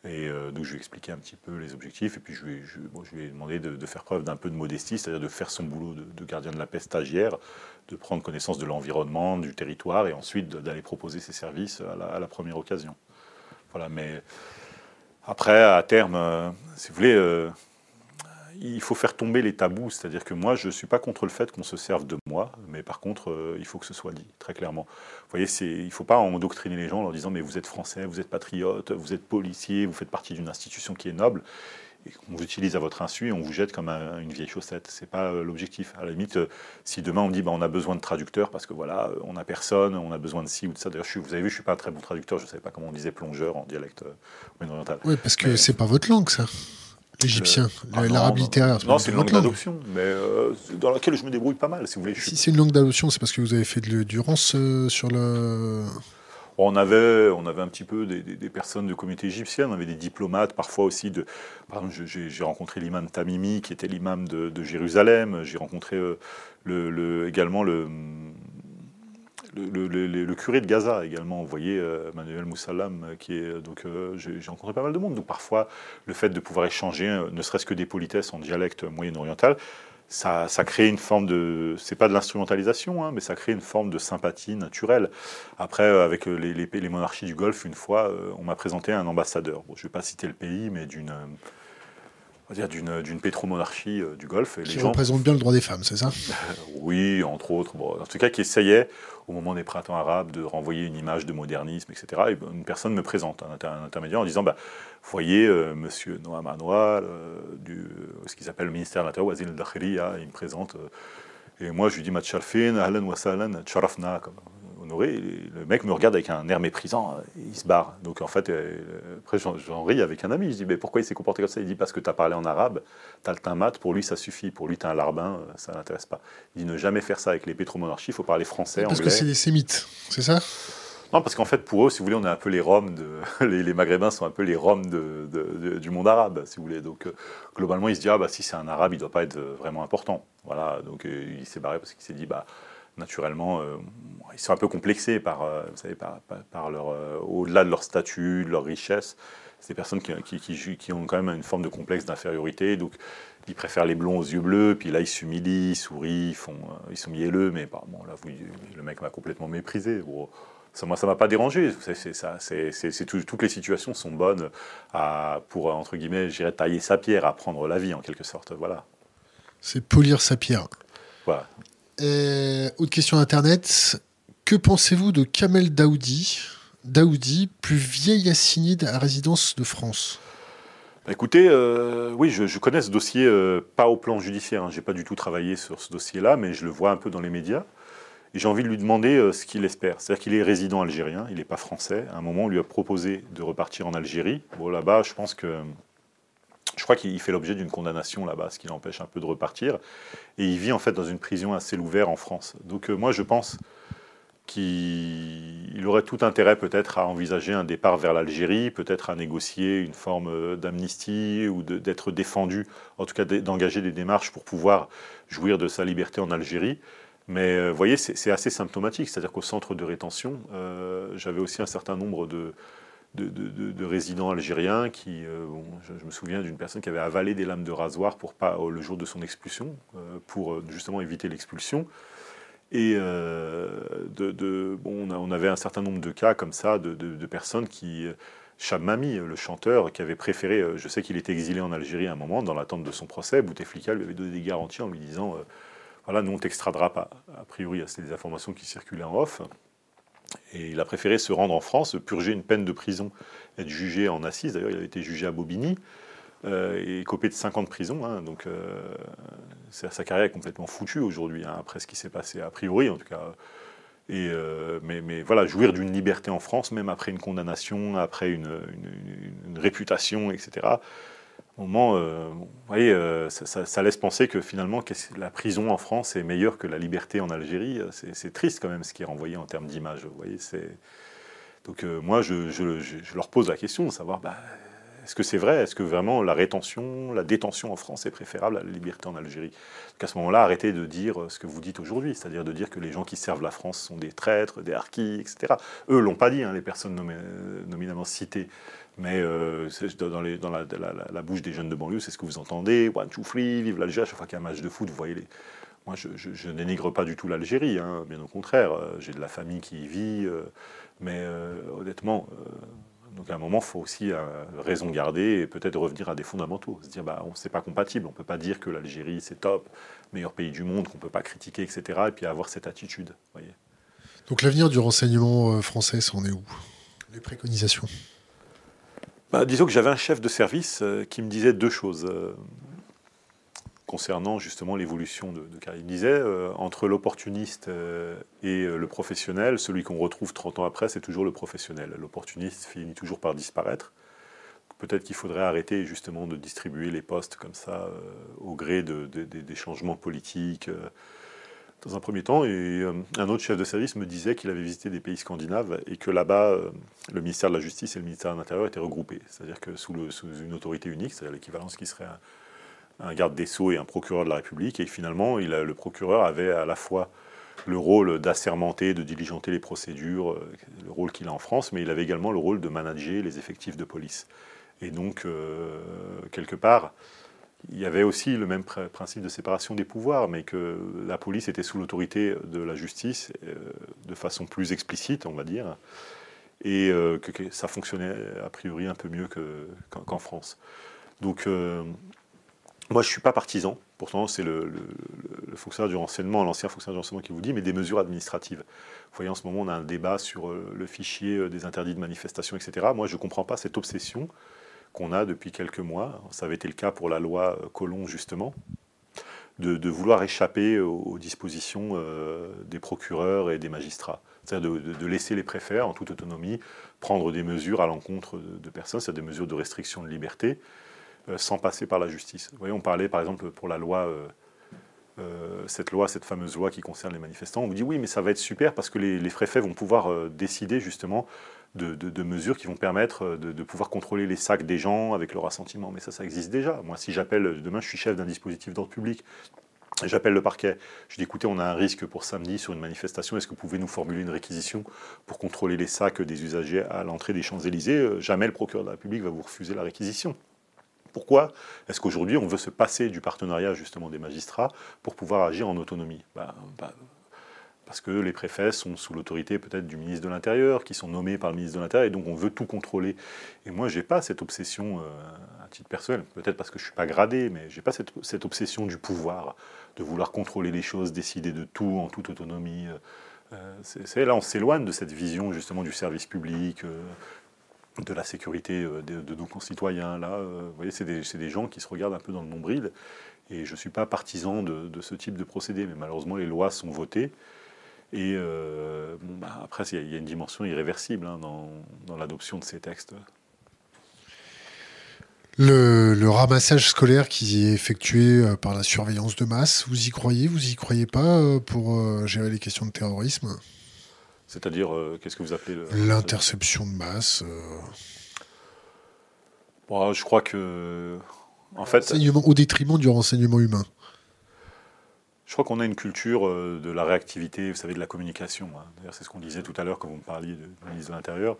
Et euh, donc je lui ai expliqué un petit peu les objectifs, et puis je lui ai, je, lui demandé de, faire preuve d'un peu de modestie, c'est-à-dire de faire son boulot de, gardien de la paix stagiaire, de prendre connaissance de l'environnement, du territoire, et ensuite d'aller proposer ses services à la, première occasion. Voilà, mais après, à terme, euh, si vous voulez, euh, il faut faire tomber les tabous. C'est-à-dire que moi, je ne suis pas contre le fait qu'on se serve de moi, mais par contre, euh, il faut que ce soit dit, très clairement. Vous voyez, il ne faut pas endoctriner les gens en leur disant, mais vous êtes français, vous êtes patriote, vous êtes policier, vous faites partie d'une institution qui est noble. Et on vous utilise à votre insu et on vous jette comme une vieille chaussette. Ce n'est pas euh, l'objectif. À la limite, euh, si demain on dit bah, on a besoin de traducteurs parce que voilà, on n'a personne, on a besoin de ci ou de ça. D'ailleurs, vous avez vu, je ne suis pas un très bon traducteur, je ne savais pas comment on disait plongeur en dialecte oriental. Oui, parce que ce n'est pas votre langue, ça. Égyptien, euh, l'arabe littéraire. Non, c'est une langue d'adoption, mais euh, dans laquelle je me débrouille pas mal, si vous voulez. Si c'est une langue d'adoption, c'est parce que vous avez fait de l'endurance euh, sur le. On avait, on avait un petit peu des, personnes de communauté égyptienne, on avait des diplomates, parfois aussi de. Par exemple, j'ai rencontré l'imam Tamimi, qui était l'imam de, Jérusalem. J'ai rencontré le, également le, le, curé de Gaza également, vous voyez, euh, Manuel Moussalam, euh, qui est euh, donc j'ai rencontré pas mal de monde. Donc parfois, le fait de pouvoir échanger, ne serait-ce que des politesses en dialecte moyen-oriental, ça, crée une forme de, c'est pas de l'instrumentalisation, hein, mais ça crée une forme de sympathie naturelle. Après, avec les, les, monarchies du Golfe, une fois, on m'a présenté un ambassadeur. je ne vais pas citer le pays, mais d'une dire d'une pétromonarchie du Golfe. Et qui représente bien le droit des femmes, c'est ça? Oui, entre autres. Bon, en tout cas, qui essayait au moment des printemps arabes, de renvoyer une image de modernisme, etc. Et une personne me présente, un, intermédiaire, en disant bah, Voyez, euh, monsieur Noam Anwar, euh, du, euh, ce qu'ils appellent le ministère de l'Intérieur, Wazil al il me présente. et moi, je lui dis Matchalfin, Ahlan wa Charafna honoré. le mec me regarde avec un air méprisant, il se barre. Donc en fait, euh, après j'en ris avec un ami. Je dis mais pourquoi il s'est comporté comme ça? Il dit parce que tu as parlé en arabe, tu as le teint mat, pour lui ça suffit. Pour lui, tu un larbin, euh, ça l'intéresse pas. Il dit ne jamais faire ça avec les pétromonarchies, il faut parler français, parce anglais. Parce que c'est des sémites, c'est ça? Non, parce qu'en fait, pour eux, si vous voulez, on est un peu les Roms, de, les, Maghrébins sont un peu les Roms de, du monde arabe, si vous voulez. Donc, euh, globalement, il se dit, ah, bah, si c'est un arabe, il ne doit pas être vraiment important. Voilà, donc il s'est barré parce qu'il s'est dit, bah, naturellement, euh, ils sont un peu complexés par, euh, vous savez, par, par, leur, euh, au-delà de leur statut, de leur richesse. C'est des personnes qui, qui, qui, ont quand même une forme de complexe d'infériorité. Donc, ils préfèrent les blonds aux yeux bleus. Puis là, ils s'humilient, ils sourient, ils, font, ils sont mielleux. Mais bon, là, vous, le mec m'a complètement méprisé. ça, moi, ça m'a pas dérangé. C'est, ça, c'est, toutes les situations sont bonnes à, pour, entre guillemets, j'irais tailler sa pierre, à prendre la vie, en quelque sorte. Voilà. C'est polir sa pierre. Voilà. Euh, autre question Internet. Que pensez-vous de Kamel Daoudi, Daoudi, plus vieil assigné à résidence de France? Bah, Écoutez, euh, oui, je, connais ce dossier, euh, pas au plan judiciaire, hein. je n'ai pas du tout travaillé sur ce dossier-là, mais je le vois un peu dans les médias. Et j'ai envie de lui demander ce qu'il espère. C'est-à-dire qu'il est résident algérien, il n'est pas français. À un moment, on lui a proposé de repartir en Algérie. Bon, là-bas, je pense que je crois qu'il fait l'objet d'une condamnation là-bas, ce qui l'empêche un peu de repartir. Et il vit en fait dans une prison à ciel ouvert en France. Donc euh, moi je pense qu'il aurait tout intérêt peut-être à envisager un départ vers l'Algérie, peut-être à négocier une forme euh, d'amnistie ou d'être défendu, en tout cas d'engager des démarches pour pouvoir jouir de sa liberté en Algérie. Mais euh, vous voyez, c'est assez symptomatique, c'est-à-dire qu'au centre de rétention, j'avais aussi un certain nombre de, de, résidents algériens qui, euh, je, me souviens d'une personne qui avait avalé des lames de rasoir pour pas, le jour de son expulsion, euh, pour euh, justement éviter l'expulsion. Et de, bon, on, avait un certain nombre de cas comme ça, de, personnes qui... Mami, le chanteur, qui avait préféré, je sais qu'il était exilé en Algérie à un moment, dans l'attente de son procès, Bouteflika lui avait donné des garanties en lui disant, voilà, nous on t'extradera pas. A priori, c'est des informations qui circulaient en off. Et il a préféré se rendre en France, purger une peine de prison, être jugé en assise. D'ailleurs, il a été jugé à Bobigny euh, et copé de 5 ans de prison. Hein. donc, euh, sa carrière est complètement foutue aujourd'hui, hein, après ce qui s'est passé, a priori en tout cas. Euh, mais, voilà, jouir d'une liberté en France, même après une condamnation, après une réputation, etc moment, euh, vous voyez, euh, ça, laisse penser que finalement la prison en France est meilleure que la liberté en Algérie. C'est triste quand même ce qui est renvoyé en termes d'image. Donc euh, moi je, leur pose la question de savoir, bah, est-ce que c'est vrai? Est-ce que vraiment la rétention, la détention en France est préférable à la liberté en Algérie? À ce moment-là, arrêtez de dire ce que vous dites aujourd'hui, c'est-à-dire de dire que les gens qui servent la France sont des traîtres, des harkis, etc. Eux l'ont pas dit, hein, les personnes nominalement citées. Mais euh, dans, la, bouche des jeunes de banlieue, c'est ce que vous entendez. One, two, three, vive l'Algérie. Chaque fois qu'il y a un match de foot, vous voyez les. Moi, je, je, dénigre pas du tout l'Algérie, hein, bien au contraire. Euh, j'ai de la famille qui y vit. Euh, mais honnêtement, donc à un moment, il faut aussi raison garder et peut-être revenir à des fondamentaux. Se dire, bah, c'est pas compatible. On peut pas dire que l'Algérie, c'est top, meilleur pays du monde, qu'on peut pas critiquer, etc. Et puis avoir cette attitude. Donc l'avenir du renseignement français, c'en est où? Les préconisations bah, disons que j'avais un chef de service euh, qui me disait deux choses euh, concernant justement l'évolution de, de Il disait, euh, entre l'opportuniste et le professionnel, celui qu'on retrouve 30 ans après, c'est toujours le professionnel. L'opportuniste finit toujours par disparaître. Peut-être qu'il faudrait arrêter justement de distribuer les postes comme ça au gré des changements politiques dans un premier temps. Euh, un autre chef de service me disait qu'il avait visité des pays scandinaves et que là-bas, euh, le ministère de la Justice et le ministère de l'Intérieur étaient regroupés. C'est-à-dire que sous, une autorité unique, c'est-à-dire l'équivalence qui serait un, garde des Sceaux et un procureur de la République. Et finalement, le procureur avait à la fois le rôle d'assermenter, de diligenter les procédures, euh, le rôle qu'il a en France, mais il avait également le rôle de manager les effectifs de police. Et donc, quelque part, il y avait aussi le même principe de séparation des pouvoirs, mais que la police était sous l'autorité de la justice euh, de façon plus explicite, on va dire, et euh, que, ça fonctionnait a priori un peu mieux qu'en France. Donc, euh, moi, je ne suis pas partisan, pourtant c'est le, fonctionnaire du renseignement, l'ancien fonctionnaire du renseignement qui vous dit, mais des mesures administratives. Vous voyez, en ce moment, on a un débat sur le fichier des interdits de manifestation, etc. Moi, je ne comprends pas cette obsession qu'on a depuis quelques mois. Ça avait été le cas pour la loi euh, Colomb, justement, de, vouloir échapper aux, dispositions euh, des procureurs et des magistrats. C'est-à-dire de, laisser les préfets, en toute autonomie, prendre des mesures à l'encontre de, personnes, c'est-à-dire des mesures de restriction de liberté, euh, sans passer par la justice. Vous voyez, on parlait par exemple pour la loi. cette loi, cette fameuse loi qui concerne les manifestants, on vous dit oui, mais ça va être super parce que les, les préfets vont pouvoir décider justement de, mesures qui vont permettre euh, de, pouvoir contrôler les sacs des gens avec leur assentiment. Mais ça, ça existe déjà. Moi, si j'appelle, demain, je suis chef d'un dispositif d'ordre public, J'appelle le parquet. Je dis écoutez, on a un risque pour samedi sur une manifestation. Est-ce que vous pouvez nous formuler une réquisition pour contrôler les sacs des usagers à l'entrée des Champs-Élysées? Euh, Jamais le procureur de la République va vous refuser la réquisition. Pourquoi est-ce qu'aujourd'hui on veut se passer du partenariat justement des magistrats pour pouvoir agir en autonomie? Bah, bah, parce que les préfets sont sous l'autorité peut-être du ministre de l'Intérieur, qui sont nommés par le ministre de l'Intérieur, et donc on veut tout contrôler. Et moi, j'ai pas cette obsession euh, à titre personnel, peut-être parce que je suis pas gradé, mais j'ai pas cette, cette, obsession du pouvoir, de vouloir contrôler les choses, décider de tout en toute autonomie. Euh, c'est là, on s'éloigne de cette vision justement du service public. Euh, de la sécurité de, nos concitoyens. Là, vous voyez, c'est des, des, gens qui se regardent un peu dans le nombril. Et je ne suis pas partisan de, ce type de procédé, mais malheureusement, les lois sont votées. Et euh, bah, après, il y, a une dimension irréversible hein, dans, l'adoption de ces textes. Le, ramassage scolaire qui est effectué euh, par la surveillance de masse, vous y croyez? Vous y croyez pas euh, pour gérer les questions de terrorisme? C'est-à-dire, qu'est-ce que vous appelez L'interception de masse. je crois que. En fait. Au détriment du renseignement humain. Je crois qu'on a une culture euh, de la réactivité, vous savez, de la communication. Hein. C'est ce qu'on disait tout à l'heure quand vous me parliez du ministre de l'Intérieur.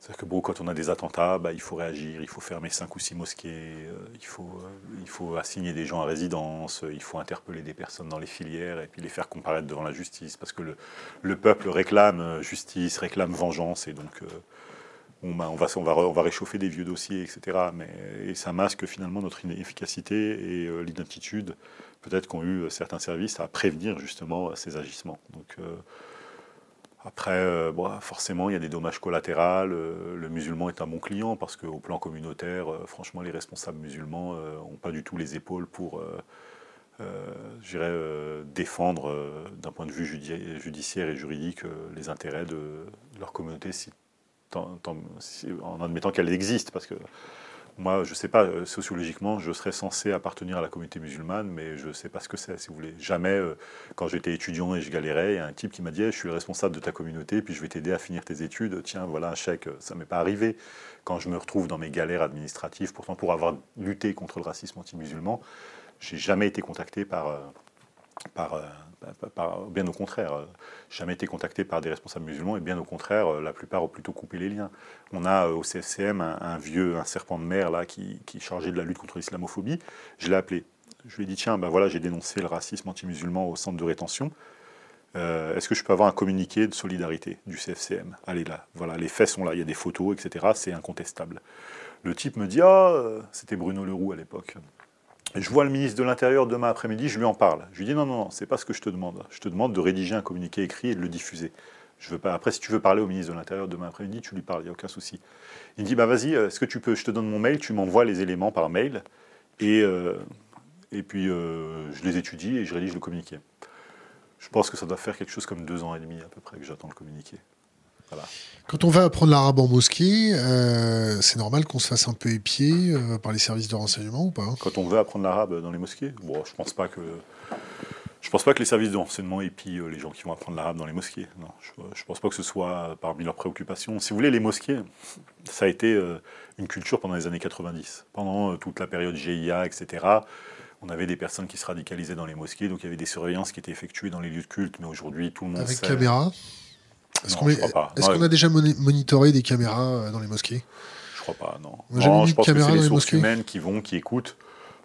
C'est-à-dire que bon, quand on a des attentats, bah, il faut réagir, il faut fermer cinq ou six mosquées, euh, il, faut, euh, il faut assigner des gens à résidence, il faut interpeller des personnes dans les filières et puis les faire comparaître devant la justice, parce que le, le peuple réclame justice, réclame vengeance, et donc bah, on va réchauffer des vieux dossiers, etc. Mais, et ça masque finalement notre inefficacité et l'inaptitude peut-être qu'ont eu certains services à prévenir justement ces agissements. Donc, euh, après, euh, forcément, il y a des dommages collatéraux. Euh, le musulman est un bon client parce qu'au plan communautaire, franchement, les responsables musulmans n'ont pas du tout les épaules pour, défendre d'un point de vue judiciaire et juridique les intérêts de, leur communauté en admettant qu'elle existe. Parce que moi, je ne sais pas, euh, sociologiquement, je serais censé appartenir à la communauté musulmane, mais je ne sais pas ce que c'est, si vous voulez. Jamais, euh, quand j'étais étudiant et je galérais, il y a un type qui m'a dit Je suis le responsable de ta communauté, puis je vais t'aider à finir tes études. Tiens, voilà un chèque. Ça ne m'est pas arrivé. Quand je me retrouve dans mes galères administratives, pourtant pour avoir lutté contre le racisme anti-musulman, j'ai jamais été contacté par, euh, par, bien au contraire, euh, jamais été contacté par des responsables musulmans et bien au contraire, euh, la plupart ont plutôt coupé les liens. On a au CFCM un, vieux, un serpent de mer là qui, qui est chargé de la lutte contre l'islamophobie. Je l'ai appelé. Je lui ai dit tiens, ben voilà, j'ai dénoncé le racisme anti-musulman au centre de rétention. Est-ce que je peux avoir un communiqué de solidarité du CFCM Allez là, voilà, les faits sont là, il y a des photos, etc. C'est incontestable. Le type me dit ah, c'était Bruno Leroux à l'époque je vois le ministre de l'Intérieur demain après-midi, je lui en parle. Je lui dis non, non, non, c'est pas ce que je te demande. Je te demande de rédiger un communiqué écrit et de le diffuser. Je veux pas. Après, si tu veux parler au ministre de l'Intérieur demain après-midi, tu lui parles, il n'y a aucun souci. Il me dit bah vas-y, est-ce que tu peux, je te donne mon mail, tu m'envoies les éléments par mail et, euh, et puis euh, je les étudie et je rédige le communiqué. Je pense que ça doit faire quelque chose comme deux ans et demi à peu près que j'attends le communiqué. Quand on va apprendre l'arabe en mosquée, euh, c'est normal qu'on se fasse un peu épier euh, par les services de renseignement ou pas Quand on veut apprendre l'arabe dans les mosquées, bon, je pense pas que je pense pas que les services de renseignement épient euh, les gens qui vont apprendre l'arabe dans les mosquées. Non, je, ne pense pas que ce soit parmi leurs préoccupations. Si vous voulez, les mosquées, ça a été une culture pendant les années 90, pendant toute la période GIA, etc. On avait des personnes qui se radicalisaient dans les mosquées, donc il y avait des surveillances qui étaient effectuées dans les lieux de culte, mais aujourd'hui tout le monde avec caméra? Est-ce qu'on a déjà monitoré des caméras euh, dans les mosquées? Je crois pas, non. non je pense que c'est les, sources humaines qui vont, qui écoutent.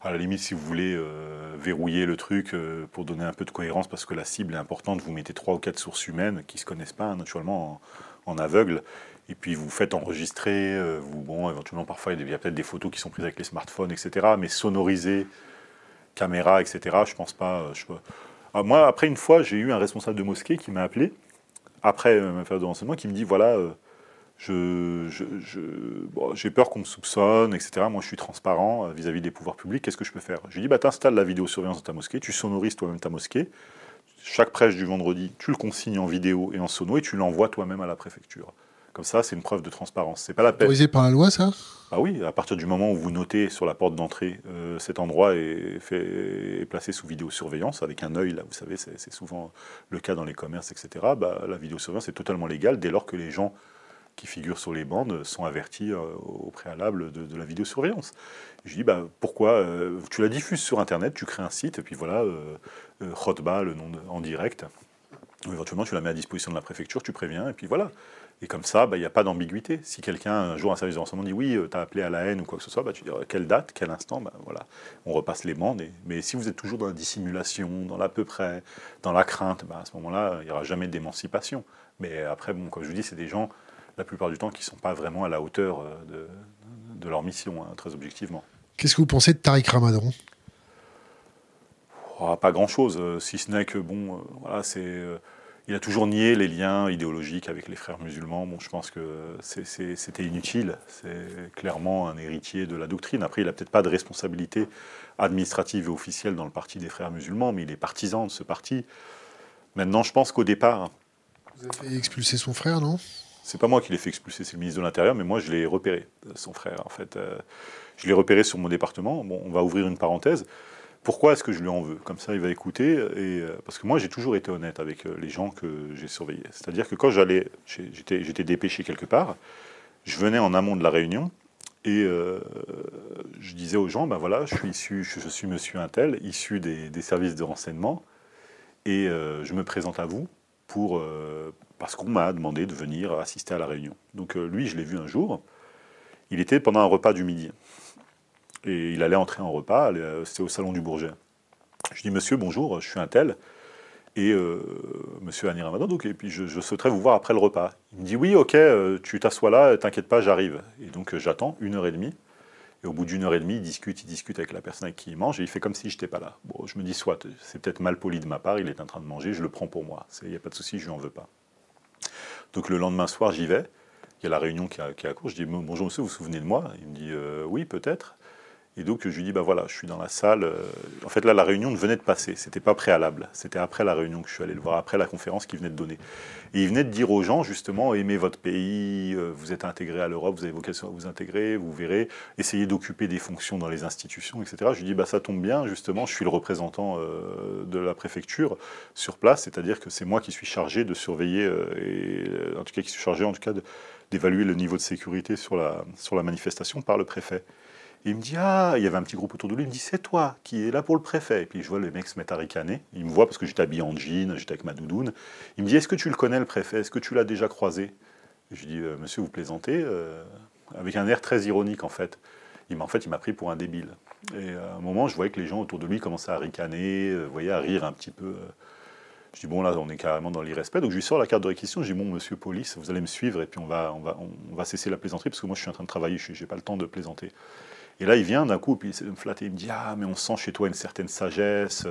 À la limite, si vous voulez euh, verrouiller le truc euh, pour donner un peu de cohérence, parce que la cible est importante, vous mettez trois ou quatre sources humaines qui se connaissent pas naturellement en, aveugle, et puis vous faites enregistrer. vous, bon, éventuellement parfois il y a peut-être des photos qui sont prises avec les smartphones, etc. Mais sonoriser, caméra, etc. Je pense pas. Je, ah, moi, après une fois, j'ai eu un responsable de mosquée qui m'a appelé après euh, ma période de renseignement, qui me dit voilà, euh, j'ai peur qu'on me soupçonne, etc. Moi, je suis transparent euh, vis-à-vis des pouvoirs publics. Qu'est-ce que je peux faire? Je lui dis bah, t'installes la vidéosurveillance dans ta mosquée, tu sonorises toi-même ta mosquée. Chaque prêche du vendredi, tu le consignes en vidéo et en sono et tu l'envoies toi-même à la préfecture. Comme ça, c'est une preuve de transparence. C'est pas la peine. Autorisé par la loi, ça? Ah oui, à partir du moment où vous notez sur la porte d'entrée, cet endroit est, fait, est placé sous vidéosurveillance, avec un œil, là, vous savez, c'est souvent le cas dans les commerces, etc. Bah, la vidéosurveillance est totalement légale dès lors que les gens qui figurent sur les bandes sont avertis euh, au préalable de, la vidéosurveillance. je dis, bah, pourquoi euh, Tu la diffuses sur Internet, tu crées un site, et puis voilà, euh, euh le nom en direct. Éventuellement, tu la mets à disposition de la préfecture, tu préviens, et puis voilà. Et comme ça, bah, il n'y a pas d'ambiguïté. Si quelqu'un, un jour, un service de renseignement dit oui, euh, tu as appelé à la haine ou quoi que ce soit, bah, tu dis quelle date, quel instant, bah, voilà. on repasse les bandes. Mais si vous êtes toujours dans la dissimulation, dans l'à peu près, dans la crainte, bah, à ce moment-là, il n'y aura jamais d'émancipation. Mais après, bon, comme je vous dis, c'est des gens, la plupart du temps, qui ne sont pas vraiment à la hauteur euh, de, leur mission, hein, très objectivement. Qu'est-ce que vous pensez de Tariq Ramadan? Oh, Pas grand-chose, euh, si ce n'est que, bon, voilà, c'est il a toujours nié les liens idéologiques avec les frères musulmans. Bon, je pense que c'était inutile. C'est clairement un héritier de la doctrine. Après, il n'a peut-être pas de responsabilité administrative et officielle dans le parti des frères musulmans, mais il est partisan de ce parti. Maintenant, je pense qu'au départ. Vous avez fait expulser son frère, non? C'est pas moi qui l'ai fait expulser, c'est le ministre de l'Intérieur, mais moi, je l'ai repéré, son frère, en fait. Euh, je l'ai repéré sur mon département. Bon, on va ouvrir une parenthèse pourquoi est-ce que je lui en veux? Comme ça, il va écouter. Et, euh, parce que moi, j'ai toujours été honnête avec euh, les gens que j'ai surveillés. C'est-à-dire que quand j'allais, j'étais dépêché quelque part, je venais en amont de la réunion et euh, je disais aux gens, ben voilà, je suis issu, je, suis monsieur Intel, issu des, services de renseignement, et je me présente à vous pour parce qu'on m'a demandé de venir assister à la réunion. Donc lui, je l'ai vu un jour. Il était pendant un repas du midi. Et il allait entrer en repas, euh, c'était au salon du Bourget. Je dis Monsieur, bonjour, je suis un tel. Et euh, monsieur Anir Ramadan, donc, et puis je, souhaiterais vous voir après le repas. Il me dit Oui, ok, euh, tu t'assois là, t'inquiète pas, j'arrive. Et donc j'attends une heure et demie. Et au bout d'une heure et demie, il discute, il discute avec la personne avec qui il mange, et il fait comme si je n'étais pas là. Bon, je me dis Soit, c'est peut-être mal poli de ma part, il est en train de manger, je le prends pour moi. Il n'y a pas de souci, je lui en veux pas. Donc le lendemain soir, j'y vais. Il y a la réunion qui est à, court. Je dis Bonjour monsieur, vous vous souvenez de moi? Il me dit Oui, peut-être. Et donc je lui dis, bah voilà, je suis dans la salle. euh, En fait là, la réunion venait de passer, c'était pas préalable. C'était après la réunion que je suis allé le voir, après la conférence qu'il venait de donner. Et il venait de dire aux gens, justement, aimez votre pays, euh, vous êtes intégrés à l'Europe, vous avez vocation à vous intégrer, vous verrez, essayez d'occuper des fonctions dans les institutions, etc. Je lui dis, bah ça tombe bien, justement, je suis le représentant euh, de la préfecture sur place, c'est-à-dire que c'est moi qui suis chargé de surveiller, et en tout cas qui suis chargé en tout cas d'évaluer le niveau de sécurité sur la, sur la manifestation par le préfet. Il me dit, ah, il y avait un petit groupe autour de lui, il me dit, c'est toi qui es là pour le préfet. Et puis je vois le mec se mettre à ricaner. Il me voit parce que j'étais habillé en jean, j'étais avec ma doudoune. Il me dit, est-ce que tu le connais le préfet? Est-ce que tu l'as déjà croisé? Je lui dis, Euh, monsieur, vous plaisantez euh, Avec un air très ironique en fait. Il en fait, il m'a pris pour un débile. Et à un moment, je voyais que les gens autour de lui commençaient à ricaner, euh, voyez, à rire un petit peu. euh. Je dis, bon, là, on est carrément dans l'irrespect. Donc, je lui sors la carte de réquisition. Je dis, bon, monsieur police, vous allez me suivre et puis on va, on va, on va cesser la plaisanterie parce que moi, je suis en train de travailler, je n'ai pas le temps de plaisanter. Et là, il vient d'un coup, puis il me flatter. Il me dit Ah, mais on sent chez toi une certaine sagesse.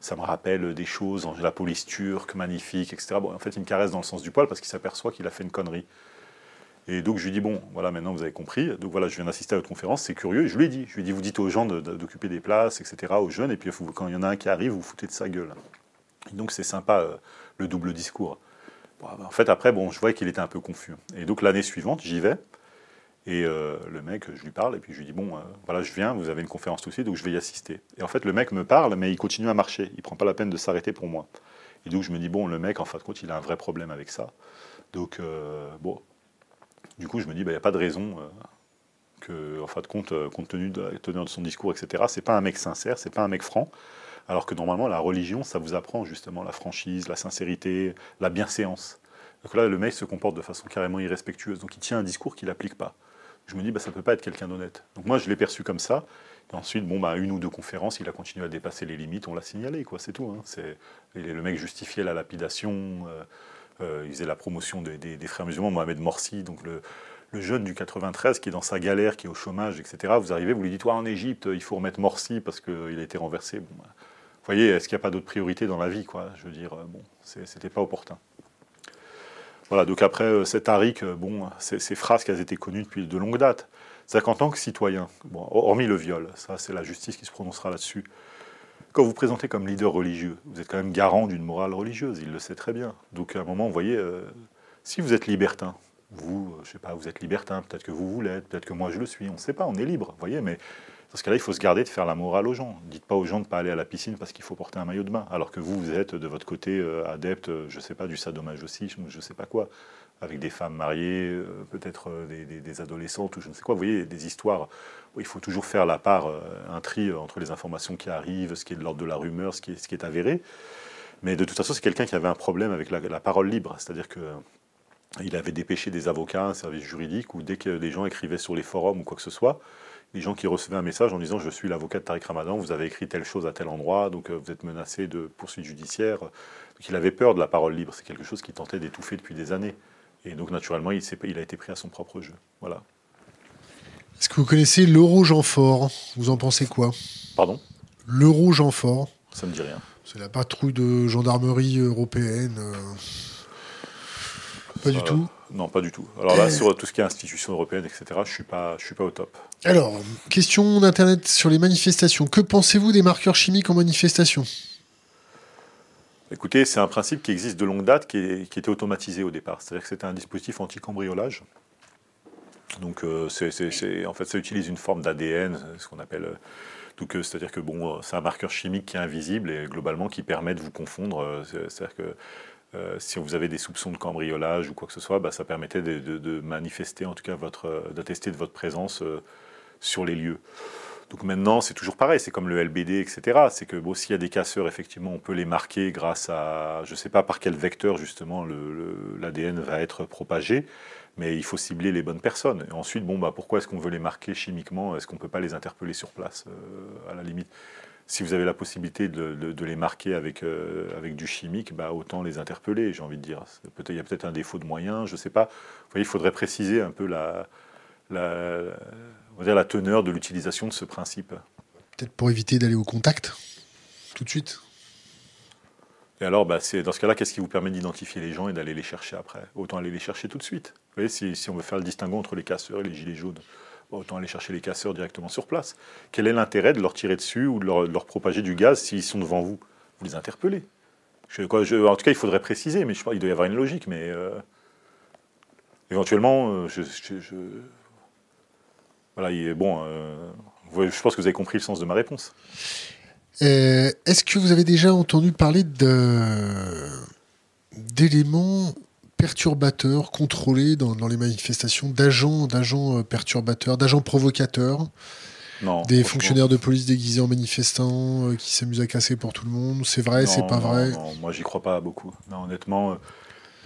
Ça me rappelle des choses, la police turque, magnifique, etc. Bon, en fait, il me caresse dans le sens du poil parce qu'il s'aperçoit qu'il a fait une connerie. Et donc, je lui dis Bon, voilà, maintenant vous avez compris. Donc, voilà, je viens d'assister à votre conférence, c'est curieux. Je lui ai dit Je lui ai dit Vous dites aux gens d'occuper des places, etc., aux jeunes, et puis vous- quand il y en a un qui arrive, vous foutez de sa gueule. Et donc, c'est sympa, euh, le double discours. En fait, après, bon, je voyais qu'il était un peu confus. Et donc, l'année suivante, j'y vais. Et euh, le mec, je lui parle, et puis je lui dis, bon, euh, voilà, je viens, vous avez une conférence tout de suite, donc je vais y assister. Et en fait, le mec me parle, mais il continue à marcher. Il prend pas la peine de s'arrêter pour moi. Et donc je me dis, bon, le mec, en fin de compte, il a un vrai problème avec ça. Donc, euh, bon, du coup, je me dis, il n'y a pas de raison que, en fin de compte, compte tenu de de son discours, etc., c'est pas un mec sincère, c'est pas un mec franc. Alors que normalement, la religion, ça vous apprend justement la franchise, la sincérité, la bienséance. Donc là, le mec se comporte de façon carrément irrespectueuse. Donc il tient un discours qu'il n'applique pas. Je me dis, bah, ça ne peut pas être quelqu'un d'honnête. Donc moi, je l'ai perçu comme ça. Ensuite, bon, bah, une ou deux conférences, il a continué à dépasser les limites, on l'a signalé, quoi, c'est tout. hein. Le mec justifiait la lapidation, euh, euh, il faisait la promotion des, frères musulmans, Mohamed Morsi, donc le, jeune du 93 qui est dans sa galère, qui est au chômage, etc. Vous arrivez, vous lui dites, ouais, en Égypte, il faut remettre Morsi parce qu'il a été renversé. Bah, voyez, est-ce qu'il n'y a pas d'autres priorités dans la vie, quoi? Je veux dire, euh, bon, c'était pas opportun. Voilà, donc après, euh, cet Arik, euh, bon, ces, ces phrases qui étaient connues depuis de longue date. C'est-à-dire qu'en tant que citoyen, hormis le viol, ça c'est la justice qui se prononcera là-dessus, quand vous vous présentez comme leader religieux, vous êtes quand même garant d'une morale religieuse, il le sait très bien. Donc à un moment, vous voyez, euh, si vous êtes libertin, vous, je sais pas, vous êtes libertin, peut-être que vous l'êtes, peut-être que moi je le suis, on ne sait pas, on est libre, vous voyez, mais dans ce cas-là, il faut se garder de faire la morale aux gens. Dites pas aux gens de ne pas aller à la piscine parce qu'il faut porter un maillot de bain, alors que vous, vous êtes de votre côté euh, adepte, euh, je sais pas, du sadomasochisme, je sais pas quoi, avec des femmes mariées, euh, peut-être des, adolescentes, ou je ne sais quoi. Vous voyez, des histoires il faut toujours faire la part, un tri entre les informations qui arrivent, ce qui est de l'ordre de la rumeur, ce qui est, avéré. Mais de toute façon, c'est quelqu'un qui avait un problème avec la, parole libre, c'est-à-dire que il avait dépêché des avocats, un service juridique, où dès que des gens écrivaient sur les forums ou quoi que ce soit, les gens qui recevaient un message en disant je suis l'avocat de Tariq Ramadan, vous avez écrit telle chose à tel endroit, donc euh, vous êtes menacé de poursuites judiciaires. Donc il avait peur de la parole libre, c'est quelque chose qu'il tentait d'étouffer depuis des années. Et donc naturellement, il, a été pris à son propre jeu. Voilà. Est-ce que vous connaissez l'euro Jean-Fort Vous en pensez quoi? Pardon? L'euro Jean-Fort, Ça me dit rien. c'est la patrouille de gendarmerie européenne. euh, Pas du tout. Non, pas du tout. Alors là, sur tout ce qui est institutions européennes, etc., je suis pas, je suis pas au top. Alors, question d'Internet sur les manifestations. Que pensez-vous des marqueurs chimiques en manifestation? Écoutez, c'est un principe qui existe de longue date, qui, est- qui était automatisé au départ. C'est-à-dire que c'était un dispositif anti-cambriolage. Donc, euh, en fait, ça utilise une forme d'ADN, ce qu'on appelle. euh, c'est-à-dire que bon, euh, c'est un marqueur chimique qui est invisible et globalement qui permet de vous confondre. euh, c'est- C'est-à-dire que euh, si vous avez des soupçons de cambriolage ou quoi que ce soit, bah, ça permettait de, manifester, en tout cas, votre, euh, d'attester de votre présence euh, sur les lieux. Donc maintenant, c'est toujours pareil, c'est comme le LBD, etc. C'est que bon, s'il y a des casseurs, effectivement, on peut les marquer grâce à, je ne sais pas par quel vecteur, justement, l'ADN va être propagé, mais il faut cibler les bonnes personnes. Et ensuite, bon, bah, pourquoi est-ce qu'on veut les marquer chimiquement? Est-ce qu'on ne peut pas les interpeller sur place, à la limite? Si vous avez la possibilité de, de- de les marquer avec, euh, avec du chimique, bah, autant les interpeller, j'ai envie de dire. Peut-être- Il y a peut-être un défaut de moyens, je ne sais pas. Vous voyez, il faudrait préciser un peu la, la, on va dire la teneur de l'utilisation de ce principe. Peut-être pour éviter d'aller au contact tout de suite. Et alors, bah, dans ce cas-là, qu'est-ce qui vous permet d'identifier les gens et d'aller les chercher après? Autant aller les chercher tout de suite. Vous voyez, si, si on veut faire le distinguo entre les casseurs et les gilets jaunes. Autant aller chercher les casseurs directement sur place. Quel est l'intérêt de leur tirer dessus ou de leur, propager du gaz s'ils sont devant vous? Vous les interpellez. en tout cas, il faudrait préciser, mais je pense qu'il doit y avoir une logique. Mais euh, éventuellement, euh, je, voilà, il bon. Euh, je pense que vous avez compris le sens de ma réponse. Est-ce que vous avez déjà entendu parler d'éléments perturbateurs contrôlés dans, les manifestations, d'agents, d'agents euh, perturbateurs, d'agents provocateurs. Non, des fonctionnaires de police déguisés en manifestants euh, qui s'amusent à casser pour tout le monde. C'est vrai, c'est pas vrai. Non, moi j'y crois pas beaucoup. honnêtement,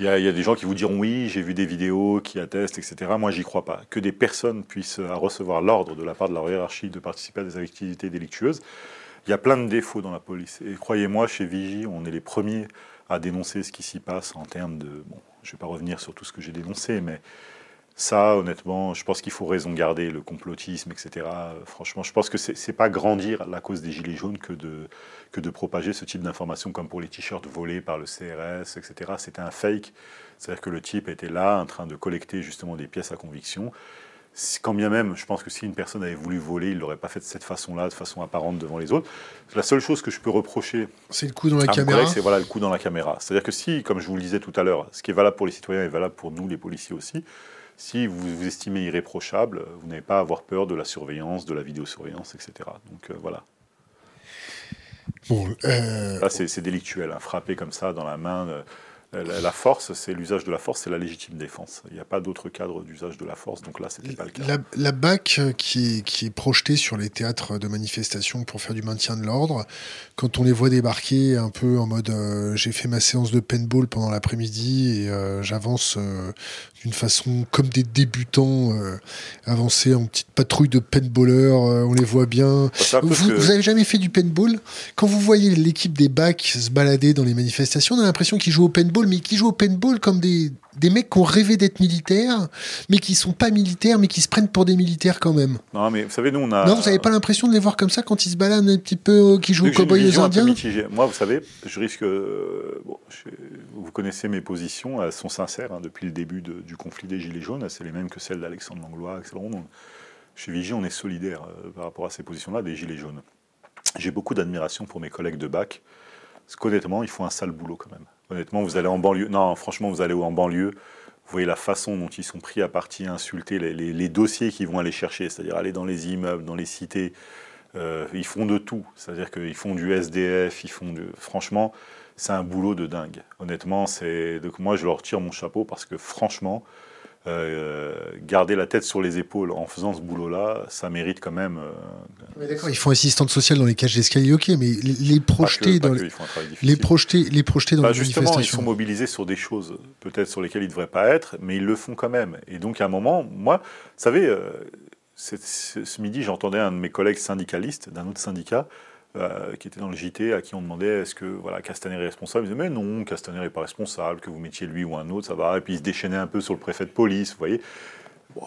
il y, a des gens qui vous diront oui, j'ai vu des vidéos qui attestent, etc. Moi j'y crois pas. Que des personnes puissent euh, recevoir l'ordre de la part de leur hiérarchie de participer à des activités délictueuses, il y a plein de défauts dans la police. Et croyez-moi, chez Vigie, on est les premiers à dénoncer ce qui s'y passe en termes de. Bon, je ne vais pas revenir sur tout ce que j'ai dénoncé, mais ça, honnêtement, je pense qu'il faut raison garder, le complotisme, etc. Franchement, je pense que ce n'est pas grandir la cause des Gilets jaunes que de, que de propager ce type d'informations comme pour les t-shirts volés par le CRS, etc. C'était un fake. C'est-à-dire que le type était là en train de collecter justement des pièces à conviction quand bien même, je pense que si une personne avait voulu voler, il ne l'aurait pas fait de cette façon-là, de façon apparente devant les autres. La seule chose que je peux reprocher. C'est le coup dans la caméra. C'est voilà, le coup dans la caméra. C'est-à-dire que si, comme je vous le disais tout à l'heure, ce qui est valable pour les citoyens est valable pour nous, les policiers aussi, si vous vous estimez irréprochable, vous n'avez pas à avoir peur de la surveillance, de la vidéosurveillance, etc. Donc euh, voilà. Bon, euh... Là, c'est délictuel, hein, frapper comme ça dans la main. Euh, la force, c'est l'usage de la force, c'est la légitime défense. Il n'y a pas d'autre cadre d'usage de la force, donc là, c'était pas le cas. La, BAC euh, qui est, qui est projetée sur les théâtres de manifestation pour faire du maintien de l'ordre, quand on les voit débarquer un peu en mode euh, j'ai fait ma séance de paintball pendant l'après-midi et euh, j'avance d'une façon comme des débutants avancer en petite patrouille de paintballers, on les voit bien. Bah, vous, n'avez avez jamais fait du paintball? Quand vous voyez l'équipe des BAC se balader dans les manifestations, on a l'impression qu'ils jouent au paintball mais qui jouent au paintball comme des, des mecs qui ont rêvé d'être militaires, mais qui sont pas militaires, mais qui se prennent pour des militaires quand même. Non, mais vous savez, nous, on a. Non, vous n'avez pas l'impression de les voir comme ça quand ils se baladent un petit peu, euh, qui jouent au cowboy les Indiens Moi, vous savez, je risque. Euh, bon, vous connaissez mes positions, elles sont sincères hein, depuis le début du conflit des Gilets jaunes, c'est les mêmes que celles d'Alexandre Langlois, Rondon. Chez Vigie, on est solidaire euh, par rapport à ces positions-là des Gilets jaunes. J'ai beaucoup d'admiration pour mes collègues de BAC, parce qu'honnêtement, ils font un sale boulot quand même. Honnêtement, vous allez en banlieue. Non, franchement, vous allez en banlieue. Vous voyez la façon dont ils sont pris à partie, insultés, les, dossiers qu'ils vont aller chercher, c'est-à-dire aller dans les immeubles, dans les cités. Euh, ils font de tout. C'est-à-dire qu'ils font du SDF, ils font du. Franchement, c'est un boulot de dingue. Honnêtement, c'est. Donc moi, je leur tire mon chapeau parce que franchement, euh, garder la tête sur les épaules en faisant ce boulot-là, ça mérite quand même. Euh, d'accord, ils font assistante sociale dans les cages d'escalier, ok, mais les, projeter dans les, les projeter, les projeter dans bah, les justement, ils sont mobilisés sur des choses peut-être sur lesquelles ils ne devraient pas être, mais ils le font quand même. Et donc à un moment, moi, vous savez, euh, ce midi, j'entendais un de mes collègues syndicalistes d'un autre syndicat euh, qui était dans le JT, à qui on demandait est-ce que voilà, Castaner est responsable? Il disait mais non, Castaner n'est pas responsable, que vous mettiez lui ou un autre, ça va. Et puis il se déchaînait un peu sur le préfet de police, vous voyez.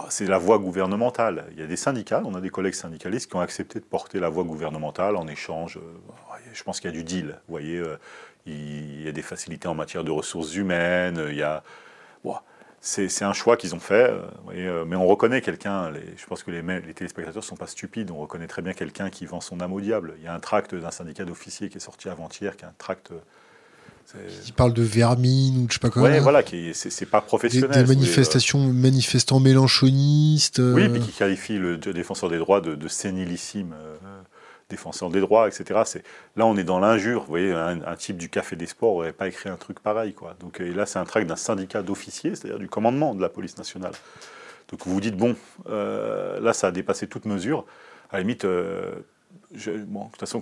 c'est la voie gouvernementale. Il y a des syndicats, on a des collègues syndicalistes qui ont accepté de porter la voie gouvernementale en échange. Euh, je pense qu'il y a du deal. Vous voyez, euh, il y a des facilités en matière de ressources humaines. Il y a, c'est un choix qu'ils ont fait, euh, euh, mais on reconnaît quelqu'un, je pense que les, les téléspectateurs ne sont pas stupides, on reconnaît très bien quelqu'un qui vend son âme au diable. Il y a un tract d'un syndicat d'officiers qui est sorti avant-hier, qui est un tract... Euh, qui parle de vermine ou je sais pas quoi. Oui, voilà, c'est pas professionnel. Des, manifestations, manifestants mélanchonistes. Oui, puis qui qualifie le défenseur des droits de, sénilissime défenseur des droits, etc. Là on est dans l'injure. Vous voyez, un, type du Café des Sports n'aurait pas écrit un truc pareil. Donc et là c'est un tract d'un syndicat d'officiers, c'est-à-dire du commandement de la police nationale. Donc vous vous dites bon, euh, là ça a dépassé toute mesure. À la limite. Euh, bon, de toute façon,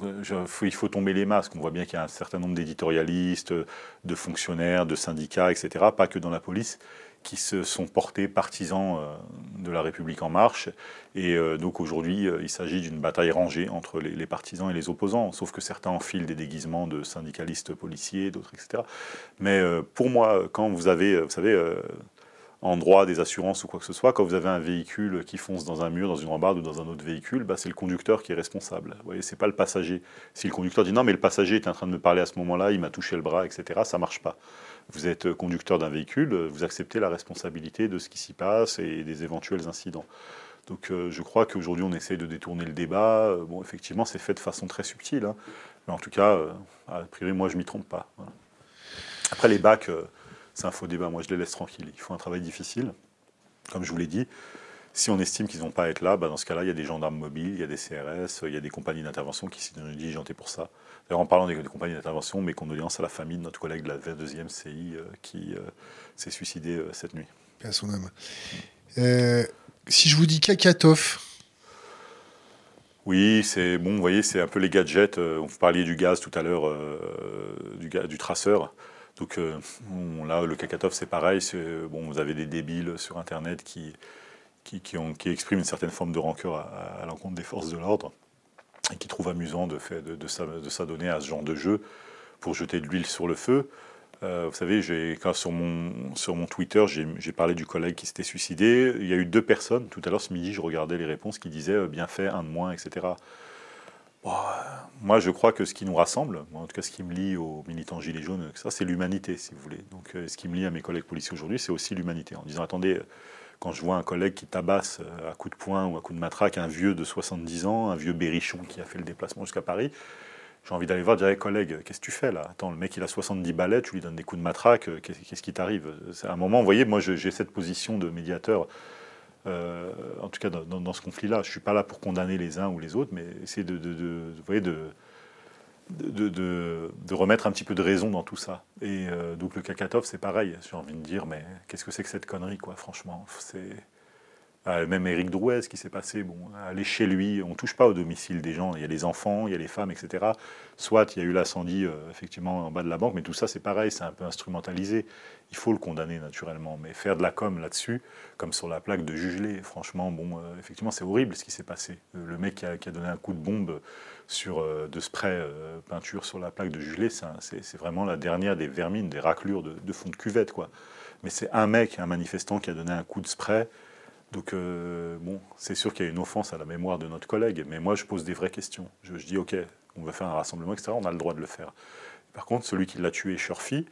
il faut tomber les masques. On voit bien qu'il y a un certain nombre d'éditorialistes, de fonctionnaires, de syndicats, etc., pas que dans la police, qui se sont portés partisans euh, de la République en marche. Et euh, donc aujourd'hui, euh, il s'agit d'une bataille rangée entre les, partisans et les opposants, sauf que certains enfilent des déguisements de syndicalistes policiers, d'autres, etc. Mais pour moi, quand vous avez, vous savez, en droit des assurances ou quoi que ce soit, quand vous avez un véhicule qui fonce dans un mur, dans une rambarde ou dans un autre véhicule, bah, c'est le conducteur qui est responsable. Vous voyez, c'est pas le passager. Si le conducteur dit non, mais le passager est en train de me parler à ce moment-là, il m'a touché le bras, etc., ça marche pas vous êtes conducteur d'un véhicule, vous acceptez la responsabilité de ce qui s'y passe et des éventuels incidents. Donc je crois qu'aujourd'hui on essaye de détourner le débat. Bon, effectivement, c'est fait de façon très subtile. Hein. Mais en tout cas, a priori, moi, je m'y trompe pas. Après, les bacs, c'est un faux débat. Moi, je les laisse tranquilles. Ils font un travail difficile. Comme je vous l'ai dit, si on estime qu'ils n'ont pas à être là, bah, dans ce cas-là, il y a des gendarmes mobiles, il y a des CRS, il y a des compagnies d'intervention qui sont diligentées pour ça. D'ailleurs, en parlant des, compagnies d'intervention, mes condoléances à la famille de notre collègue de la 22e CI euh, qui euh, s'est suicidé euh, cette nuit. À son âme. si je vous dis Kakatov, oui, c'est bon, vous voyez, c'est un peu les gadgets. vous parliez du gaz tout à l'heure, du, du, traceur. Donc là, le Kakatov, c'est pareil. Bon, vous avez des débiles sur Internet qui, qui, ont, qui expriment une certaine forme de rancœur à, l'encontre des forces de l'ordre qui trouvent amusant de, fait, de, de s'adonner à ce genre de jeu pour jeter de l'huile sur le feu. Euh, vous savez, quand sur mon, sur mon Twitter, j'ai parlé du collègue qui s'était suicidé. Il y a eu deux personnes. Tout à l'heure, ce midi, je regardais les réponses qui disaient euh, bien fait, un de moins, etc. moi, je crois que ce qui nous rassemble, en tout cas ce qui me lie aux militants gilets jaunes, c'est l'humanité, si vous voulez. Donc, euh, ce qui me lie à mes collègues policiers aujourd'hui, c'est aussi l'humanité. En disant, attendez, quand je vois un collègue qui tabasse euh, à coup de poing ou à coup de matraque un vieux de 70 ans, un vieux berrichon qui a fait le déplacement jusqu'à Paris, j'ai envie d'aller voir, dire, collègue, qu'est-ce que tu fais là? Attends, le mec il a 70 balais, tu lui donnes des coups de matraque, euh, qu'est-ce qui t'arrive? C'est un moment, vous voyez, moi j'ai cette position de médiateur, euh, en tout cas dans, ce conflit-là. Je ne suis pas là pour condamner les uns ou les autres, mais essayer de, de, voyez, de, de, remettre un petit peu de raison dans tout ça. Et euh, donc le Kakatov, c'est pareil. J'ai envie de dire, mais qu'est-ce que c'est que cette connerie, quoi, franchement? C'est ah, même Éric Drouet, ce qui s'est passé, bon, aller chez lui, on touche pas au domicile des gens. Il y a les enfants, il y a les femmes, etc. Soit il y a eu l'incendie euh, effectivement en bas de la banque, mais tout ça c'est pareil, c'est un peu instrumentalisé. Il faut le condamner naturellement, mais faire de la com là-dessus, comme sur la plaque de Jugelé, franchement, bon, euh, effectivement c'est horrible ce qui s'est passé. Le mec qui a, donné un coup de bombe sur euh, de spray peinture sur la plaque de Jugelé, c'est vraiment la dernière des vermines, des raclures de, fond de cuvette, quoi. Mais c'est un mec, un manifestant qui a donné un coup de spray donc, euh, bon, c'est sûr qu'il y a une offense à la mémoire de notre collègue, mais moi, je pose des vraies questions. Je, dis, OK, on va faire un rassemblement, etc., on a le droit de le faire. Par contre, celui qui l'a tué, Shurfi,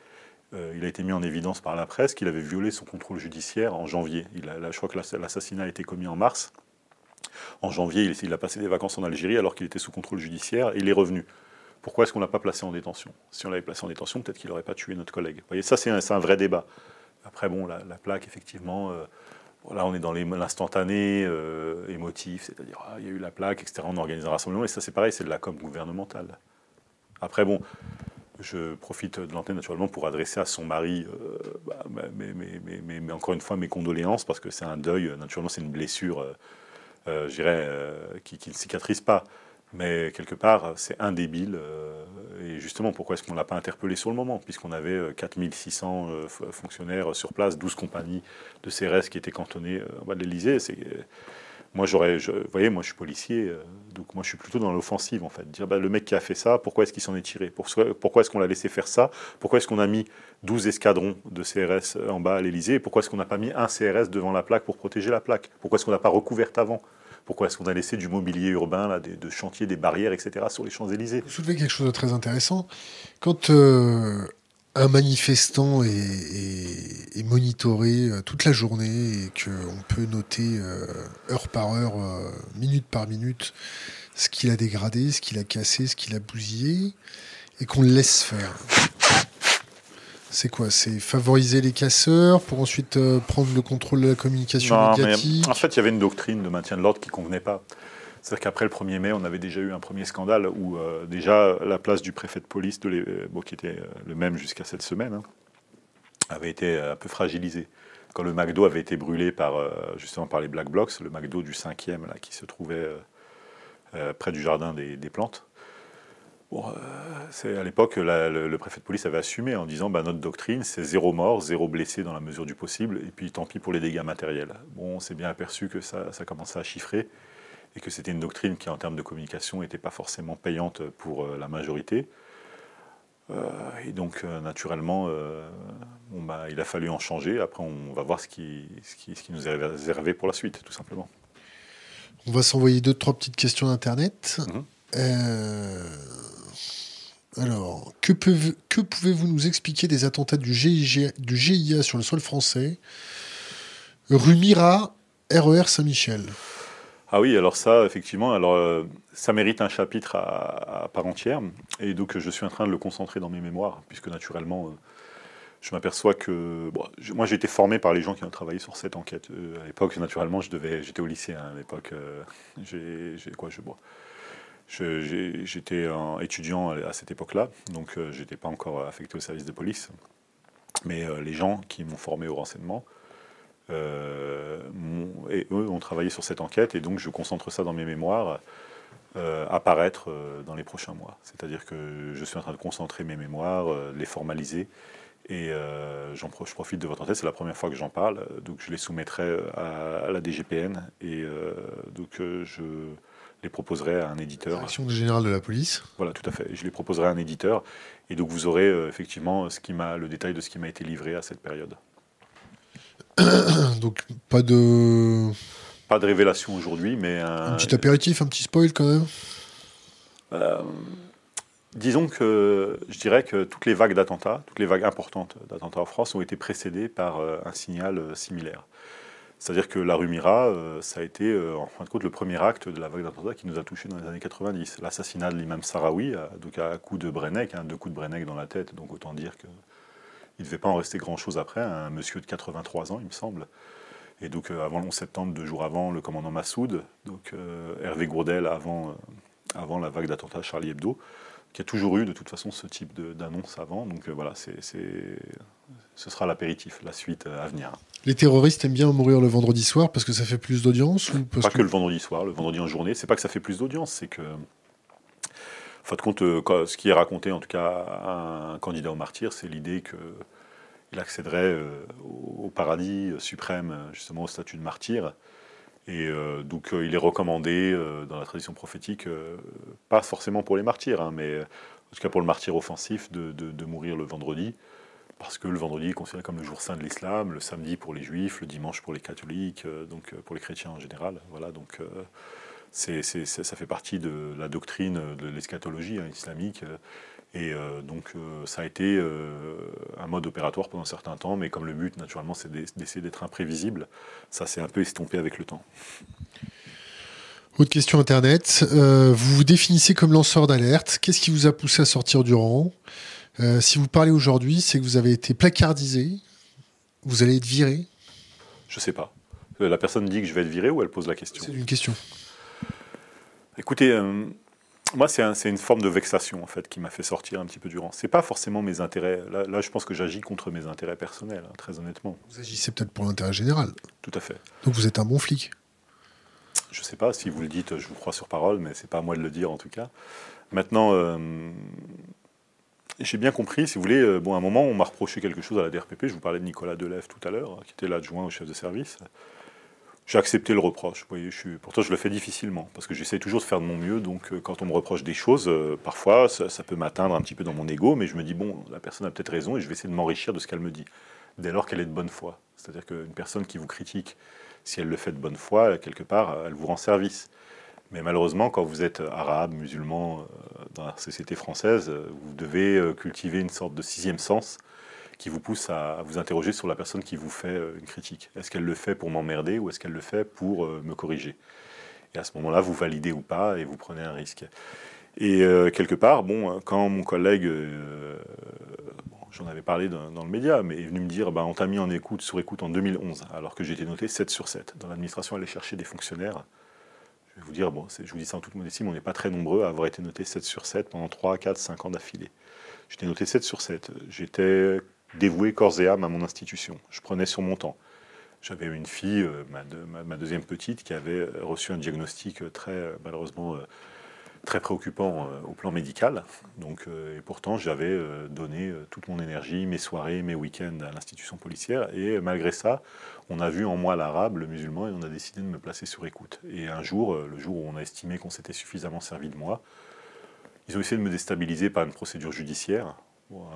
euh, il a été mis en évidence par la presse qu'il avait violé son contrôle judiciaire en janvier. Je crois que l'assassinat a été commis en mars. En janvier, il, a passé des vacances en Algérie alors qu'il était sous contrôle judiciaire et il est revenu. Pourquoi est-ce qu'on ne l'a pas placé en détention? Si on l'avait placé en détention, peut-être qu'il n'aurait pas tué notre collègue. Vous voyez, ça, c'est un, vrai débat. Après, bon, la, plaque, effectivement, euh, Là, on est dans l'instantané euh, émotif, c'est-à-dire, ah, il y a eu la plaque, etc. On organise un rassemblement, et ça, c'est pareil, c'est de la com gouvernementale. Après, bon, je profite de l'antenne naturellement pour adresser à son mari, euh, bah, mais, encore une fois, mes condoléances, parce que c'est un deuil, naturellement, c'est une blessure, je dirais, qui, qui, ne cicatrise pas. Mais quelque part, c'est indébile. Euh, et justement, pourquoi est-ce qu'on ne l'a pas interpellé sur le moment Puisqu'on avait 4600 euh, euh, fonctionnaires sur place, 12 compagnies de CRS qui étaient cantonnées en bas de l'Elysée. Moi, j'aurais, vous voyez, moi je suis policier, donc moi je suis plutôt dans l'offensive en fait. Dire bah, le mec qui a fait ça, pourquoi est-ce qu'il s'en est tiré? Pourquoi est-ce qu'on l'a laissé faire ça? Pourquoi est-ce qu'on a mis 12 escadrons de CRS en bas à l'Elysée Pourquoi est-ce qu'on n'a pas mis un CRS devant la plaque pour protéger la plaque? Pourquoi est-ce qu'on n'a pas recouvert avant? Pourquoi est-ce qu'on a laissé du mobilier urbain, là, de chantiers, des barrières, etc., sur les Champs-Élysées? Vous soulevez quelque chose de très intéressant. Quand euh, un manifestant est, monitoré euh, toute la journée et qu'on peut noter euh, heure par heure, minute par minute, ce qu'il a dégradé, ce qu'il a cassé, ce qu'il a bousillé, et qu'on le laisse faire. C'est quoi C'est favoriser les casseurs pour ensuite euh, prendre le contrôle de la communication non, médiatique? En fait, il y avait une doctrine de maintien de l'ordre qui ne convenait pas. C'est-à-dire qu'après le 1er mai, on avait déjà eu un premier scandale où euh, déjà la place du préfet de police, de qui était euh, le même jusqu'à cette semaine, hein, avait été un peu fragilisée. Quand le McDo avait été brûlé par, justement par les Black Blocs, le McDo du 5e là, qui se trouvait près du jardin des plantes, Bon, euh, c'est à l'époque, le, préfet de police avait assumé en disant bah, notre doctrine, c'est zéro mort, zéro blessé dans la mesure du possible, et puis tant pis pour les dégâts matériels. Bon, on s'est bien aperçu que ça, ça commençait à chiffrer, et que c'était une doctrine qui, en termes de communication, n'était pas forcément payante pour euh, la majorité. Euh, et donc, naturellement, bon, bah, il a fallu en changer. Après, on va voir ce qui, ce qui, ce qui nous est réservé pour la suite, tout simplement. On va s'envoyer deux, trois petites questions d'Internet. Mhm. Alors, que, pouvez-vous nous expliquer des attentats du GIA, sur le sol français? Rue Mira, RER Saint-Michel Ah oui, alors ça, effectivement, alors ça mérite un chapitre à, part entière, et donc je suis en train de le concentrer dans mes mémoires, puisque naturellement, je m'aperçois que moi j'ai été formé par les gens qui ont travaillé sur cette enquête. à l'époque, naturellement, je devais, j'étais au lycée hein, à l'époque. j'ai, quoi, je bois. J'étais étudiant à cette époque-là, donc je j'étais pas encore affecté au service de police. Mais les gens qui m'ont formé au renseignement, euh, et eux ont travaillé sur cette enquête, et donc je concentre ça dans mes mémoires euh, apparaître euh, dans les prochains mois. C'est-à-dire que je suis en train de concentrer mes mémoires, les formaliser, et j'en je profite de votre enquête, c'est la première fois que j'en parle, donc je les soumettrai à, la DGPN, et donc je les proposerai à un éditeur. Direction générale de la police. Voilà, tout à fait. Je les proposerai à un éditeur, et donc vous aurez effectivement ce qui le détail de ce qui m'a été livré à cette période. Donc pas de. Pas de révélation aujourd'hui, mais. Un... petit apéritif, un petit spoil quand même euh, Disons que je dirais que toutes les vagues d'attentats, toutes les vagues importantes d'attentats en France ont été précédées par euh, un signal euh, similaire. C'est-à-dire que la rue Mira, ça a été en fin de compte le premier acte de la vague d'attentats qui nous a touchés dans les années 90. L'assassinat de l'imam Sarawi, donc à coup de Brenec, hein, deux coups de Brenec dans la tête, donc autant dire que il ne devait pas en rester grand-chose après, un monsieur de 83 ans, il me semble. Et donc, euh, avant le 11 septembre, deux jours avant, le commandant Massoud, donc euh, Hervé Gourdel avant, euh, avant la vague d'attentats Charlie Hebdo, qui a toujours eu de toute façon ce type d'annonce avant. Donc voilà, ce sera l'apéritif, la suite à venir. Les terroristes aiment bien mourir le vendredi soir parce que ça fait plus d'audience ou Pas que... le vendredi soir, le vendredi en journée. C'est pas que ça fait plus d'audience, c'est que fin de compte, euh, ce qui est raconté en tout cas à un candidat au martyr, c'est l'idée qu'il accéderait euh, au paradis suprême, justement au statut de martyr. Et euh, donc il est recommandé dans la tradition prophétique, pas forcément pour les martyrs, hein, mais en tout cas pour le martyr offensif, de, mourir le vendredi, parce que le vendredi est considéré comme le jour saint de l'islam, le samedi pour les juifs, le dimanche pour les catholiques, donc pour les chrétiens en général. Voilà, donc c'est, ça fait partie de la doctrine de l'eschatologie hein, islamique. Et euh, donc euh, ça a été euh, un mode opératoire pendant un certain temps, mais comme le but naturellement c'est d'essayer d'être imprévisible, ça s'est un peu estompé avec le temps. Autre question Internet. vous vous définissez comme lanceur d'alerte. Qu'est-ce qui vous a poussé à sortir du rang? Si vous parlez aujourd'hui, c'est que vous avez été placardisé. Vous allez être viré Je sais pas. La personne dit que je vais être viré ou elle pose la question C'est une question. Écoutez, euh, moi, c'est une forme de vexation, en fait, qui m'a fait sortir un petit peu du rang. C'est pas forcément mes intérêts. Là, je pense que j'agis contre mes intérêts personnels, hein, très honnêtement. Vous agissez peut-être pour l'intérêt général. Tout à fait. Donc vous êtes un bon flic. Je sais pas, si vous le dites, je vous crois sur parole, mais c'est pas à moi de le dire, en tout cas. Maintenant, euh, j'ai bien compris, si vous voulez, euh, bon, à un moment, on m'a reproché quelque chose à la DRPP. Je vous parlais de Nicolas Delève tout à l'heure, qui était l'adjoint au chef de service j'ai accepté le reproche. Vous voyez, pourtant, je le fais difficilement, parce que j'essaie toujours de faire de mon mieux. Donc, euh, quand on me reproche des choses, euh, parfois, ça, peut m'atteindre un petit peu dans mon ego, mais je me dis, bon, la personne a peut-être raison et je vais essayer de m'enrichir de ce qu'elle me dit, dès lors qu'elle est de bonne foi. C'est-à-dire qu'une personne qui vous critique, si elle le fait de bonne foi, quelque part, elle vous rend service. Mais malheureusement, quand vous êtes arabe, musulman, euh, dans la société française, vous devez cultiver une sorte de sixième sens qui vous pousse à, vous interroger sur la personne qui vous fait euh, une critique. Est-ce qu'elle le fait pour m'emmerder ou est-ce qu'elle le fait pour euh, me corriger? Et à ce moment-là, vous validez ou pas et vous prenez un risque. Et euh, quelque part, bon, quand mon collègue, j'en avais parlé dans, le média, mais est venu me dire, bah, on t'a mis en écoute, sur écoute en 2011, alors que j'étais noté 7 sur 7. Dans l'administration, aller chercher des fonctionnaires. Je vais vous dire, bon, je vous dis ça en toute modestie, mais on n'est pas très nombreux à avoir été noté 7 sur 7 pendant 3, 4, 5 ans d'affilée. J'étais noté 7 sur 7. J'étais dévoué corps et âme à mon institution. Je prenais sur mon temps. J'avais une fille, euh, ma, deuxième petite, qui avait reçu un diagnostic très, euh, malheureusement, euh, très préoccupant au plan médical. Donc, et pourtant, j'avais donné toute mon énergie, mes soirées, mes week-ends à l'institution policière. Et malgré ça, on a vu en moi l'arabe, le musulman, et on a décidé de me placer sur écoute. Et un jour, le jour où on a estimé qu'on s'était suffisamment servi de moi, ils ont essayé de me déstabiliser par une procédure judiciaire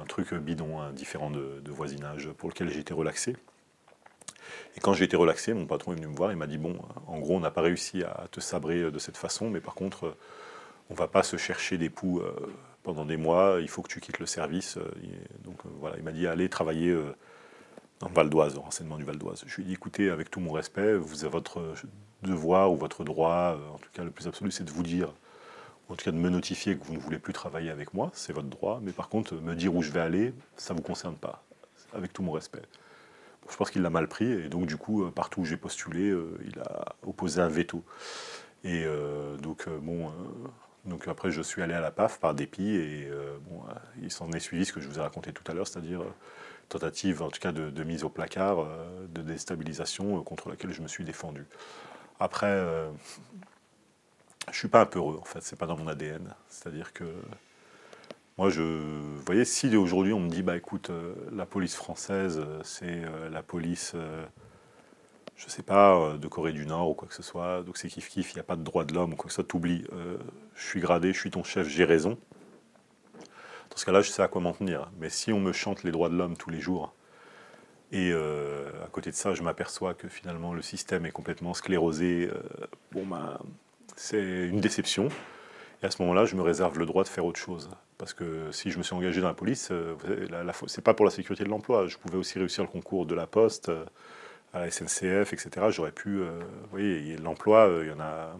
un truc bidon, hein, différent de, voisinage, pour lequel été relaxé. Et quand j'ai été relaxé, mon patron est venu me voir et m'a dit Bon, en gros, on n'a pas réussi à te sabrer de cette façon, mais par contre, on va pas se chercher d'époux euh, pendant des mois, il faut que tu quittes le service. Donc euh, voilà, il m'a dit Allez travailler dans le Val d'Oise, au renseignement du Val d'Oise. Je lui ai dit, écoutez, avec tout mon respect, vous avez votre devoir ou votre droit, en tout cas le plus absolu, c'est de vous dire, en tout cas de me notifier que vous ne voulez plus travailler avec moi, c'est votre droit, mais par contre, me dire où je vais aller, ça ne vous concerne pas, avec tout mon respect. je pense qu'il l'a mal pris, et donc du coup, partout où j'ai postulé, il a opposé un veto. Et donc, bon, donc après, je suis allé à la PAF par dépit et euh, bon, euh, il s'en est suivi ce que je vous ai raconté tout à l'heure, c'est-à-dire euh, tentative en tout cas de, mise au placard, de déstabilisation contre laquelle je me suis défendu. Après, je suis pas un peu heureux en fait, c'est pas dans mon ADN. C'est-à-dire que moi, je, vous voyez, si aujourd'hui on me dit, bah écoute, la police française, c'est la police je sais pas, euh, de Corée du Nord ou quoi que ce soit, donc c'est kiff kiff, il n'y a pas de droit de l'homme ou quoi que ce soit, t'oublies, euh, je suis gradé, je suis ton chef, j'ai raison. Dans ce cas-là, je sais à quoi m'en tenir. Mais si on me chante les droits de l'homme tous les jours, et euh, à côté de ça, je m'aperçois que finalement le système est complètement sclérosé, bon ben, c'est une déception. Et à ce moment-là, je me réserve le droit de faire autre chose. Parce que si je me suis engagé dans la police, c'est pas pour la sécurité de l'emploi. Je pouvais aussi réussir le concours de la Poste à la SNCF, etc. J'aurais pu, euh, vous voyez, l'emploi, euh, y en a,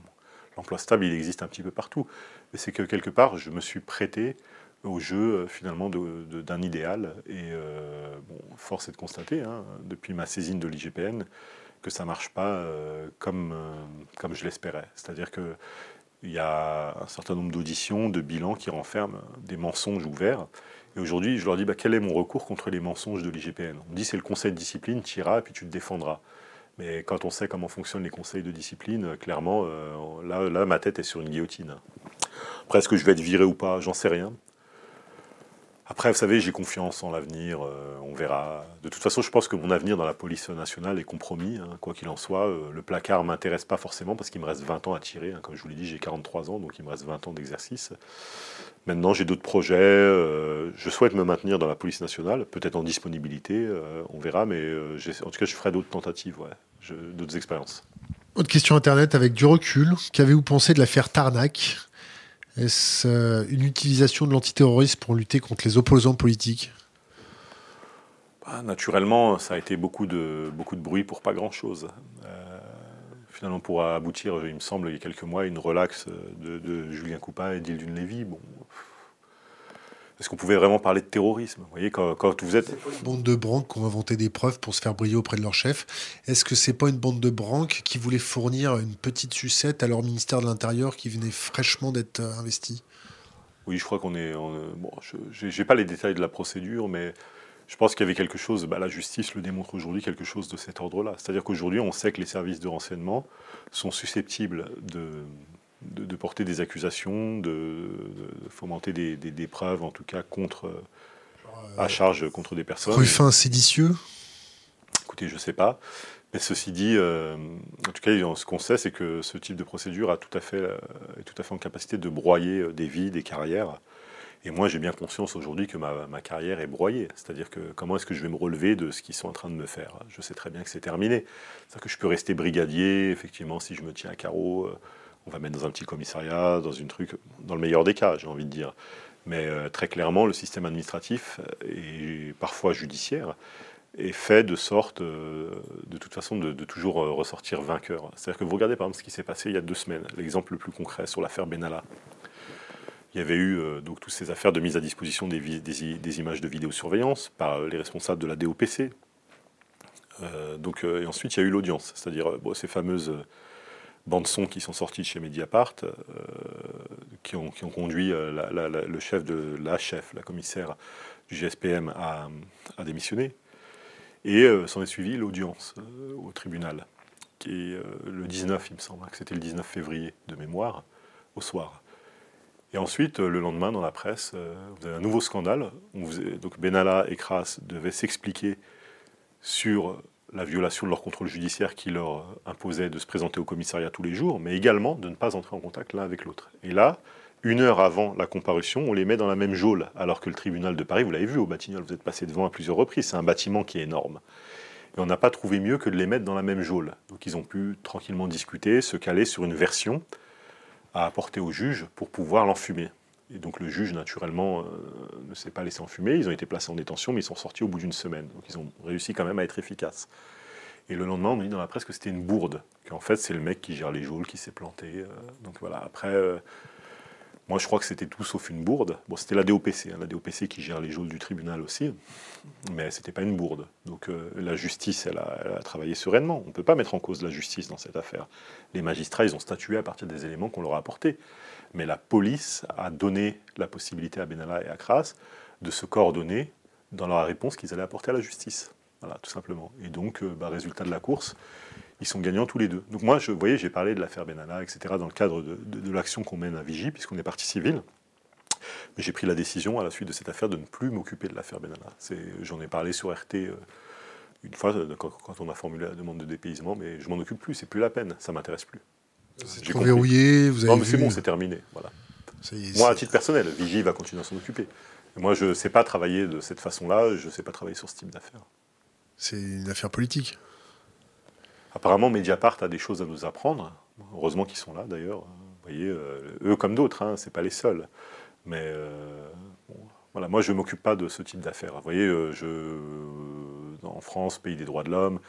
l'emploi stable, il existe un petit peu partout. Mais c'est que quelque part, je me suis prêté au jeu euh, finalement d'un idéal. Et bon, force est de constater, hein, depuis ma saisine de l'IGPN, que ça marche pas comme, comme je l'espérais. C'est-à-dire que il y a un certain nombre d'auditions, de bilans qui renferment des mensonges ouverts. Et aujourd'hui, je leur dis bah, quel est mon recours contre les mensonges de l'IGPN? On dit c'est le conseil de discipline, tu iras et puis tu te défendras. Mais quand on sait comment fonctionnent les conseils de discipline, clairement, euh, là, là, ma tête est sur une guillotine. Après, est-ce que je vais être viré ou pas? J'en sais rien. Après, vous savez, j'ai confiance en l'avenir, euh, on verra. De toute façon, je pense que mon avenir dans la police nationale est compromis, hein, quoi qu'il en soit. Euh, le placard ne m'intéresse pas forcément parce qu'il me reste 20 ans à tirer. Hein. comme je vous l'ai dit, j'ai 43 ans, donc il me reste 20 ans d'exercice. Maintenant, j'ai d'autres projets. Euh, je souhaite me maintenir dans la police nationale, peut-être en disponibilité, on verra, mais en tout cas, je ferai d'autres tentatives, d'autres expériences. Autre question Internet avec du recul. Qu'avez-vous pensé de l'affaire Tarnac? Est-ce euh, une utilisation de l'antiterrorisme pour lutter contre les opposants politiques? Bah, Naturellement, ça a été beaucoup de, beaucoup de bruit pour pas grand-chose. Euh, finalement, pour aboutir, il me semble, il y a quelques mois, une relaxe de, Julien Coupa et d'Ildune Lévy. Bon, est-ce qu'on pouvait vraiment parler de terrorisme Vous voyez, quand, vous êtes... Une bande de branques qui ont inventé des preuves pour se faire briller auprès de leur chef. Est-ce que c'est pas une bande de branques qui voulait fournir une petite sucette à leur ministère de l'Intérieur qui venait fraîchement d'être euh, investi Oui, je crois qu'on est... bon, je n'ai pas les détails de la procédure, mais je pense qu'il y avait quelque chose, bah, la justice le démontre aujourd'hui, quelque chose de cet ordre-là. C'est-à-dire qu'aujourd'hui, on sait que les services de renseignement sont susceptibles de de, porter des accusations, de, fomenter des, preuves, en tout cas, contre, à charge contre des personnes. Ruffin séditieux Écoutez, je ne sais pas. Mais ceci dit, euh, en tout cas, ce qu'on sait, c'est que ce type de procédure a tout à fait, euh, est tout à fait en capacité de broyer euh, des vies, des carrières. Et moi, j'ai bien conscience aujourd'hui que ma, ma, carrière est broyée. C'est-à-dire que comment est-ce que je vais me relever de ce qu'ils sont en train de me faire? Je sais très bien que c'est terminé. C'est-à-dire que je peux rester brigadier, effectivement, si je me tiens à carreau on va mettre dans un petit commissariat, dans une truc, dans le meilleur des cas, j'ai envie de dire. Mais euh, très clairement, le système administratif et parfois judiciaire est fait de sorte, euh, de toute façon, de, toujours euh, ressortir vainqueur. C'est-à-dire que vous regardez par exemple ce qui s'est passé il y a deux semaines, l'exemple le plus concret sur l'affaire Benalla. Il y avait eu donc toutes ces affaires de mise à disposition des, des, images de vidéosurveillance par les responsables de la DOPC. donc, et ensuite, il y a eu l'audience, c'est-à-dire ces fameuses bandes son qui sont sorties de chez Mediapart, euh, qui, ont, conduit euh, le chef de la chef, la commissaire du GSPM à, démissionner. Et euh, s'en est suivi l'audience au tribunal, qui est le 19, il me semble, que c'était le 19 février de mémoire, au soir. Et ensuite, le lendemain, dans la presse, vous avez un nouveau scandale. donc Benalla et Kras devaient s'expliquer sur la violation de leur contrôle judiciaire qui leur imposait de se présenter au commissariat tous les jours, mais également de ne pas entrer en contact l'un avec l'autre. Et là, une heure avant la comparution, on les met dans la même geôle, alors que le tribunal de Paris, vous l'avez vu au Batignolles, vous êtes passé devant à plusieurs reprises, c'est un bâtiment qui est énorme. Et on n'a pas trouvé mieux que de les mettre dans la même geôle. Donc ils ont pu tranquillement discuter, se caler sur une version à apporter au juge pour pouvoir l'enfumer. Et donc le juge, naturellement, euh, ne s'est pas laissé enfumer. Ils ont été placés en détention, mais ils sont sortis au bout d'une semaine. Donc ils ont réussi quand même à être efficaces. Et le lendemain, on nous dit dans la presse que c'était une bourde, qu'en fait c'est le mec qui gère les geôles qui s'est planté. Euh. donc voilà, après, euh, moi je crois que c'était tout sauf une bourde. Bon, c'était la DOPC, hein, la DOPC qui gère les geôles du tribunal aussi, mais c'était pas une bourde. Donc la justice, a, elle a, travaillé sereinement. On ne peut pas mettre en cause la justice dans cette affaire. Les magistrats, ils ont statué à partir des éléments qu'on leur a apportés mais la police a donné la possibilité à Benalla et à Kras de se coordonner dans la réponse qu'ils allaient apporter à la justice. Voilà, tout simplement. Et donc, euh, bah, résultat de la course, ils sont gagnants tous les deux. Donc moi, vous voyez, j'ai parlé de l'affaire Benalla, etc., dans le cadre de, l'action qu'on mène à Vigie, puisqu'on est partie civile. Mais j'ai pris la décision, à la suite de cette affaire, de ne plus m'occuper de l'affaire Benalla. J'en ai parlé sur RT euh, une fois, euh, quand, on a formulé la demande de dépaysement, mais je m'en occupe plus, c'est plus la peine, ça m'intéresse plus. C'est trop verrouillé, vous avez Non, mais c'est bon, c'est terminé. Voilà. Moi, à titre personnel, Vigie va continuer à s'en occuper. moi, je ne sais pas travailler de cette façon-là, je ne sais pas travailler sur ce type d'affaires. C'est une affaire politique. Apparemment, Mediapart a des choses à nous apprendre. Heureusement qu'ils sont là, d'ailleurs. Vous voyez, euh, eux comme d'autres, hein, ce n'est pas les seuls. Mais euh, voilà, moi, je ne m'occupe pas de ce type d'affaires. Vous voyez, euh, je, en France, pays des droits de l'homme,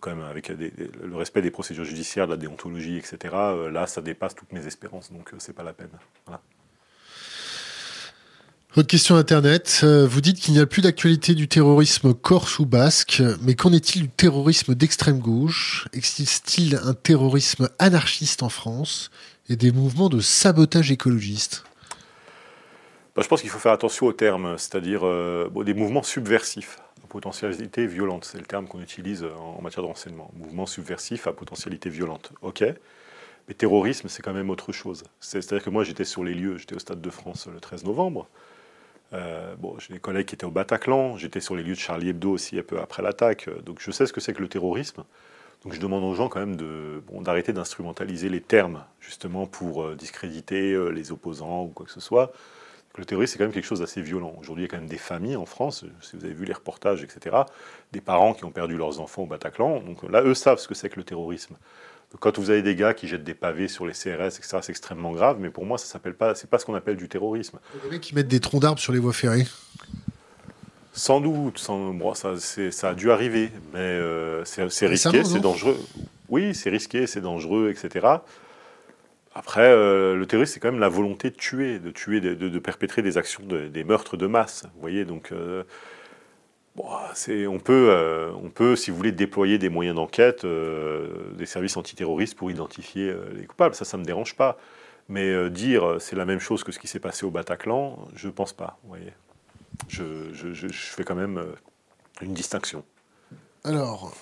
quand même avec le respect des procédures judiciaires, de la déontologie, etc. Euh, là, ça dépasse toutes mes espérances, donc euh, c'est pas la peine. Voilà. Votre question Internet, euh, vous dites qu'il n'y a plus d'actualité du terrorisme corse ou basque, mais qu'en est-il du terrorisme d'extrême gauche? Existe-t-il un terrorisme anarchiste en France et des mouvements de sabotage écologiste bah, Je pense qu'il faut faire attention aux termes, c'est-à-dire des mouvements subversifs potentialité violente, c'est le terme qu'on utilise en matière de renseignement. Mouvement subversif à potentialité violente. Ok, mais terrorisme, c'est quand même autre chose. C'est-à-dire que moi, j'étais sur les lieux, j'étais au Stade de France le 13 novembre. Euh, bon, j'ai des collègues qui étaient au Bataclan, j'étais sur les lieux de Charlie Hebdo aussi un peu après l'attaque, donc je sais ce que c'est que le terrorisme. Donc je demande aux gens quand même de, d'arrêter d'instrumentaliser les termes justement pour euh, discréditer euh, les opposants ou quoi que ce soit. Le terrorisme, c'est quand même quelque chose d'assez violent. Aujourd'hui, il y a quand même des familles en France, si vous avez vu les reportages, etc., des parents qui ont perdu leurs enfants au Bataclan. Donc là, eux savent ce que c'est que le terrorisme. Quand vous avez des gars qui jettent des pavés sur les CRS, etc., c'est extrêmement grave, mais pour moi, ça s'appelle pas, c'est pas ce qu'on appelle du terrorisme. Les mecs qui mettent des troncs d'arbres sur les voies ferrées Sans doute, sans, ça, ça, a dû arriver, mais euh, c'est risqué, c'est dangereux. Oui, c'est risqué, c'est dangereux, etc. Après, euh, le terrorisme, c'est quand même la volonté de tuer, de tuer, de, perpétrer des actions, des meurtres de masse. Vous voyez, donc, euh, on, peut, euh, on peut, si vous voulez, déployer des moyens d'enquête, des services antiterroristes pour identifier les coupables. Ça, ça ne me dérange pas. Mais dire c'est la même chose que ce qui s'est passé au Bataclan, je pense pas. Vous voyez, je, fais quand même une distinction. Alors,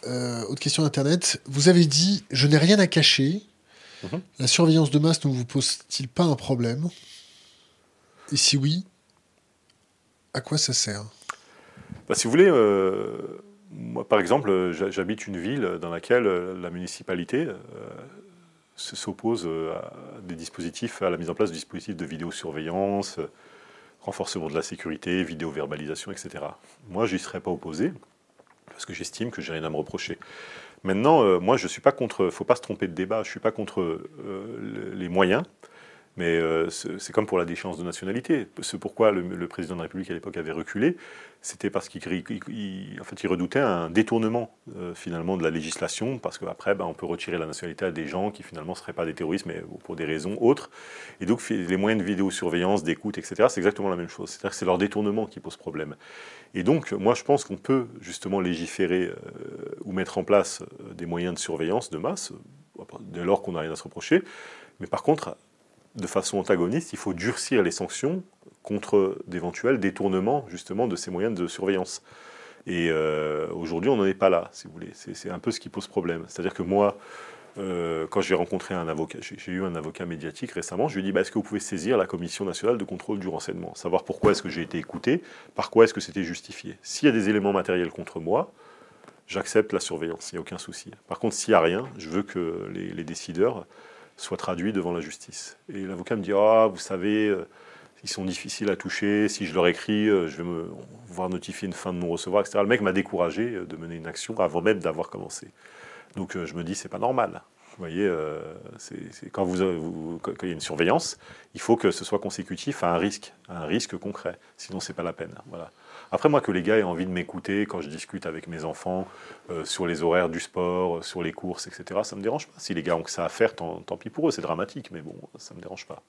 autre question Internet. Vous avez dit Je n'ai rien à cacher. La surveillance de masse ne vous pose-t-il pas un problème? Et si oui, à quoi ça sert? Bah, Si vous voulez, euh, moi par exemple, j'habite une ville dans laquelle la municipalité euh, s'oppose à des dispositifs, à la mise en place de dispositifs de vidéosurveillance, renforcement de la sécurité, vidéo-verbalisation, etc. Moi, je n'y serais pas opposé, parce que j'estime que j'ai rien à me reprocher. Maintenant, euh, moi, je ne suis pas contre, il ne faut pas se tromper de débat, je ne suis pas contre euh, les moyens, mais euh, c'est comme pour la déchéance de nationalité. Ce pourquoi le, président de la République à l'époque avait reculé, c'était parce qu'il redoutait un détournement euh, finalement de la législation, parce qu'après, ben, on peut retirer la nationalité à des gens qui finalement ne seraient pas des terroristes, mais pour des raisons autres. Et donc les moyens de vidéosurveillance, d'écoute, etc., c'est exactement la même chose. C'est-à-dire que c'est leur détournement qui pose problème. Et donc, moi, je pense qu'on peut justement légiférer euh, ou mettre en place des moyens de surveillance de masse, dès lors qu'on n'a rien à se reprocher. Mais par contre, de façon antagoniste, il faut durcir les sanctions contre d'éventuels détournements justement de ces moyens de surveillance. Et euh, aujourd'hui, on n'en est pas là, si vous voulez. C'est un peu ce qui pose problème. C'est-à-dire que moi, euh, quand j'ai rencontré un avocat, j'ai eu un avocat médiatique récemment, je lui ai dit bah, est-ce que vous pouvez saisir la Commission nationale de contrôle du renseignement Savoir pourquoi est-ce que j'ai été écouté, par quoi est-ce que c'était justifié. S'il y a des éléments matériels contre moi, j'accepte la surveillance, il n'y a aucun souci. Par contre, s'il n'y a rien, je veux que les décideurs soit traduit devant la justice. Et l'avocat me dit Ah, vous savez, euh, ils sont difficiles à toucher, si je leur écris, euh, je vais me voir notifier une fin de non-recevoir, etc. Le mec m'a découragé euh, de mener une action avant même d'avoir commencé. Donc je me dis C'est pas normal. voyez, euh, c'est, quand, vous, quand il y a une surveillance, il faut que ce soit consécutif à un risque, à un risque concret. Sinon, c'est pas la peine. Voilà. Après, moi, que les gars aient envie de m'écouter quand je discute avec mes enfants euh, sur les horaires du sport, sur les courses, etc., ça me dérange pas. Si les gars ont que ça à faire, tant, tant pis pour eux. C'est dramatique, mais bon, ça me dérange pas.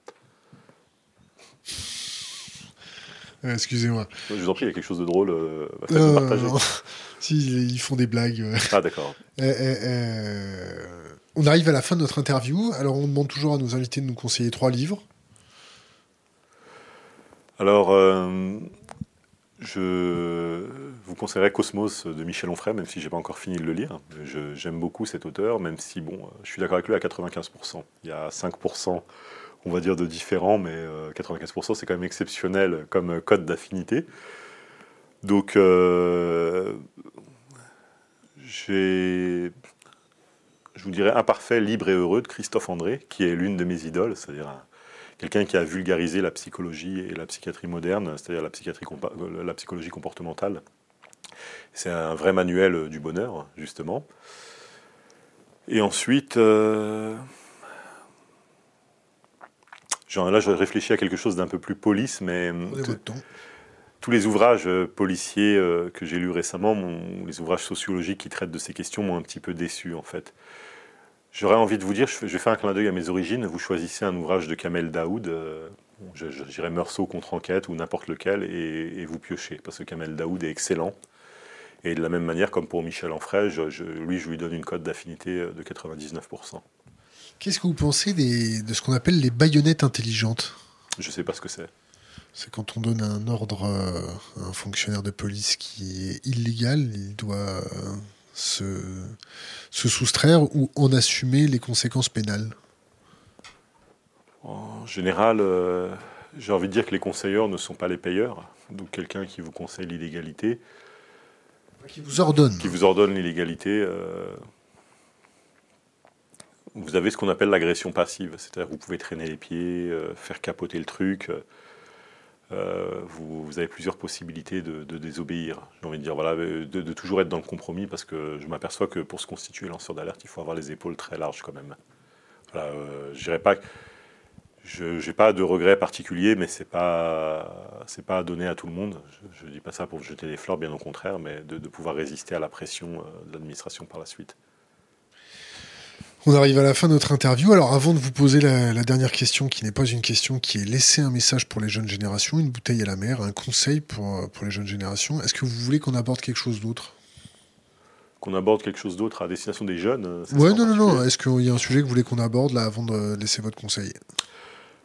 Euh, excusez-moi. Je vous en prie, il y a quelque chose de drôle euh, à euh, partager. si, ils font des blagues. Ah, d'accord. on arrive à la fin de notre interview. Alors, on demande toujours à nos invités de nous conseiller trois livres. Alors, je vous conseillerais Cosmos de Michel Onfray, même si je n'ai pas encore fini de le lire. J'aime beaucoup cet auteur, même si, bon, je suis d'accord avec lui à 95%. Il y a 5% on va dire, de différents, mais 95% euh, c'est quand même exceptionnel comme code d'affinité. Donc, euh, j'ai, je vous dirais, Imparfait, libre et heureux de Christophe André, qui est l'une de mes idoles, c'est-à-dire quelqu'un qui a vulgarisé la psychologie et la psychiatrie moderne, c'est-à-dire la, psychiatrie, la psychologie comportementale. C'est un vrai manuel du bonheur, justement. Et ensuite, euh, là, je réfléchis à quelque chose d'un peu plus police, mais euh, tous les ouvrages euh, policiers euh, que j'ai lus récemment, les ouvrages sociologiques qui traitent de ces questions, m'ont un petit peu déçu, en fait. J'aurais envie de vous dire, je vais faire un clin d'œil à mes origines. Vous choisissez un ouvrage de Kamel Daoud, je, dirais Meursault contre enquête ou n'importe lequel, et, vous piochez, parce que Kamel Daoud est excellent. Et de la même manière, comme pour Michel Enfray, lui, je lui donne une cote d'affinité de 99%. Qu'est-ce que vous pensez de ce qu'on appelle les baïonnettes intelligentes? Je ne sais pas ce que c'est. C'est quand on donne un ordre euh, à un fonctionnaire de police qui est illégal, il doit euh, se, se soustraire ou en assumer les conséquences pénales. En général, euh, j'ai envie de dire que les conseilleurs ne sont pas les payeurs. Donc quelqu'un qui vous conseille l'illégalité. Qui vous ordonne. Qui vous ordonne l'illégalité vous avez ce qu'on appelle l'agression passive, c'est-à-dire vous pouvez traîner les pieds, euh, faire capoter le truc. Euh, vous, avez plusieurs possibilités de, désobéir. J'ai envie de dire, voilà, de, toujours être dans le compromis, parce que je m'aperçois que pour se constituer lanceur d'alerte, il faut avoir les épaules très larges quand même. Voilà, euh, je pas, je n'ai pas de regrets particuliers, mais c'est pas, c'est pas à donner à tout le monde. Je ne dis pas ça pour jeter des fleurs, bien au contraire, mais de, de pouvoir résister à la pression de l'administration par la suite. On arrive à la fin de notre interview. Alors avant de vous poser la, dernière question, qui n'est pas une question, qui est laisser un message pour les jeunes générations, une bouteille à la mer, un conseil pour, pour les jeunes générations, est-ce que vous voulez qu'on aborde quelque chose d'autre? Qu'on aborde quelque chose d'autre à destination des jeunes euh, Ouais, non, non, non. Est-ce qu'il y a un sujet que vous voulez qu'on aborde là avant de laisser votre conseil?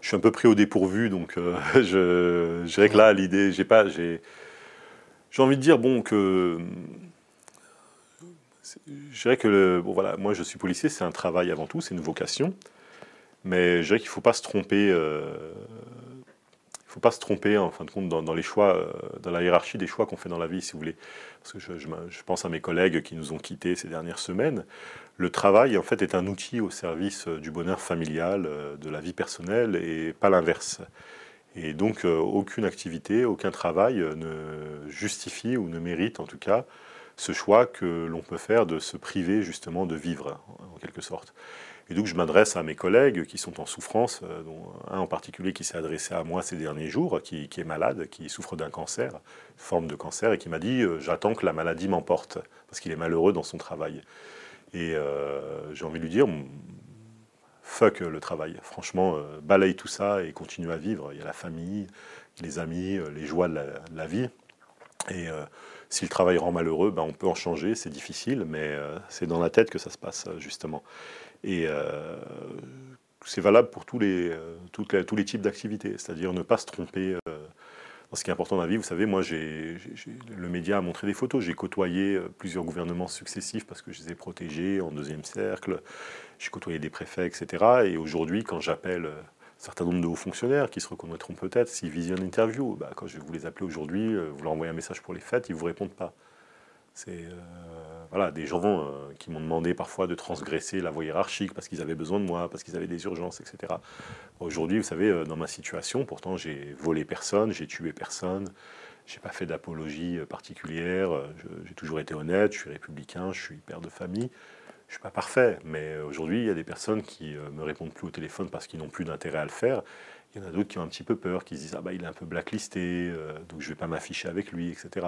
Je suis un peu pris au dépourvu, donc euh, je, je dirais que là, l'idée, j'ai pas, j'ai, j'ai envie de dire bon que je dirais que, bon, voilà, moi je suis policier, c'est un travail avant tout, c'est une vocation. Mais je dirais qu'il ne faut pas se tromper. Euh, faut pas se tromper en fin de compte dans, les choix, euh, dans la hiérarchie des choix qu'on fait dans la vie, si vous voulez. Parce que je, pense à mes collègues qui nous ont quittés ces dernières semaines. Le travail, en fait, est un outil au service euh, du bonheur familial, de la vie personnelle, et pas l'inverse. Et donc, aucune activité, aucun travail ne justifie ou ne mérite, en tout cas, ce choix que l'on peut faire de se priver justement de vivre, en quelque sorte. Et donc je m'adresse à mes collègues qui sont en souffrance, euh, dont un en particulier qui s'est adressé à moi ces derniers jours, qui, est malade, qui souffre d'un cancer, forme de cancer, et qui m'a dit euh, j'attends que la maladie m'emporte, parce qu'il est malheureux dans son travail. Et euh, j'ai envie de lui dire fuck le travail, franchement, balaye tout ça et continue à vivre. Il y a la famille, les amis, les joies de la, vie. Si le travail rend malheureux, ben on peut en changer, c'est difficile, mais euh, c'est dans la tête que ça se passe, euh, justement. Et euh, c'est valable pour tous les, tous les types d'activités, c'est-à-dire ne pas se tromper dans ce qui est important dans la vie. Vous savez, moi, j'ai, le média a montré des photos. J'ai côtoyé plusieurs gouvernements successifs parce que je les ai protégés en deuxième cercle. J'ai côtoyé des préfets, etc. Et aujourd'hui, quand j'appelle certain nombre de hauts fonctionnaires qui se reconnaîtront peut-être s'ils visionnent l'interview. Bah, quand je vais vous les appeler aujourd'hui, euh, vous leur envoyez un message pour les fêtes, ils ne vous répondent pas. C'est euh, voilà, des gens euh, qui m'ont demandé parfois de transgresser la voie hiérarchique parce qu'ils avaient besoin de moi, parce qu'ils avaient des urgences, etc. Aujourd'hui, vous savez, dans ma situation, pourtant j'ai volé personne, j'ai tué personne, j'ai pas fait d'apologie particulière, j'ai toujours été honnête, je suis républicain, je suis père de famille. Je ne suis pas parfait, mais aujourd'hui, il y a des personnes qui ne me répondent plus au téléphone parce qu'ils n'ont plus d'intérêt à le faire. Il y en a d'autres qui ont un petit peu peur, qui se disent Ah bah il est un peu blacklisté, donc je ne vais pas m'afficher avec lui, etc.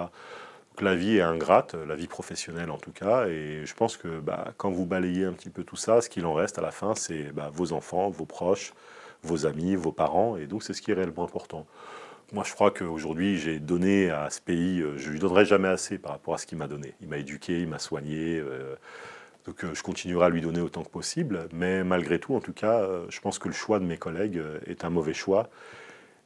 Donc la vie est ingrate, la vie professionnelle en tout cas, et je pense que bah, quand vous balayez un petit peu tout ça, ce qu'il en reste à la fin, c'est bah, vos enfants, vos proches, vos amis, vos parents, et donc c'est ce qui est réellement important. Moi, je crois qu'aujourd'hui, j'ai donné à ce pays, euh, je ne lui donnerai jamais assez par rapport à ce qu'il m'a donné. Il m'a éduqué, il m'a soigné, euh, donc euh, je continuerai à lui donner autant que possible, mais malgré tout, en tout cas, je pense que le choix de mes collègues est un mauvais choix.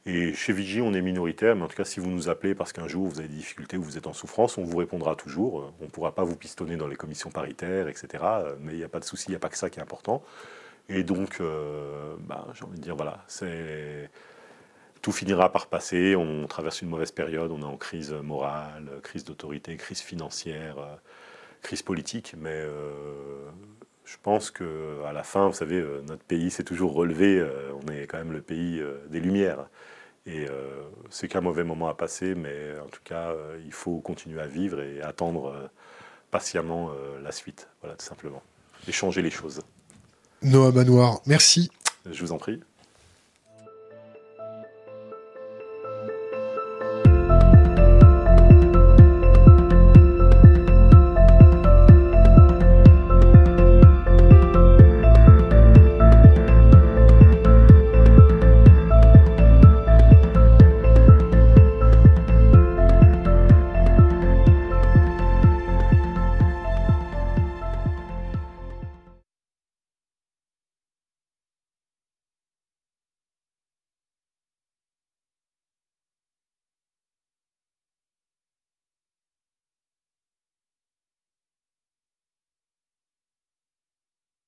Et chez Vigie, on est minoritaire, mais en tout cas, si vous nous appelez parce qu'un jour vous avez des difficultés ou vous êtes en souffrance, on vous répondra toujours. On ne pourra pas vous pistonner dans les commissions paritaires, etc. Mais il n'y a pas de souci, il n'y a pas que ça qui est important. Et donc, euh, bah, j'ai envie de dire, voilà, tout finira par passer. On traverse une mauvaise période, on est en crise morale, crise d'autorité, crise financière, euh, crise politique, mais euh, je pense que à la fin, vous savez, notre pays s'est toujours relevé. on est quand même le pays des Lumières. Et c'est qu'un mauvais moment à passer, mais en tout cas, il faut continuer à vivre et attendre patiemment la suite. Voilà, tout simplement. Et changer les choses. Noah Manoir, merci. Je vous en prie.